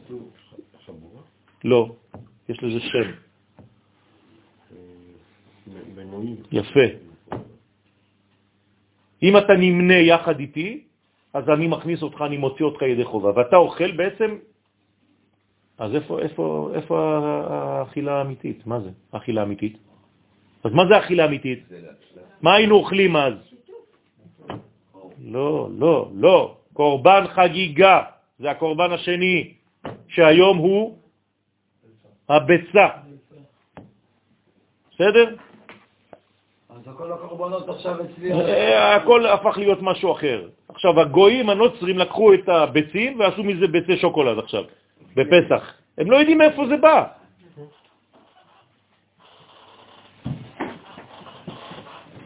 לא, יש לזה שם. יפה. אם אתה נמנה יחד איתי, אז אני מכניס אותך, אני מוציא אותך ידי חובה, ואתה אוכל בעצם, אז איפה, איפה, איפה האכילה האמיתית? מה זה האכילה האמיתית? אז מה זה האכילה האמיתית? מה היינו אוכלים אז? לא, לא, לא. קורבן חגיגה, זה הקורבן השני, שהיום הוא הביצה. בסדר? אז הכל הקורבנות עכשיו אצלי. אה, הכל הפך להיות משהו אחר. עכשיו, הגויים הנוצרים לקחו את הביצים ועשו מזה ביצי שוקולד עכשיו, בפסח. הם לא יודעים מאיפה זה בא.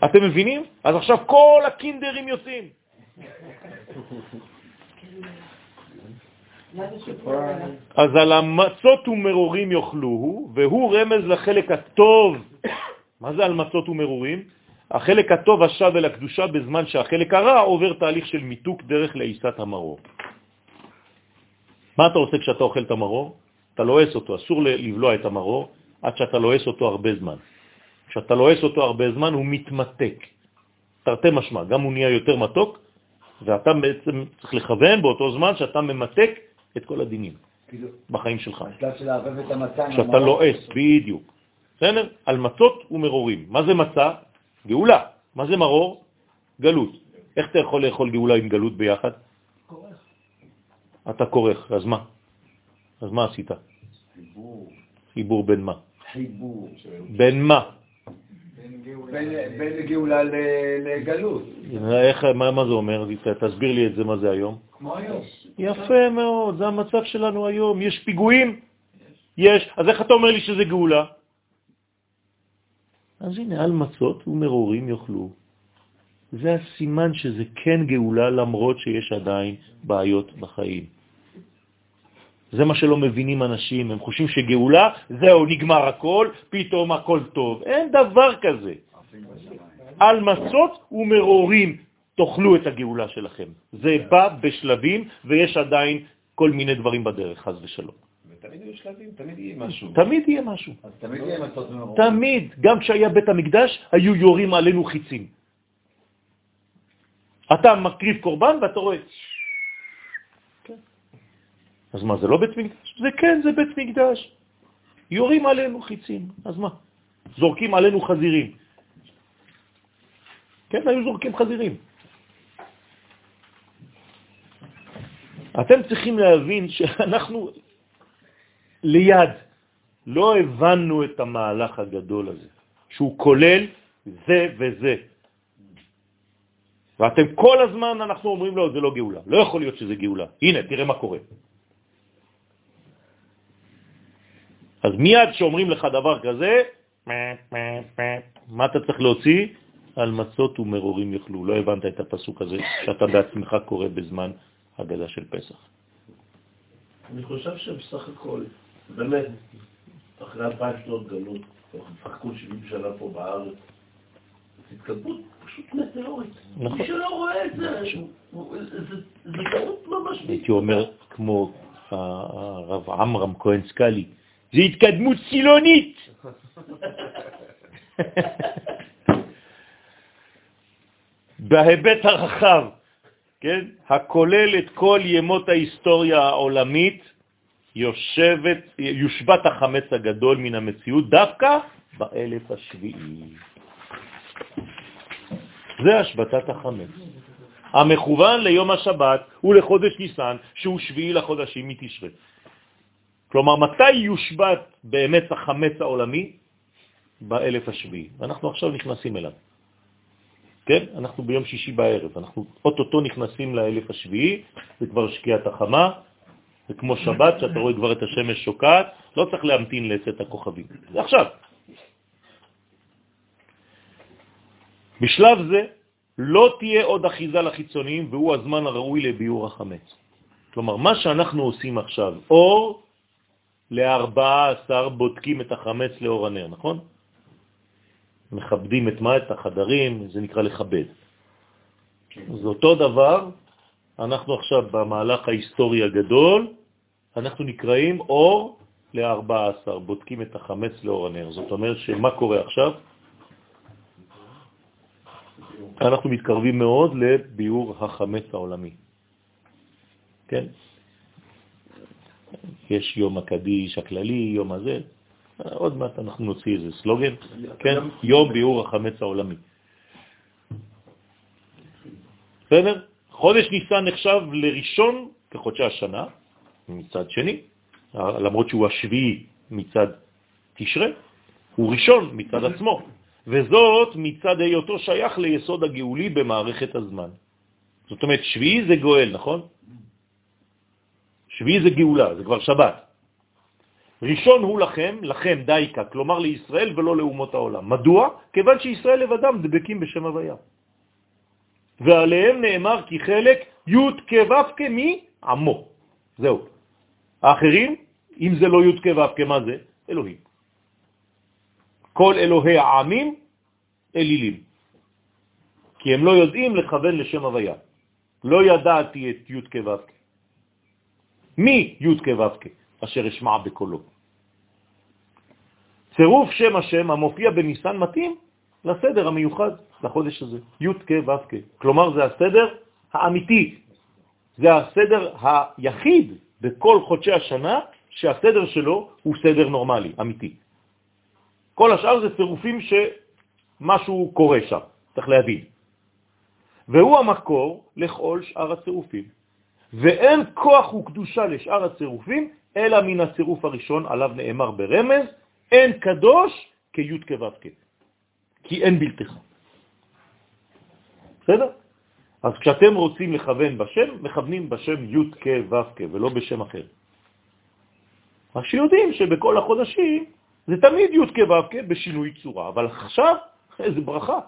אתם מבינים? אז עכשיו כל הקינדרים יוצאים. אז על המצות ומרורים יאכלוהו, והוא רמז לחלק הטוב. מה זה על מצות ומרורים? החלק הטוב השב אל הקדושה בזמן שהחלק הרע עובר תהליך של מיתוק דרך לעיסת המרור. מה אתה עושה כשאתה אוכל את המרור? אתה לועס אותו, אסור לבלוע את המרור עד שאתה לועס אותו הרבה זמן. כשאתה לועס אותו הרבה זמן הוא מתמתק. תרתי משמע, גם הוא נהיה יותר מתוק, ואתה בעצם צריך לכוון באותו זמן שאתה ממתק את כל הדינים כאילו, בחיים שלך. המרור. לועס, בדיוק. בסדר? על מצות ומרורים. מה זה מצה? גאולה. מה זה מרור? גלות. איך אתה יכול לאכול גאולה עם גלות ביחד? אתה כורך, אז מה? אז מה עשית? חיבור. חיבור בין מה? חיבור. בין מה? בין גאולה ל- לגלות. איך, מה, מה זה אומר? תסביר לי את זה, מה זה היום. כמו היום. יפה מאוד, זה המצב שלנו היום. יש פיגועים? יש. אז איך אתה אומר לי שזה גאולה? אז הנה, על מצות ומרורים יאכלו. זה הסימן שזה כן גאולה למרות שיש עדיין בעיות בחיים. זה מה שלא מבינים אנשים, הם חושבים שגאולה, זהו, נגמר הכל, פתאום הכל טוב. אין דבר כזה. על מצות ומרורים תאכלו את הגאולה שלכם. זה בא בשלבים ויש עדיין כל מיני דברים בדרך, חז ושלום. ותמיד יהיו שלבים, תמיד יהיה משהו. תמיד יהיה משהו. אז תמיד יהיה מצות ומרור. תמיד, גם כשהיה בית המקדש, היו יורים עלינו חיצים. אתה מקריב קורבן ואתה רואה... אז מה, זה לא בית מקדש? זה כן, זה בית מקדש. יורים עלינו חיצים, אז מה? זורקים עלינו חזירים. כן, היו זורקים חזירים. אתם צריכים להבין שאנחנו ליד לא הבנו את המהלך הגדול הזה, שהוא כולל זה וזה. ואתם כל הזמן, אנחנו אומרים לו, זה לא גאולה. לא יכול להיות שזה גאולה. הנה, תראה מה קורה. אז מיד שאומרים לך דבר כזה, מה אתה צריך להוציא? על מצות ומרורים יאכלו. לא הבנת את הפסוק הזה שאתה בעצמך קורא בזמן הגדה של פסח. אני חושב שבסך הכל, באמת, אחרי אלפיים שנות גלות, אנחנו 70 שנה פה בארץ, התקדמות פשוט מטאורית. נכון. מי שלא רואה את זה, זה טעות ממש... הייתי אומר, כמו הרב עמרם כהן סקאלי, זה התקדמות סילונית. בהיבט הרחב, כן, הכולל את כל ימות ההיסטוריה העולמית, יושבת, יושבת החמץ הגדול מן המציאות דווקא באלף השביעי. זה השבתת החמץ. המכוון ליום השבת ולחודש ניסן, שהוא שביעי לחודשים מתשרה. כלומר, מתי יושבת באמת החמץ העולמי? באלף השביעי. ואנחנו עכשיו נכנסים אליו. כן? אנחנו ביום שישי בערב, אנחנו אוטוטו נכנסים לאלף השביעי, זה כבר שקיעת החמה, זה כמו שבת, שאתה רואה כבר את השמש שוקעת, לא צריך להמתין לצאת הכוכבים. זה עכשיו. בשלב זה לא תהיה עוד אחיזה לחיצוניים, והוא הזמן הראוי לביור החמץ. כלומר, מה שאנחנו עושים עכשיו, אור ל-14 בודקים את החמץ לאור הנר, נכון? מכבדים את מה? את החדרים, זה נקרא לכבד. זה אותו דבר, אנחנו עכשיו במהלך ההיסטורי הגדול, אנחנו נקראים אור ל-14, בודקים את החמץ לאור הנר. זאת אומרת שמה קורה עכשיו? אנחנו מתקרבים מאוד לביאור החמץ העולמי. כן? יש יום הקדיש הכללי, יום הזה, עוד מעט אנחנו נוציא איזה סלוגן, כן? יום ביאור החמץ העולמי. בסדר? חודש ניסן נחשב לראשון כחודשי השנה, מצד שני, למרות שהוא השביעי מצד תשרה, הוא ראשון מצד עצמו, וזאת מצד היותו שייך ליסוד הגאולי במערכת הזמן. זאת אומרת, שביעי זה גואל, נכון? שביעי זה גאולה, זה כבר שבת. ראשון הוא לכם, לכם דייקה, כלומר לישראל ולא לאומות העולם. מדוע? כיוון שישראל לבדם דבקים בשם הוויה. ועליהם נאמר כי חלק י' כו' כמי עמו. זהו. האחרים, אם זה לא י' כו' כמה זה? אלוהים. כל אלוהי העמים אלילים. כי הם לא יודעים לכוון לשם הוויה. לא ידעתי את י' כו' מי י' כו' אשר אשמע בקולו. צירוף שם השם המופיע בניסן מתאים לסדר המיוחד לחודש הזה, י' כ'. כלומר, זה הסדר האמיתי, זה הסדר היחיד בכל חודשי השנה שהסדר שלו הוא סדר נורמלי, אמיתי. כל השאר זה צירופים שמשהו קורה שם, צריך להבין. והוא המקור לכל שאר הצירופים. ואין כוח וקדושה לשאר הצירופים, אלא מן הצירוף הראשון עליו נאמר ברמז, אין קדוש כי' כו' כי אין בלתך. בסדר? אז כשאתם רוצים לכוון בשם, מכוונים בשם י' כו' ולא בשם אחר. רק שיודעים שבכל החודשים זה תמיד י' כו' בשינוי צורה, אבל עכשיו איזה ברכה,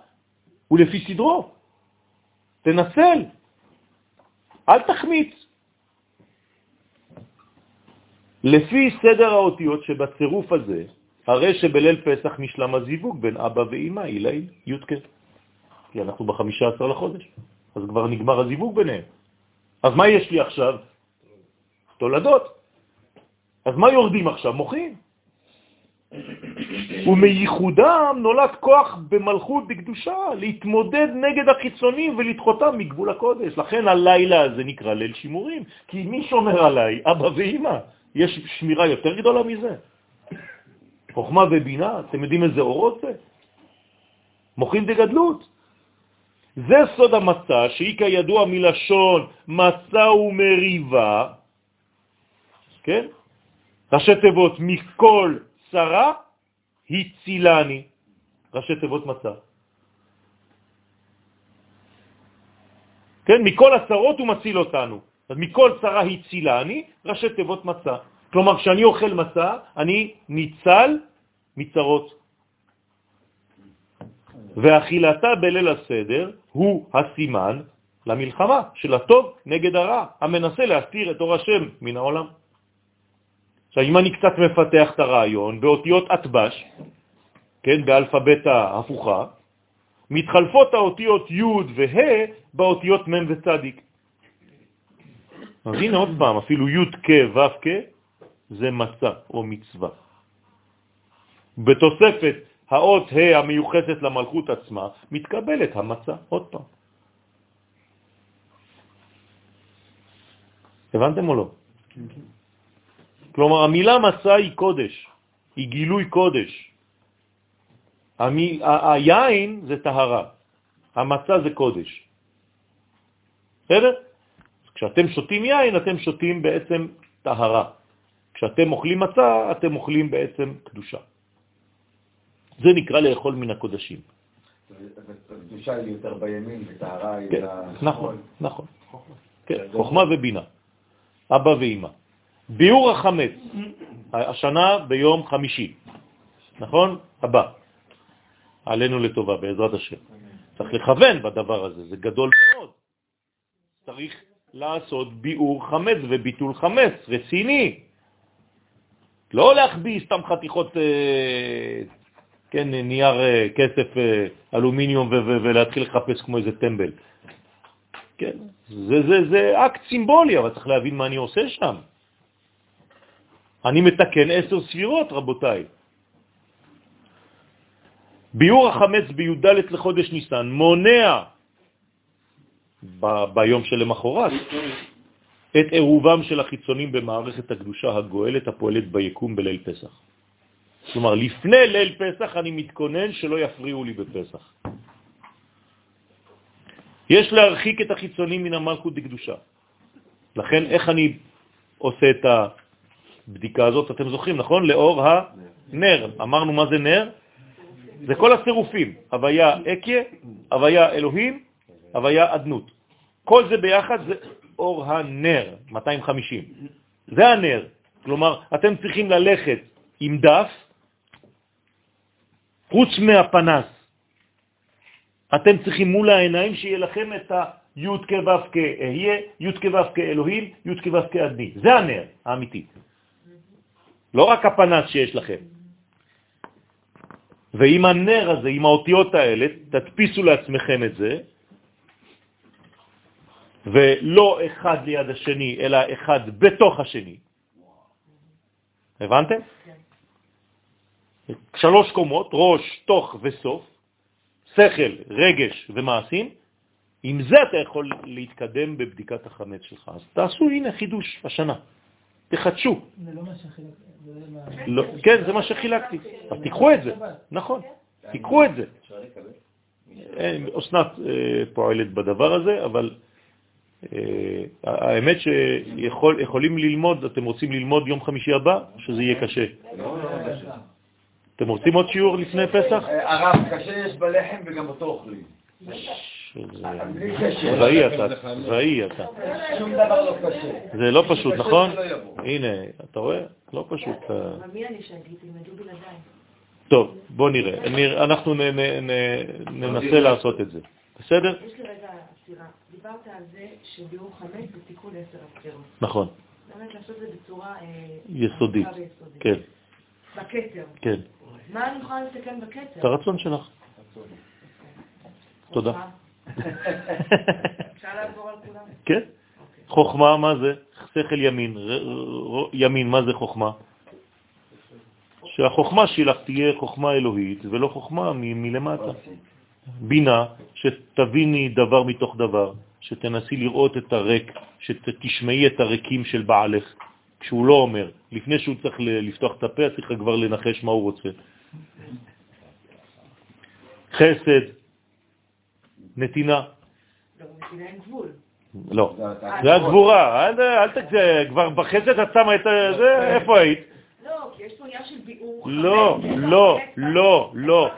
הוא לפי סדרו. תנסל, אל תחמיץ. לפי סדר האותיות שבצירוף הזה, הרי שבליל פסח נשלם הזיווג בין אבא ואמא, אילי י"ק. כי אנחנו בחמישה עשר לחודש, אז כבר נגמר הזיווג ביניהם. אז מה יש לי עכשיו? תולדות. אז מה יורדים עכשיו? מוחים. ומייחודם נולד כוח במלכות בקדושה, להתמודד נגד החיצונים ולדחותם מגבול הקודש. לכן הלילה הזה נקרא ליל שימורים, כי מי שומר עליי? אבא ואמא. יש שמירה יותר גדולה מזה? חוכמה ובינה, אתם יודעים איזה אורות זה? מוחין דגדלות. זה סוד המצה, שהיא כידוע מלשון מצה ומריבה, כן? ראשי תיבות מכל צרה הצילני, ראשי תיבות מצה. כן, מכל הצרות הוא מציל אותנו. אז מכל צרה הצילני, ראשי תיבות מצה. כלומר, כשאני אוכל מצה, אני ניצל מצרות. ואכילתה בליל הסדר הוא הסימן למלחמה של הטוב נגד הרע, המנסה להסתיר את אור השם מן העולם. עכשיו, אם אני קצת מפתח את הרעיון, באותיות אטבש, כן, באלפבית ההפוכה, מתחלפות האותיות י' וה' באותיות מ' וצדיק. אז הנה עוד פעם, אפילו י' כ' ו' כ' זה מצה או מצווה. בתוספת האות ה' המיוחסת למלכות עצמה, מתקבלת המצה, עוד פעם. הבנתם או לא? כלומר, המילה מצה היא קודש, היא גילוי קודש. המי, היין זה טהרה, המצה זה קודש. בסדר? כשאתם שותים יין, אתם שותים בעצם טהרה. כשאתם אוכלים מצה, אתם אוכלים בעצם קדושה. זה נקרא לאכול מן הקודשים. קדושה היא יותר בימין וטהרה היא... כן, נכון, נכון. כן, חוכמה ובינה, אבא ואמא. ביאור החמץ, השנה ביום חמישי, נכון? הבא, עלינו לטובה, בעזרת השם. צריך לכוון בדבר הזה, זה גדול מאוד. צריך לעשות ביאור חמץ וביטול חמץ, רציני. לא להחביא סתם חתיכות, אה, כן, נייר אה, כסף, אה, אלומיניום ולהתחיל לחפש כמו איזה טמבל. כן, זה, זה, זה אקט סימבולי, אבל צריך להבין מה אני עושה שם. אני מתקן עשר ספירות, רבותיי. ביור החמץ בי"ד לחודש ניסן מונע ב- ביום שלמחרת את עירובם של החיצונים במערכת הקדושה הגואלת הפועלת ביקום בליל פסח. כלומר, לפני ליל פסח אני מתכונן שלא יפריעו לי בפסח. יש להרחיק את החיצונים מן המלכות דקדושה. לכן, איך אני עושה את הבדיקה הזאת? אתם זוכרים, נכון? לאור הנר. אמרנו מה זה נר? זה כל הצירופים, הוויה אקיה, הוויה אלוהים, הוויה אדנות. כל זה ביחד זה אור הנר, 250. זה הנר. כלומר, אתם צריכים ללכת עם דף, חוץ מהפנס. אתם צריכים מול העיניים שיהיה לכם את הי' כו' כאהיה, י' כו' כאלוהים, י' כו' כאדני. זה הנר האמיתי. לא רק הפנס שיש לכם. ועם הנר הזה, עם האותיות האלה, תדפיסו לעצמכם את זה, ולא אחד ליד השני, אלא אחד בתוך השני. הבנתם? כן. שלוש קומות, ראש, תוך וסוף, שכל, רגש ומעשים, עם זה אתה יכול להתקדם בבדיקת החמץ שלך. אז תעשו, הנה, חידוש השנה. תחדשו. זה לא מה שחילקתי. לא, כן, זה מה שחילקתי. אז תיקחו את זה, נכון. תיקחו את זה. אה, אסנת אה, פועלת בדבר הזה, אבל אה, האמת שיכולים ללמוד, אתם רוצים ללמוד יום חמישי הבא, שזה יהיה קשה. אתם רוצים עוד שיעור לפני פסח? הרב, קשה יש בלחם וגם אותו אוכלים. ראי אתה, ראי אתה. שום דבר לא קשה. זה לא פשוט, נכון? הנה, אתה רואה? לא פשוט. בלעדיי. טוב, בוא נראה. אנחנו ננסה לעשות את זה. בסדר? יש לי רגע סתירה. דיברת על זה שביאור חמש זה תיקון עשר הספירות. נכון. באמת לעשות את זה בצורה... אה, יסודית. כן. בכתר. כן. מה אני יכולה לתקן בכתר? את הרצון שלך. תודה. אפשר לעבור על כולם? כן. חוכמה, מה זה? שכל ימין. ימין, מה זה חוכמה? שהחוכמה שלך תהיה חוכמה אלוהית ולא חוכמה מלמטה. בינה, שתביני דבר מתוך דבר, שתנסי לראות את הרק, שתשמעי את הרקים של בעלך, כשהוא לא אומר. לפני שהוא צריך לפתוח את הפה, צריך כבר לנחש מה הוא רוצה. חסד, נתינה. לא, זה הגבורה, אל תגזה, כבר בחסד את שמה את זה, איפה היית? לא, כי יש פה עניין של ביאור חמץ. לא, לא, לא, לא.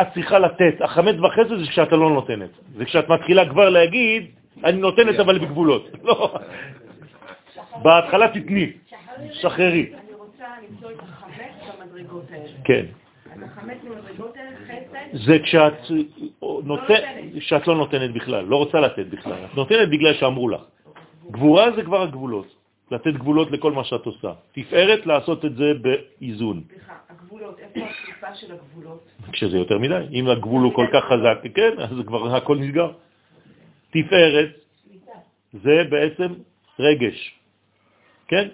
את צריכה לתת, החמץ בחסד זה כשאתה לא נותנת. זה כשאת מתחילה כבר להגיד, אני נותנת אבל בגבולות. <laughs> לא. בהתחלה תתני, שחררי. אני רוצה למצוא את החמץ במדרגות האלה. כן. זה כשאת, נותן, שאת לא נותנת בכלל, לא רוצה לתת בכלל. את נותנת בגלל שאמרו לך. גבורה זה כבר הגבולות. לתת גבולות לכל מה שאת עושה. תפארת לעשות את זה באיזון. סליחה, הגבולות, איפה השליפה של הגבולות? כשזה יותר מדי. אם הגבול הוא כל כך חזק, כן, אז כבר הכל נסגר. תפארת זה בעצם רגש, כן?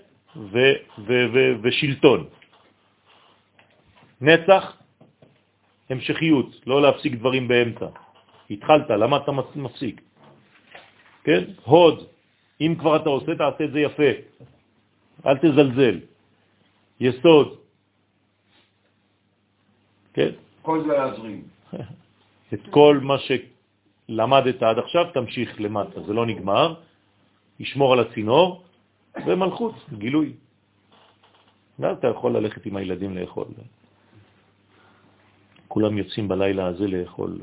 ושלטון. נצח, המשכיות, לא להפסיק דברים באמצע. התחלת, למה אתה מפסיק? כן? הוד, אם כבר אתה עושה, תעשה את זה יפה. אל תזלזל. יסוד. כן? כל זה להזרים. <laughs> את כל מה שלמדת עד עכשיו, תמשיך למטה, זה לא נגמר. ישמור על הצינור, ומלכות, גילוי. ואז אתה יכול ללכת עם הילדים לאכול. כולם יוצאים בלילה הזה לאכול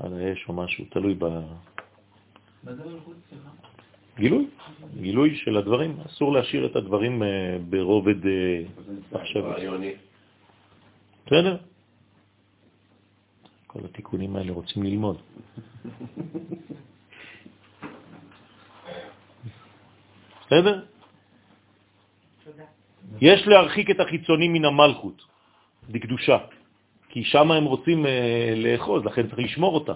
על האש או משהו, תלוי ב... גילוי, גילוי של הדברים. אסור להשאיר את הדברים אה, ברובד אה, עכשיו. בסדר? כל התיקונים האלה רוצים ללמוד. בסדר? יש להרחיק את החיצונים מן המלכות, בקדושה, כי שם הם רוצים אה, לאחוז, לכן צריך לשמור אותה.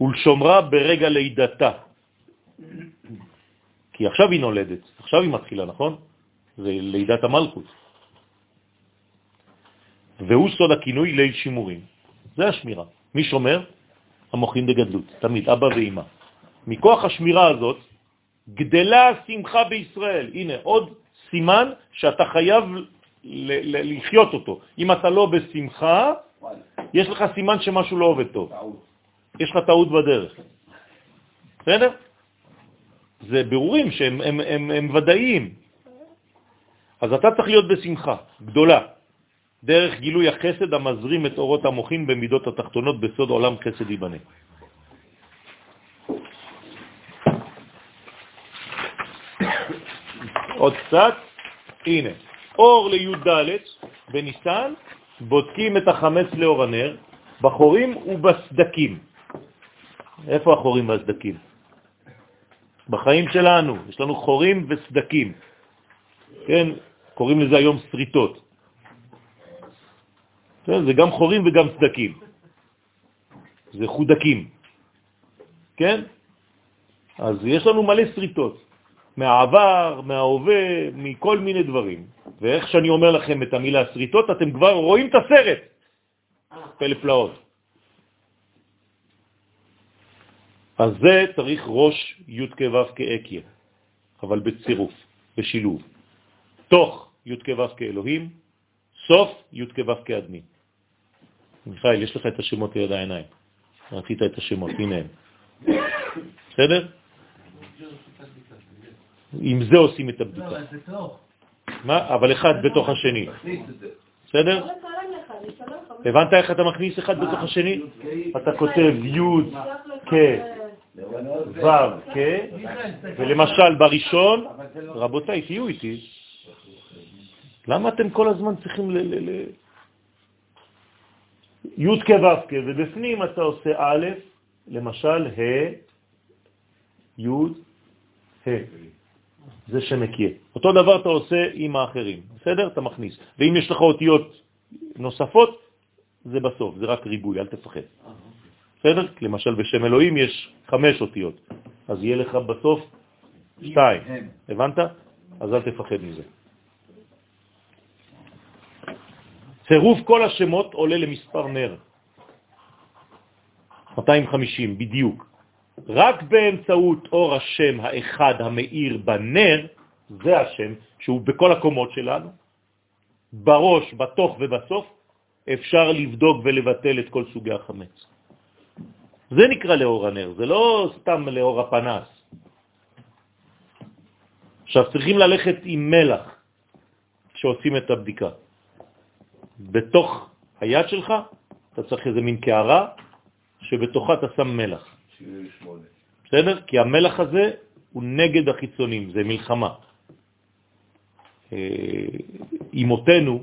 ולשומרה ברגע לידתה. כי עכשיו היא נולדת, עכשיו היא מתחילה, נכון? זה לידת המלכות. והוא סוד הכינוי ליל שימורים. זה השמירה. מי שומר? המוחין בגדלות, תמיד, אבא ואמא. מכוח השמירה הזאת גדלה השמחה בישראל. הנה, עוד סימן שאתה חייב לחיות אותו. אם אתה לא בשמחה, יש לך סימן שמשהו לא עובד טוב. יש לך טעות בדרך. בסדר? זה ברורים שהם הם, הם, הם ודאיים. אז אתה צריך להיות בשמחה גדולה, דרך גילוי החסד המזרים את אורות המוחין במידות התחתונות בסוד עולם חסד ייבנה. עוד קצת, הנה, אור לי"ד בניסן, בודקים את החמץ לאור הנר, בחורים ובסדקים. איפה החורים והסדקים? בחיים שלנו, יש לנו חורים וסדקים. כן, קוראים לזה היום סריטות. כן, זה גם חורים וגם סדקים. זה חודקים. כן? אז יש לנו מלא סריטות. מהעבר, מההווה, מכל מיני דברים. ואיך שאני אומר לכם את המילה סריטות, אתם כבר רואים את הסרט. פלא פלאות. אז זה צריך ראש י' כו' כאקיה, אבל בצירוף, בשילוב. תוך י' כו' כאלוהים, סוף י' כו' כאדמי. מיכאל, יש לך את השמות ליד העיניים. רצית את השמות, הנה הם. בסדר? עם זה עושים את הבדיקה. מה? אבל אחד בתוך השני. בסדר? הבנת איך אתה מכניס אחד בתוך השני? אתה כותב י' כ' ו' כ', ולמשל בראשון, רבותיי, תהיו איתי, למה אתם כל הזמן צריכים ל... י' כ' ו' כ', ובפנים אתה עושה א', למשל ה', י', ה'. זה שמכיר. אותו דבר אתה עושה עם האחרים, בסדר? אתה מכניס. ואם יש לך אותיות נוספות, זה בסוף, זה רק ריבוי, אל תפחד. בסדר? למשל בשם אלוהים יש חמש אותיות, אז יהיה לך בסוף שתיים. הבנת? אז אל תפחד מזה. צירוף כל השמות עולה למספר נר. 250 בדיוק. רק באמצעות אור השם האחד המאיר בנר, זה השם, שהוא בכל הקומות שלנו, בראש, בתוך ובסוף, אפשר לבדוק ולבטל את כל סוגי החמץ. זה נקרא לאור הנר, זה לא סתם לאור הפנס. עכשיו צריכים ללכת עם מלח כשעושים את הבדיקה. בתוך היד שלך אתה צריך איזה מין קערה שבתוכה אתה שם מלח. 78. בסדר? כי המלח הזה הוא נגד החיצונים, זה מלחמה. אמותינו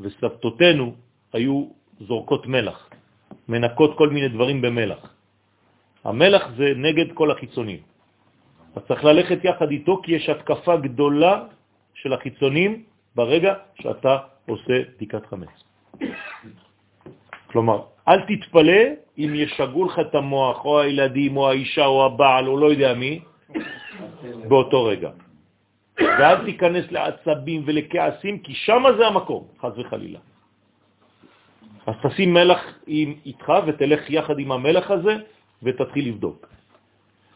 וסבתותינו היו זורקות מלח, מנקות כל מיני דברים במלח. המלח זה נגד כל החיצונים. אז צריך ללכת יחד איתו, כי יש התקפה גדולה של החיצונים ברגע שאתה עושה בדיקת חמץ. כלומר, אל תתפלא אם ישגעו לך את המוח, או הילדים, או האישה, או הבעל, או לא יודע מי, באותו רגע. ואל תיכנס לעצבים ולכעסים, כי שם זה המקום, חז וחלילה. אז תשים מלח איתך ותלך יחד עם המלח הזה ותתחיל לבדוק.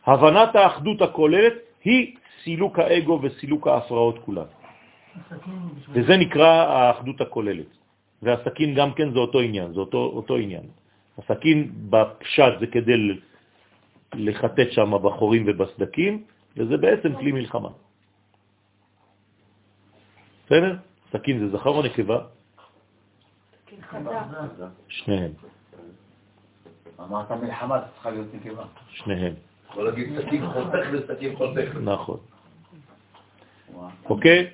הבנת האחדות הכוללת היא סילוק האגו וסילוק ההפרעות כולן. וזה נקרא האחדות הכוללת. והסכין גם כן זה אותו עניין, זה אותו, אותו עניין. הסכין בפשט זה כדי לחטט שם בחורים ובסדקים, וזה בעצם כלי מלחמה. בסדר? סכין זה זכר או נקבה? שניהם. אמרת מלחמה, צריכה להיות נקבה. שניהם. יכול להגיד סכין חותך וסכין חותך. נכון. אוקיי?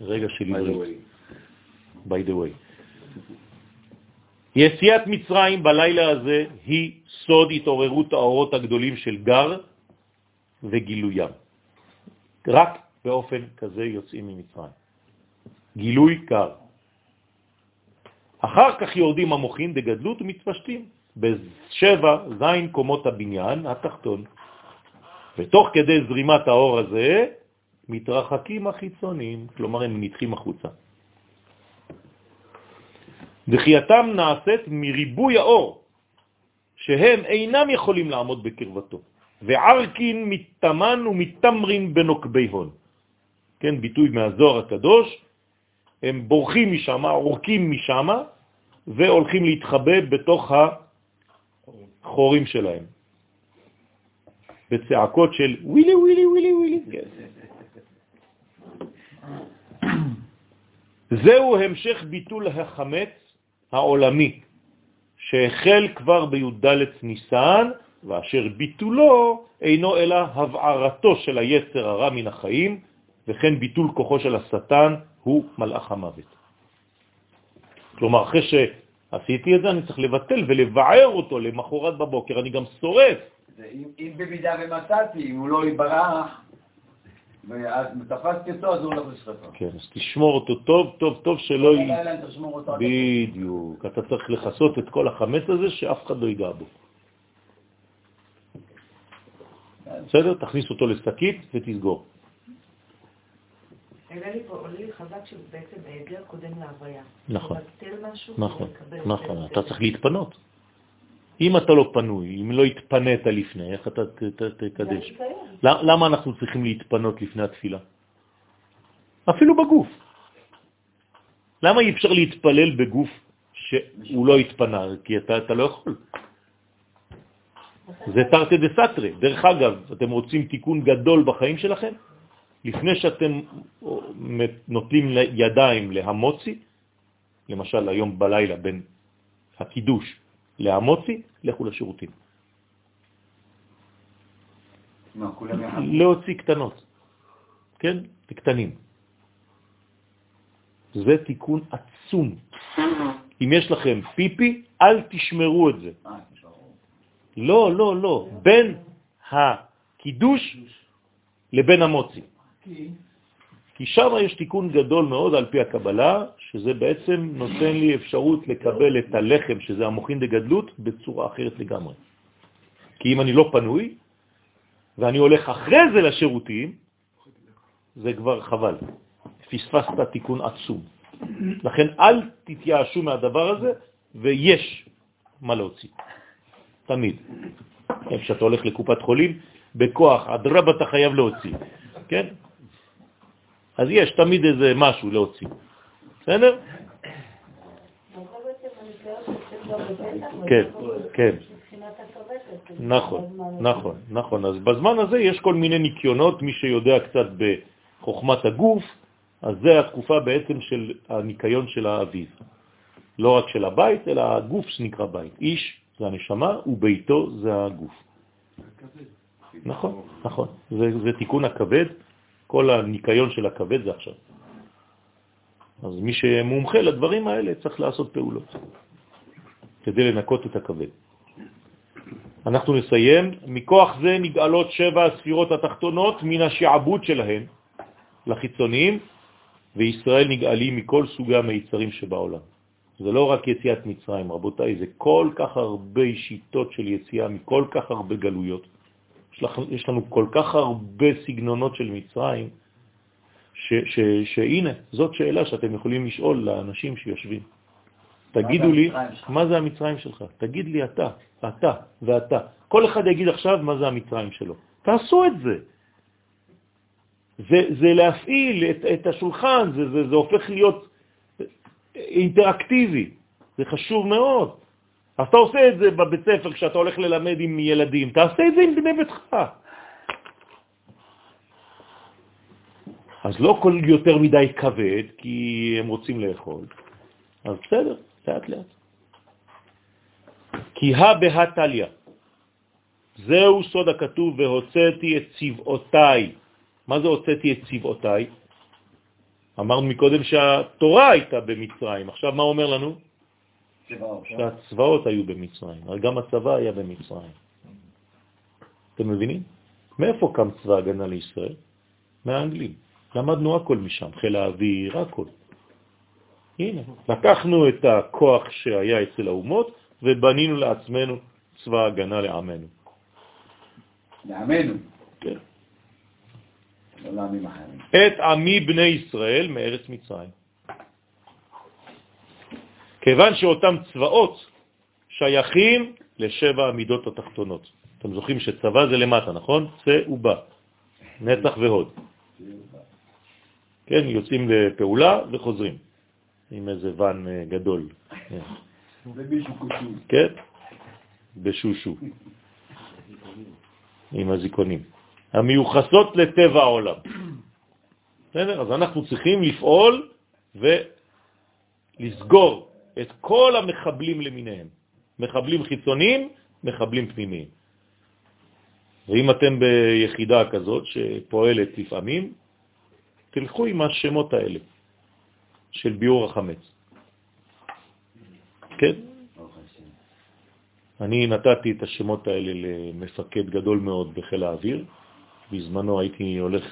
רגע של עברית. by the way. יציאת מצרים בלילה הזה היא סוד התעוררות האורות הגדולים של גר וגילוים. רק באופן כזה יוצאים ממצרים. גילוי גר. אחר כך יורדים המוחים בגדלות ומתפשטים בשבע זין קומות הבניין התחתון. ותוך כדי זרימת האור הזה מתרחקים החיצונים, כלומר הם נדחים החוצה. דחייתם נעשית מריבוי האור, שהם אינם יכולים לעמוד בקרבתו, וערקין מתאמן ומתמרין בנוקבי הון. כן, ביטוי מהזוהר הקדוש, הם בורחים משם, עורקים משם, והולכים להתחבא בתוך החורים שלהם. בצעקות של ווילי ווילי ווילי ווילי. <coughs> זהו המשך ביטול החמץ העולמי, שהחל כבר בי"ד ניסן, ואשר ביטולו אינו אלא הבערתו של היצר הרע מן החיים, וכן ביטול כוחו של השטן הוא מלאך המוות. כלומר, אחרי שעשיתי את זה, אני צריך לבטל ולבער אותו למחרת בבוקר, אני גם שורף. אם, אם במידה ומצאתי, אם הוא לא יברח, ואז תפסתי אותו, אז הוא הולך לשרפה. כן, אז תשמור אותו טוב, טוב, טוב, שלא י... בדיוק. אתה צריך לחסות את כל החמץ הזה, שאף אחד לא ייגע בו. בסדר? תכניס אותו לשקית ותסגור. עולה לי פה, עולה לי חזק שבעצם היעדר קודם להוויה. נכון. לבטל משהו, נכון, ולקבל נכון. אתה צריך להתפנות. אם אתה לא פנוי, אם לא התפנית לפני, איך אתה תקדש? למה אנחנו צריכים להתפנות לפני התפילה? אפילו בגוף. למה אי אפשר להתפלל בגוף שהוא לא התפנה? כי אתה, אתה לא יכול. זה תרתי דה סתרי. דרך אגב, אתם רוצים תיקון גדול בחיים שלכם? לפני שאתם נוטלים ידיים להמוצי, למשל היום בלילה בין הקידוש להמוצי, לכו לשירותים. מה, יחד? להוציא קטנות, כן? קטנים. זה תיקון עצום. אם יש לכם פיפי, אל תשמרו את זה. אה. לא, לא, לא. בין הקידוש לבין המוצי. כי שם יש תיקון גדול מאוד על פי הקבלה, שזה בעצם נותן לי אפשרות לקבל את הלחם, שזה המוחין דגדלות, בצורה אחרת לגמרי. כי אם אני לא פנוי, ואני הולך אחרי זה לשירותים, זה כבר חבל. פספסת תיקון עצום. לכן אל תתייאשו מהדבר הזה, ויש מה להוציא. תמיד. כשאתה הולך לקופת חולים, בכוח, אדרבה אתה חייב להוציא. כן? אז יש תמיד איזה משהו להוציא. בסדר? כן, כן. נכון, נכון, נכון. אז בזמן הזה יש כל מיני ניקיונות, מי שיודע קצת בחוכמת הגוף, אז זה התקופה בעצם של הניקיון של האביב. לא רק של הבית, אלא הגוף שנקרא בית. איש זה הנשמה וביתו זה הגוף. נכון, נכון. זה, זה תיקון הכבד, כל הניקיון של הכבד זה עכשיו. אז מי שמומחה לדברים האלה צריך לעשות פעולות כדי לנקות את הכבד. אנחנו נסיים. מכוח זה נגאלות שבע הספירות התחתונות מן השעבוד שלהן לחיצוניים, וישראל נגאלים מכל סוגי המיצרים שבעולם. זה לא רק יציאת מצרים, רבותיי, זה כל כך הרבה שיטות של יציאה מכל כך הרבה גלויות. יש לנו כל כך הרבה סגנונות של מצרים, שהנה, זאת שאלה שאתם יכולים לשאול לאנשים שיושבים. תגידו לי, מה זה המצרים שלך? תגיד לי אתה, אתה ואתה. כל אחד יגיד עכשיו מה זה המצרים שלו. תעשו את זה. זה, זה להפעיל את, את השולחן, זה, זה, זה הופך להיות אינטראקטיבי, זה חשוב מאוד. אז אתה עושה את זה בבית ספר כשאתה הולך ללמד עם ילדים, תעשה את זה עם בני ביתך. אז לא כל יותר מדי כבד, כי הם רוצים לאכול. אז בסדר, לאט לאט. כי הא בהא תליא, זהו סוד הכתוב, והוצאתי את צבעותיי. מה זה הוצאתי את צבעותיי? אמרנו מקודם שהתורה הייתה במצרים, עכשיו מה אומר לנו? שהצבאות היו במצרים, גם הצבא היה במצרים. אתם מבינים? מאיפה קם צבא הגנה לישראל? מהאנגלים. למדנו הכל משם, חיל האוויר, הכל. הנה, לקחנו את הכוח שהיה אצל האומות ובנינו לעצמנו צבא הגנה לעמנו. לעמנו. כן. לא לעמים אחרים. את עמי בני ישראל מארץ מצרים. כיוון שאותם צבאות שייכים לשבע המידות התחתונות. אתם זוכרים שצבא זה למטה, נכון? צא ובא, נצח והוד. כן, יוצאים לפעולה וחוזרים עם איזה ון אה, גדול. כן, בשושו, עם הזיכונים. המיוחסות לטבע העולם. בסדר? אז אנחנו צריכים לפעול ולסגור את כל המחבלים למיניהם. מחבלים חיצוניים, מחבלים פנימיים. ואם אתם ביחידה כזאת שפועלת לפעמים, תלכו עם השמות האלה של ביור החמץ. כן? אני נתתי את השמות האלה למפקד גדול מאוד בחיל האוויר. בזמנו הייתי הולך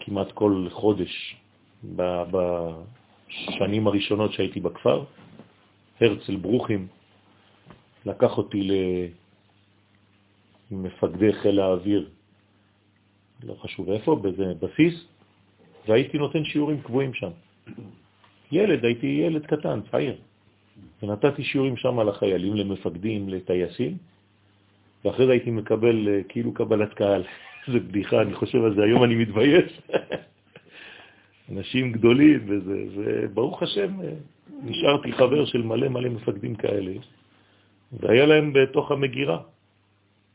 כמעט כל חודש בשנים הראשונות שהייתי בכפר. הרצל ברוכים לקח אותי למפקדי חיל האוויר, לא חשוב איפה, באיזה בסיס, והייתי נותן שיעורים קבועים שם. ילד, הייתי ילד קטן, צעיר. ונתתי שיעורים שם על החיילים, למפקדים, לטייסים, ואחרי זה הייתי מקבל אה, כאילו קבלת קהל. <laughs> איזה בדיחה, אני חושב על זה, היום אני מתבייש. <laughs> אנשים גדולים, וזה, וברוך השם, אה, נשארתי חבר של מלא מלא מפקדים כאלה, והיה להם בתוך המגירה.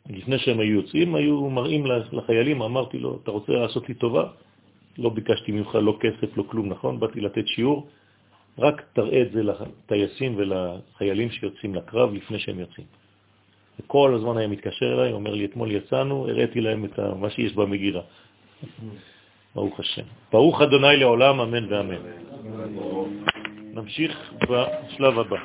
לפני שהם היו יוצאים, היו מראים לחיילים, אמרתי לו, אתה רוצה לעשות לי טובה? לא ביקשתי ממך לא כסף, לא כלום, נכון? באתי לתת שיעור, רק תראה את זה לטייסים ולחיילים שיוצאים לקרב לפני שהם יוצאים. וכל הזמן היה מתקשר אליי, אומר לי, אתמול יצאנו, הראיתי להם את מה שיש במגירה. <laughs> ברוך השם. ברוך אדוני לעולם, אמן ואמן. נמשיך בשלב הבא.